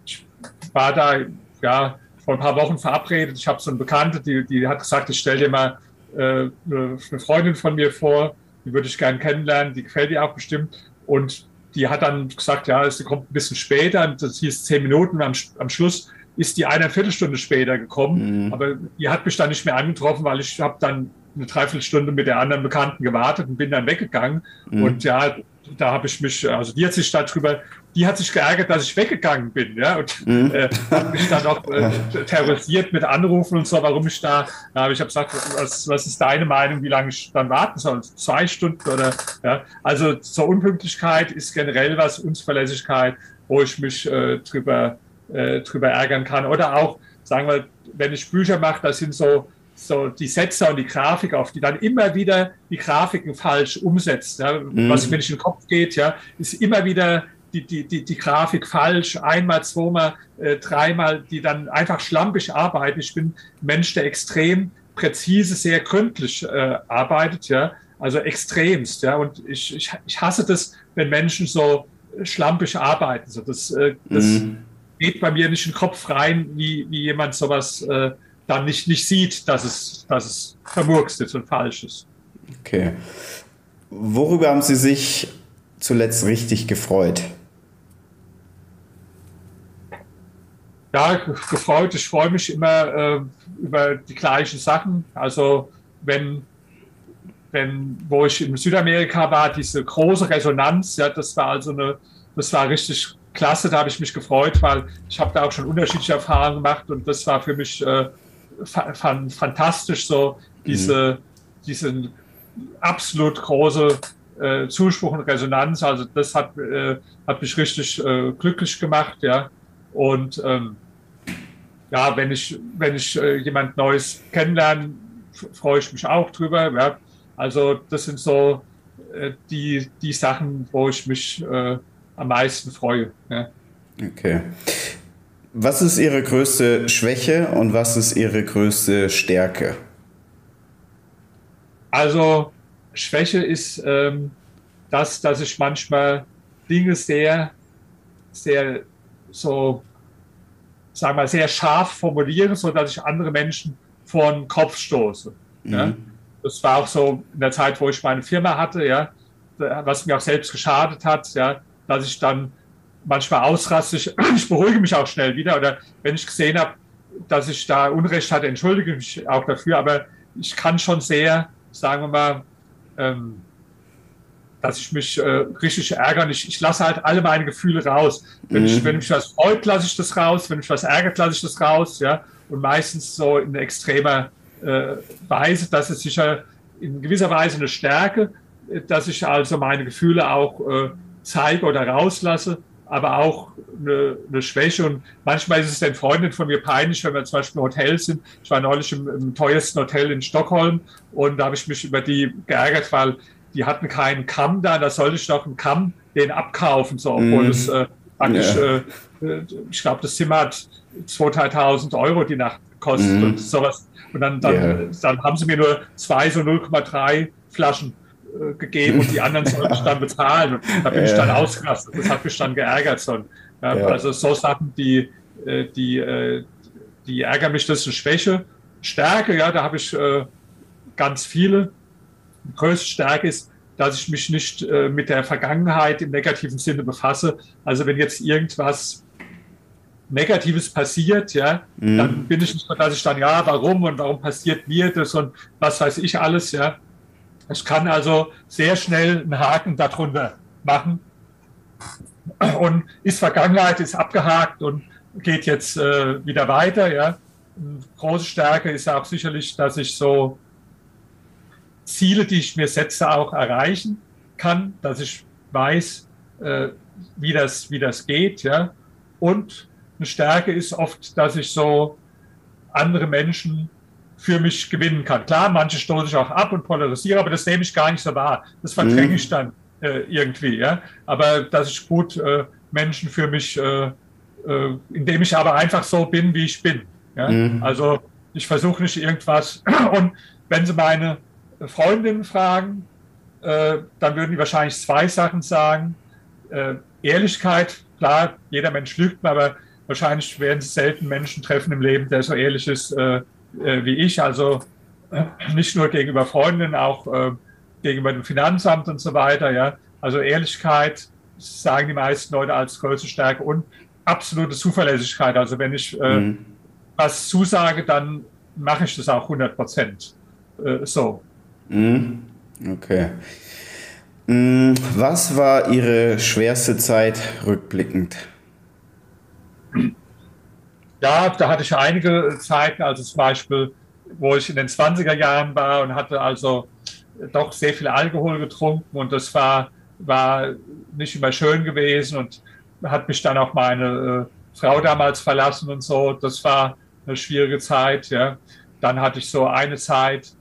ich, war da ja vor ein paar Wochen verabredet. Ich habe so eine Bekannte, die, die hat gesagt, ich stelle dir mal äh, eine Freundin von mir vor, die würde ich gerne kennenlernen, die gefällt dir auch bestimmt. Und die hat dann gesagt, ja, sie kommt ein bisschen später, das hieß zehn Minuten, am, am Schluss ist die eine Viertelstunde später gekommen, mhm. aber die hat mich dann nicht mehr angetroffen, weil ich habe dann eine Dreiviertelstunde mit der anderen Bekannten gewartet und bin dann weggegangen. Mhm. Und ja, da habe ich mich, also die hat sich darüber, die hat sich geärgert, dass ich weggegangen bin, ja, und mhm. äh, hat mich dann auch äh, terrorisiert mit Anrufen und so, warum ich da, habe ich hab gesagt, was, was ist deine Meinung, wie lange ich dann warten soll? Zwei Stunden oder, ja, also zur Unpünktlichkeit ist generell was, Unzuverlässigkeit, wo ich mich äh, drüber, äh, drüber ärgern kann. Oder auch, sagen wir, wenn ich Bücher mache, das sind so, so die Sätze und die Grafik auf, die dann immer wieder die Grafiken falsch umsetzt. Ja, mhm. Was mir nicht in den Kopf geht, ja, ist immer wieder die, die, die, die Grafik falsch, einmal, zweimal, äh, dreimal, die dann einfach schlampig arbeiten. Ich bin Mensch, der extrem präzise, sehr gründlich äh, arbeitet, ja, also extremst, ja, und ich, ich, ich hasse das, wenn Menschen so schlampig arbeiten. So, das äh, das mhm. geht bei mir nicht in den Kopf rein, wie, wie jemand sowas äh, dann nicht, nicht sieht, dass es, dass es vermurkst ist und falsch ist. Okay. Worüber haben Sie sich zuletzt richtig gefreut? Ja, gefreut. Ich freue mich immer äh, über die gleichen Sachen. Also wenn, wenn, wo ich in Südamerika war, diese große Resonanz, ja, das war also eine, das war richtig klasse. Da habe ich mich gefreut, weil ich habe da auch schon unterschiedliche Erfahrungen gemacht und das war für mich äh, fantastisch, so diese, mhm. diesen absolut große äh, Zuspruch und Resonanz. Also das hat, äh, hat mich richtig äh, glücklich gemacht, ja. Und ähm, ja, wenn ich, wenn ich äh, jemand Neues kennenlerne, freue ich mich auch drüber. Ja. Also das sind so äh, die, die Sachen, wo ich mich äh, am meisten freue. Ja. Okay. Was ist Ihre größte Schwäche und was ist Ihre größte Stärke? Also Schwäche ist ähm, das, dass ich manchmal Dinge sehr, sehr so, sagen wir, sehr scharf formuliere, so dass ich andere Menschen vor den Kopf stoße. Mhm. Ja? Das war auch so in der Zeit, wo ich meine Firma hatte, ja, was mir auch selbst geschadet hat, ja, dass ich dann manchmal ausraste. Ich, ich beruhige mich auch schnell wieder. Oder wenn ich gesehen habe, dass ich da Unrecht hatte, entschuldige mich auch dafür. Aber ich kann schon sehr, sagen wir mal, ähm, dass ich mich äh, richtig ärgere. Ich, ich lasse halt alle meine Gefühle raus. Wenn, mhm. ich, wenn mich was freut, lasse ich das raus. Wenn mich was ärgert, lasse ich das raus. Ja? Und meistens so in extremer äh, Weise. Das ist sicher in gewisser Weise eine Stärke, dass ich also meine Gefühle auch äh, zeige oder rauslasse, aber auch eine, eine, Schwäche. Und manchmal ist es den Freunden von mir peinlich, wenn wir zum Beispiel im Hotel sind. Ich war neulich im, im teuersten Hotel in Stockholm und da habe ich mich über die geärgert, weil die hatten keinen Kamm da, da sollte ich doch einen Kamm den abkaufen, so, obwohl mm. es äh, praktisch, ja. äh, ich glaube, das Zimmer hat 2.000, 3.000 Euro die Nacht kostet mm. und sowas. Und dann, dann, yeah. dann haben sie mir nur zwei so 0,3 Flaschen äh, gegeben und die anderen sollte ich dann bezahlen. Und da bin yeah. ich dann ausgerastet. Das hat mich dann geärgert. So. Ja. Also so Sachen, die, äh, die, äh, die ärgern mich, das ist eine Schwäche. Stärke, ja, da habe ich äh, ganz viele größte Stärke ist, dass ich mich nicht äh, mit der Vergangenheit im negativen Sinne befasse. Also wenn jetzt irgendwas Negatives passiert, ja, mhm. dann bin ich nicht so, dass ich dann, ja, warum und warum passiert mir das und was weiß ich alles, ja. Ich kann also sehr schnell einen Haken darunter machen und ist Vergangenheit, ist abgehakt und geht jetzt äh, wieder weiter, ja. Eine große Stärke ist auch sicherlich, dass ich so Ziele, die ich mir setze, auch erreichen kann, dass ich weiß, äh, wie, das, wie das geht. Ja? Und eine Stärke ist oft, dass ich so andere Menschen für mich gewinnen kann. Klar, manche stoße ich auch ab und polarisiere, aber das nehme ich gar nicht so wahr. Das verdränge mhm. ich dann äh, irgendwie. Ja? Aber dass ich gut äh, Menschen für mich, äh, äh indem ich aber einfach so bin, wie ich bin. Ja? Mhm. Also ich versuche nicht irgendwas. Und wenn Sie meine Freundinnen fragen, äh, dann würden die wahrscheinlich zwei Sachen sagen. Äh, Ehrlichkeit, klar, jeder Mensch lügt, aber wahrscheinlich werden sie selten Menschen treffen im Leben, der so ehrlich ist äh, äh wie ich. Also äh, nicht nur gegenüber Freundinnen, auch äh, gegenüber dem Finanzamt und so weiter. Ja. Also Ehrlichkeit sagen die meisten Leute als größte Stärke und absolute Zuverlässigkeit. Also wenn ich mhm. was zusage, dann mache ich das auch 100 Prozent. so. Mhm. Okay. Mhm. Was war Ihre schwerste Zeit rückblickend? Ja, da hatte ich einige Zeiten, also zum Beispiel, wo ich in den 20er Jahren war und hatte also doch sehr viel Alkohol getrunken und das war, war nicht immer schön gewesen und hat mich dann auch meine äh, Frau damals verlassen und so. Das war eine schwierige Zeit. Ja. Dann hatte ich so eine Zeit,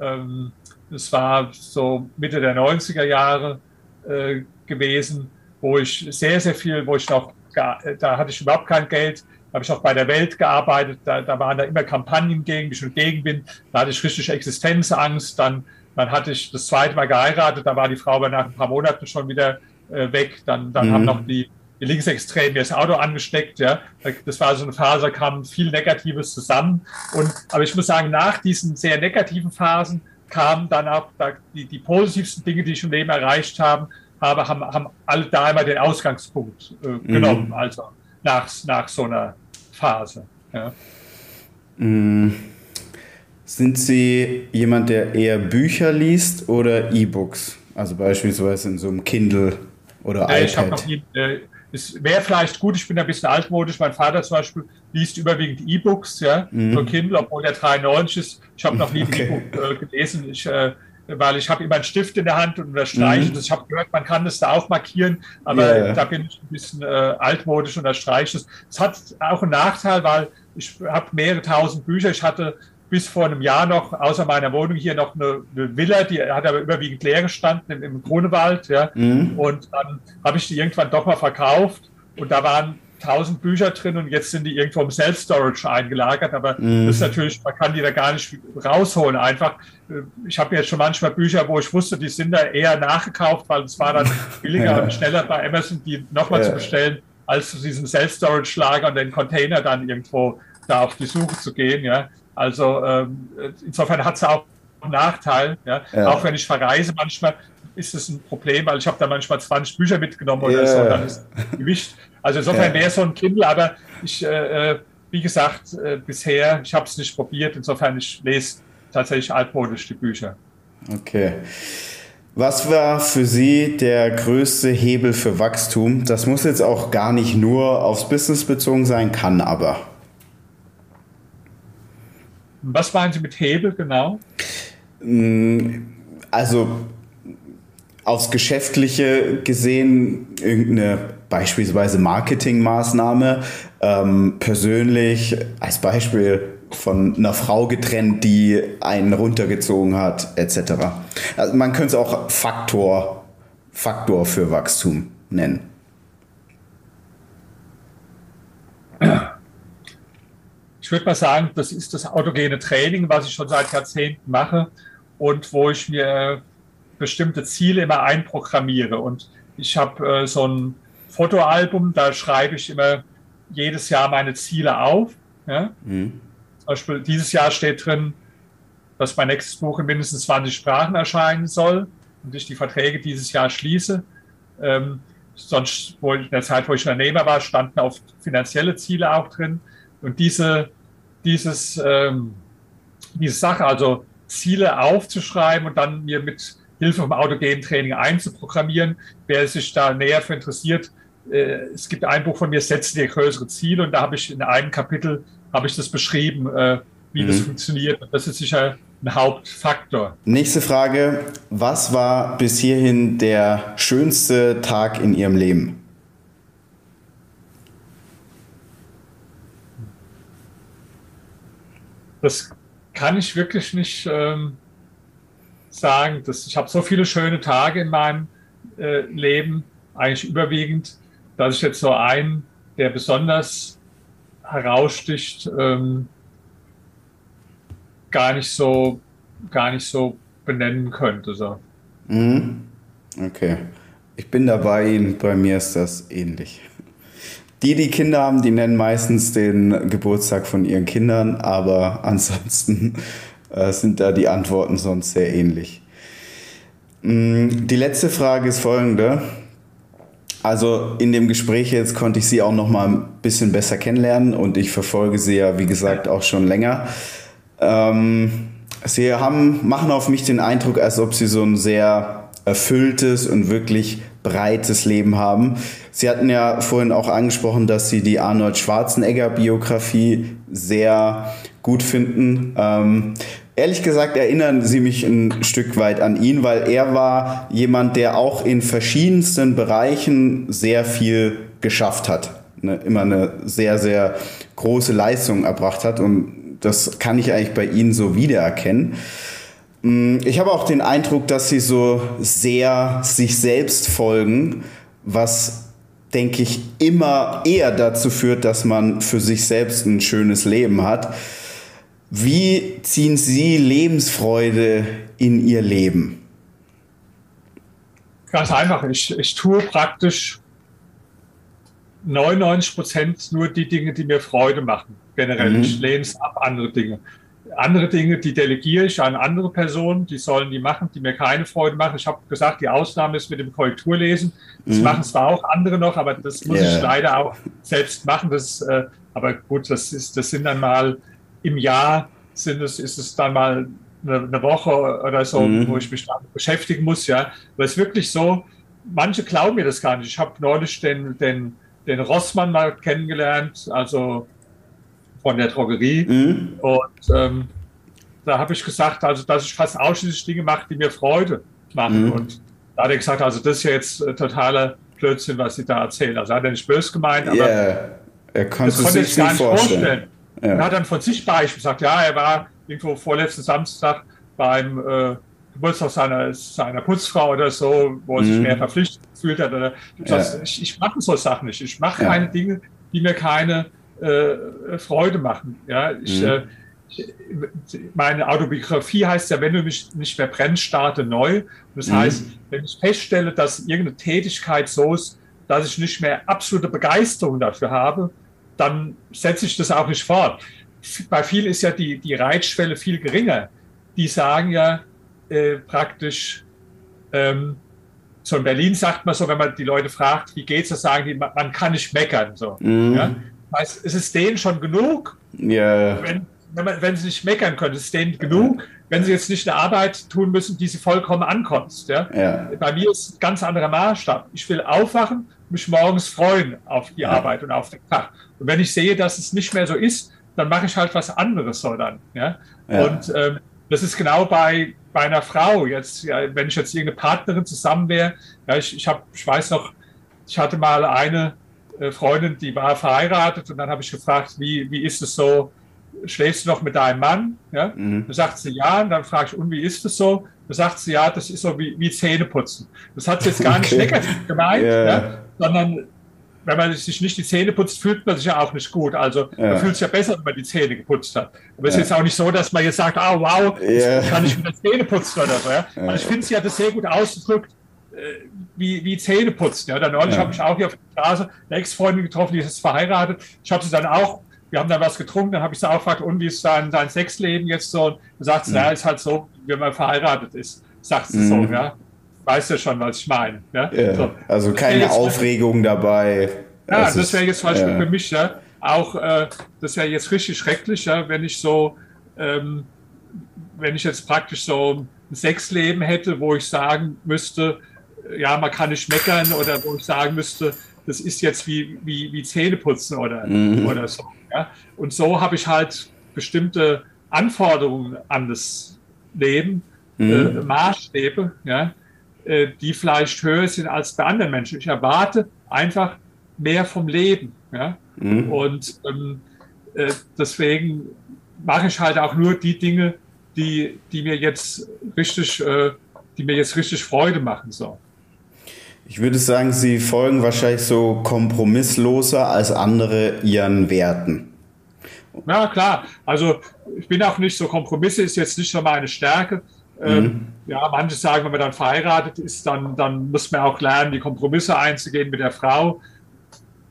ähm, das war so Mitte der 90er Jahre äh, gewesen, wo ich sehr, sehr viel, wo ich noch, da hatte ich überhaupt kein Geld, da habe ich auch bei der Welt gearbeitet, da, da waren da immer Kampagnen gegen, die ich schon gegen bin, da hatte ich richtig Existenzangst, dann, dann hatte ich das zweite Mal geheiratet, da war die Frau aber nach ein paar Monaten schon wieder äh, weg, dann, dann mhm. haben noch die, die Linksextremen mir das Auto angesteckt, ja, das war so eine Phase, da kam viel Negatives zusammen. Und, aber ich muss sagen, nach diesen sehr negativen Phasen kamen dann auch die, die positivsten Dinge, die ich im Leben erreicht habe, habe haben, haben alle da einmal den Ausgangspunkt äh, mhm. genommen, also nach, nach so einer Phase. Ja. Mhm. Sind Sie jemand, der eher Bücher liest oder E-Books? Also beispielsweise in so einem Kindle oder äh, iPad? Ich habe noch nie, äh, es wäre vielleicht gut, ich bin ein bisschen altmodisch. Mein Vater zum Beispiel liest überwiegend E-Books, ja, mhm. für Kindle, obwohl er 93 ist. Ich habe noch nie okay. ein E-Book äh, gelesen, ich, äh, weil ich habe immer einen Stift in der Hand und unterstreiche. Mhm. Ich habe gehört, man kann das da auch markieren, aber yeah. da bin ich ein bisschen äh, altmodisch und unterstreiche es. Es hat auch einen Nachteil, weil ich habe mehrere tausend Bücher. Ich hatte bis vor einem Jahr noch außer meiner Wohnung hier noch eine, eine Villa, die hat aber überwiegend leer gestanden im, im Grunewald. Ja. Mhm. Und dann habe ich die irgendwann doch mal verkauft und da waren tausend Bücher drin und jetzt sind die irgendwo im Self-Storage eingelagert. Aber mhm. das ist natürlich, man kann die da gar nicht rausholen. Einfach, ich habe jetzt schon manchmal Bücher, wo ich wusste, die sind da eher nachgekauft, weil es war dann billiger ja. und schneller bei Amazon, die nochmal ja. zu bestellen, als zu diesem Self-Storage-Lager und den Container dann irgendwo da auf die Suche zu gehen. Ja. Also ähm, insofern hat es auch einen Nachteil. Ja? ja? Auch wenn ich verreise, manchmal ist es ein Problem, weil ich habe da manchmal 20 Bücher mitgenommen oder yeah. so, dann ist Gewicht. Also insofern wäre so ein Kindle, aber ich, äh, äh wie gesagt, äh, bisher, ich habe es nicht probiert, insofern ich lese tatsächlich altmodisch die Bücher. Okay. Was war für Sie der größte Hebel für Wachstum? Das muss jetzt auch gar nicht nur aufs Business bezogen sein, kann aber. Was meinen Sie mit Hebel genau? Mm, also aufs Geschäftliche gesehen, irgendeine beispielsweise Marketingmaßnahme, ähm, persönlich als Beispiel von einer Frau getrennt, die einen runtergezogen hat, etc. Also man könnte es auch Faktor, Faktor für Wachstum nennen. Würde mal sagen, das ist das autogene Training, was ich schon seit Jahrzehnten mache und wo ich mir bestimmte Ziele immer einprogrammiere. Und ich habe äh, so ein Fotoalbum, da schreibe ich immer jedes Jahr meine Ziele auf. Ja? Mhm. Zum Beispiel dieses Jahr steht drin, dass mein nächstes Buch in mindestens 20 Sprachen erscheinen soll und ich die Verträge dieses Jahr schließe. Ähm, sonst, wo in der Zeit, wo ich Unternehmer war, standen auch finanzielle Ziele auch drin. Und diese, dieses, ähm, diese Sache, also Ziele aufzuschreiben und dann mir mit Hilfe vom autogenen Training einzuprogrammieren, wer sich da näher für interessiert, äh, es gibt ein Buch von mir, Setzen dir größere Ziele, und da habe ich in einem Kapitel habe ich das beschrieben, äh, wie mhm. das funktioniert. Und das ist sicher ein Hauptfaktor. Nächste Frage. Was war bis hierhin der schönste Tag in Ihrem Leben? Das kann ich wirklich nicht ähm, sagen. Das, ich habe so viele schöne Tage in meinem äh, Leben, eigentlich überwiegend dass ich jetzt so einen, der besonders heraussticht, ähm, gar nicht so, gar nicht so benennen könnte. So. Mhm. Okay. Ich bin dabei, bei mir ist das ähnlich. Die, die Kinder haben, die nennen meistens den Geburtstag von ihren Kindern, aber ansonsten äh, sind da die Antworten sonst sehr ähnlich. Mm, die letzte Frage ist folgende. Also in dem Gespräch jetzt konnte ich sie auch noch mal ein bisschen besser kennenlernen und ich verfolge sie ja, wie gesagt, auch schon länger. Ähm, sie haben, machen auf mich den Eindruck, als ob sie so ein sehr erfülltes und wirklich breites Leben haben. Sie hatten ja vorhin auch angesprochen, dass Sie die Arnold Schwarzenegger Biografie sehr gut finden. Ähm, Ehrlich gesagt erinnern sie mich ein Stück weit an ihn, weil er war jemand, der auch in verschiedensten Bereichen sehr viel geschafft hat. Ne, immer eine sehr, sehr große Leistung erbracht hat und das kann ich eigentlich bei ihnen so wiedererkennen. Mm, ich habe auch den Eindruck, dass sie so sehr sich selbst folgen, was denke ich immer eher dazu führt, dass man für sich selbst ein schönes Leben hat. Wie ziehen Sie Lebensfreude in Ihr Leben? Ganz einfach. Ich, ich tue praktisch 99 Prozent nur die Dinge, die mir Freude machen. Generell. Mhm. Ich lehne es ab, andere Dinge. Andere Dinge, die delegiere ich an andere Personen, die sollen die machen, die mir keine Freude machen. Ich habe gesagt, die Ausnahme ist mit dem Korrekturlesen. Das mhm. machen zwar auch andere noch, aber das muss yeah. ich leider auch selbst machen. Das, äh, aber gut, das, ist, das sind dann mal im Jahr sind es, ist es dann mal eine, eine Woche oder so, mhm. wo ich mich damit beschäftigen muss, ja. Aber es ist wirklich so, manche glauben mir das gar nicht. Ich habe neulich den, den, den Rossmann mal kennengelernt, also von der Drogerie. Mhm. Und ähm, da habe ich gesagt, also dass ich fast ausschließlich Dinge mache, die mir Freude machen. Mhm. Und da hat er gesagt, also das ist ja jetzt äh, totaler Blödsinn, was Sie da erzählen. Also hat er nicht böse gemeint, aber yeah. er konnte das konnte sich gar nicht vorstellen. vorstellen. Ja. Und hat dann von sich Beispiel gesagt, ja, er war irgendwo vorletzten Samstag beim äh, Geburtstag seiner, seiner Putzfrau oder so, wo er mhm. sich mehr verpflichtet gefühlt hat. Oder, ja. ich, ich mache so Sachen nicht. Ich mache ja. keine Dinge, die mir keine äh, Freude machen. Ja, ich, mhm. äh, meine Autobiografie heißt ja, wenn du mich nicht mehr brennst, starte neu. Und das mhm. heißt, wenn ich feststelle, dass irgendeine Tätigkeit so ist, dass ich nicht mehr absolute Begeisterung dafür habe, dann setze ich das auch nicht fort. Bei vielen ist ja die, die Reitschwelle viel geringer. Die sagen ja äh, praktisch, ähm, so in Berlin sagt man so, wenn man die Leute fragt, wie geht's, dann sagen die, man, man kann nicht meckern. So. Mhm. Ja? Heißt, es ist denen schon genug, Ja. wenn, wenn, man, wenn sie nicht meckern können, es ist denen genug, wenn sie jetzt nicht eine Arbeit tun müssen, die sie vollkommen ankotzt. Ja? Ja. Bei mir ist ein ganz anderer Maßstab. Ich will aufwachen, mich morgens freuen auf die Arbeit und auf den Tag. Und wenn ich sehe, dass es nicht mehr so ist, dann mache ich halt was anderes so dann. Ja? Ja. Und ähm, das ist genau bei, bei einer Frau. Jetzt, ja, wenn ich jetzt irgendeine Partnerin zusammen wäre, ja, ich, ich, hab, ich weiß noch, ich hatte mal eine Freundin, die war verheiratet und dann habe ich gefragt, wie, wie ist es so, schläfst du noch mit deinem Mann? Ja? Mhm. Da sagt sie ja, und dann frage ich, und wie ist es so? Da sagt sie ja, das ist so wie, wie Zähneputzen. Das hat sie jetzt gar nicht Okay. negativ gemeint, Ja. ja, sondern wenn man sich nicht die Zähne putzt, fühlt man sich ja auch nicht gut. Also Ja. man fühlt sich ja besser, wenn man die Zähne geputzt hat. Aber es Ja. ist jetzt auch nicht so, dass man jetzt sagt, ah wow, Ja. jetzt kann ich wieder Zähne putzen oder so. Ja? Also ich finde, sie hat das sehr gut ausgedrückt, äh, wie, wie Zähne putzen. Ja? Dann neulich Ja. habe ich auch hier auf der Straße eine Ex-Freundin getroffen, die ist jetzt verheiratet. Ich habe sie dann auch, wir haben dann was getrunken, dann habe ich sie auch gefragt, und wie ist dein, dein Sexleben jetzt so? Und dann sagt sie, Mhm. ja, ist halt so, wenn man verheiratet ist, sagt sie Mhm. so, ja. Weißt ja schon, was ich meine. Ja? Ja. So. Also keine Aufregung dabei. ja, Es das wäre jetzt zum Beispiel ja. für mich ja auch, äh, das wäre jetzt richtig schrecklich, ja, wenn ich so, ähm, wenn ich jetzt praktisch so ein Sexleben hätte, wo ich sagen müsste, ja, man kann nicht meckern oder wo ich sagen müsste, das ist jetzt wie, wie, wie Zähneputzen oder, Mhm. oder so. Ja. Und so habe ich halt bestimmte Anforderungen an das Leben, äh, Mhm. Maßstäbe, ja, äh, die vielleicht höher sind als bei anderen Menschen. Ich erwarte einfach mehr vom Leben. Ja? Mhm. Und ähm, äh, deswegen mache ich halt auch nur die Dinge, die, die mir jetzt richtig, äh, die mir jetzt richtig Freude machen. So. Ich würde sagen, Sie folgen wahrscheinlich so kompromissloser als andere Ihren Werten. Ja, klar. Also ich bin auch nicht so, Kompromisse ist jetzt nicht so meine Stärke. Ähm, ja, manche sagen, wenn man dann verheiratet ist, dann, dann muss man auch lernen, die Kompromisse einzugehen mit der Frau.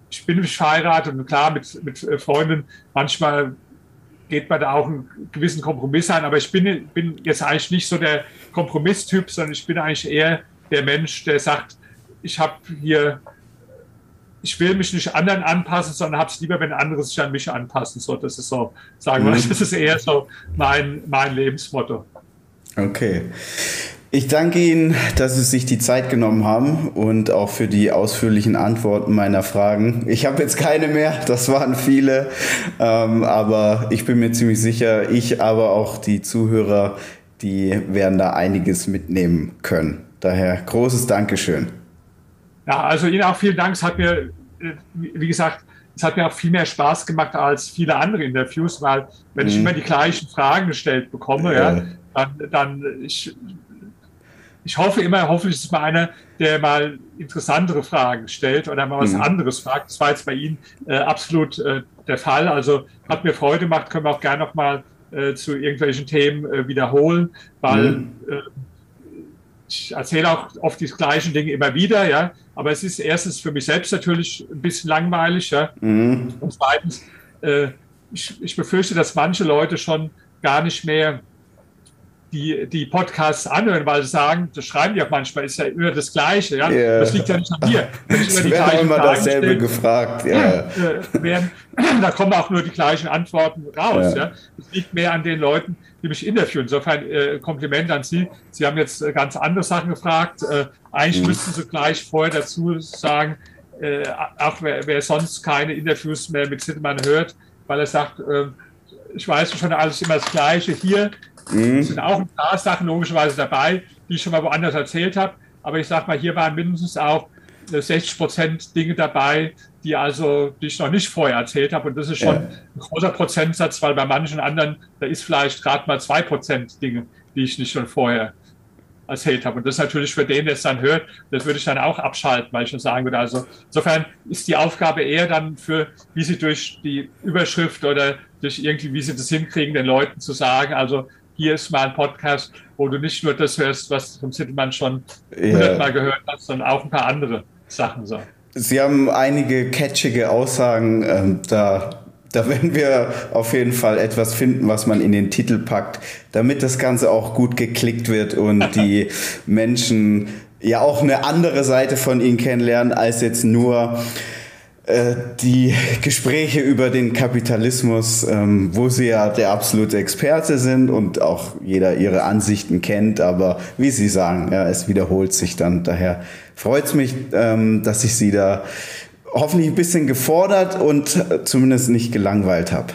Ich bin nicht verheiratet und klar, mit, mit äh, Freunden, manchmal geht man da auch einen gewissen Kompromiss ein, aber ich bin, bin jetzt eigentlich nicht so der Kompromisstyp, sondern ich bin eigentlich eher der Mensch, der sagt, ich habe hier ich will mich nicht anderen anpassen, sondern habe es lieber, wenn andere sich an mich anpassen. So, das ist so, sagen wir, Mhm. das ist eher so mein, mein Lebensmotto. Okay. Ich danke Ihnen, dass Sie sich die Zeit genommen haben und auch für die ausführlichen Antworten meiner Fragen. Ich habe jetzt keine mehr, das waren viele, ähm, aber ich bin mir ziemlich sicher, ich, aber auch die Zuhörer, die werden da einiges mitnehmen können. Daher großes Dankeschön. Ja, also Ihnen auch vielen Dank. Es hat mir, äh, wie gesagt, es hat mir auch viel mehr Spaß gemacht als viele andere Interviews, weil wenn ich Mhm. immer die gleichen Fragen gestellt bekomme, Ja. ja, dann, dann ich, ich hoffe immer, hoffentlich ist es mal einer, der mal interessantere Fragen stellt oder mal was Mhm. anderes fragt. Das war jetzt bei Ihnen äh, absolut äh, der Fall. Also hat mir Freude gemacht, können wir auch gerne noch mal äh, zu irgendwelchen Themen äh, wiederholen, weil Mhm. Ich erzähle auch oft die gleichen Dinge immer wieder, ja. Aber es ist erstens für mich selbst natürlich ein bisschen langweilig, ja. Mhm. Und zweitens, äh, ich, ich befürchte, dass manche Leute schon gar nicht mehr die, die Podcasts anhören, weil sie sagen, das schreiben die auch manchmal, ist ja immer das Gleiche, ja. Ja. Das liegt ja nicht an. Wenn ich Es immer auch Fragen dasselbe stelle, gefragt. Ja. äh, werden, da kommen auch nur die gleichen Antworten raus. Ja. Das liegt mehr an den Leuten, die mich interviewen. Insofern äh, Kompliment an Sie. Sie haben jetzt äh, ganz andere Sachen gefragt. Äh, eigentlich Mhm. müssten Sie gleich vorher dazu sagen, äh, auch wer, wer sonst keine Interviews mehr mit Zittelmann hört, weil er sagt, äh, ich weiß schon alles immer das Gleiche. Hier Mhm. sind auch ein paar Sachen logischerweise dabei, die ich schon mal woanders erzählt habe. Aber ich sag mal, hier waren mindestens auch äh, 60 Prozent Dinge dabei, die also, die ich noch nicht vorher erzählt habe. Und das ist schon Ja. ein großer Prozentsatz, weil bei manchen anderen, da ist vielleicht gerade mal zwei Prozent Dinge, die ich nicht schon vorher erzählt habe. Und das ist natürlich für den, der es dann hört, das würde ich dann auch abschalten, weil ich schon sagen würde. Also insofern ist die Aufgabe eher dann für, wie sie durch die Überschrift oder durch irgendwie, wie sie das hinkriegen, den Leuten zu sagen, also hier ist mal ein Podcast, wo du nicht nur das hörst, was vom Zittelmann schon Ja. hundertmal gehört hast, sondern auch ein paar andere Sachen so. Sie haben einige catchige Aussagen. Ähm, da, da werden wir auf jeden Fall etwas finden, was man in den Titel packt, damit das Ganze auch gut geklickt wird und die Menschen ja auch eine andere Seite von Ihnen kennenlernen, als jetzt nur die Gespräche über den Kapitalismus, ähm, wo Sie ja der absolute Experte sind und auch jeder Ihre Ansichten kennt, aber wie Sie sagen, ja, es wiederholt sich dann. Daher freut es mich, ähm, dass ich Sie da hoffentlich ein bisschen gefordert und zumindest nicht gelangweilt habe.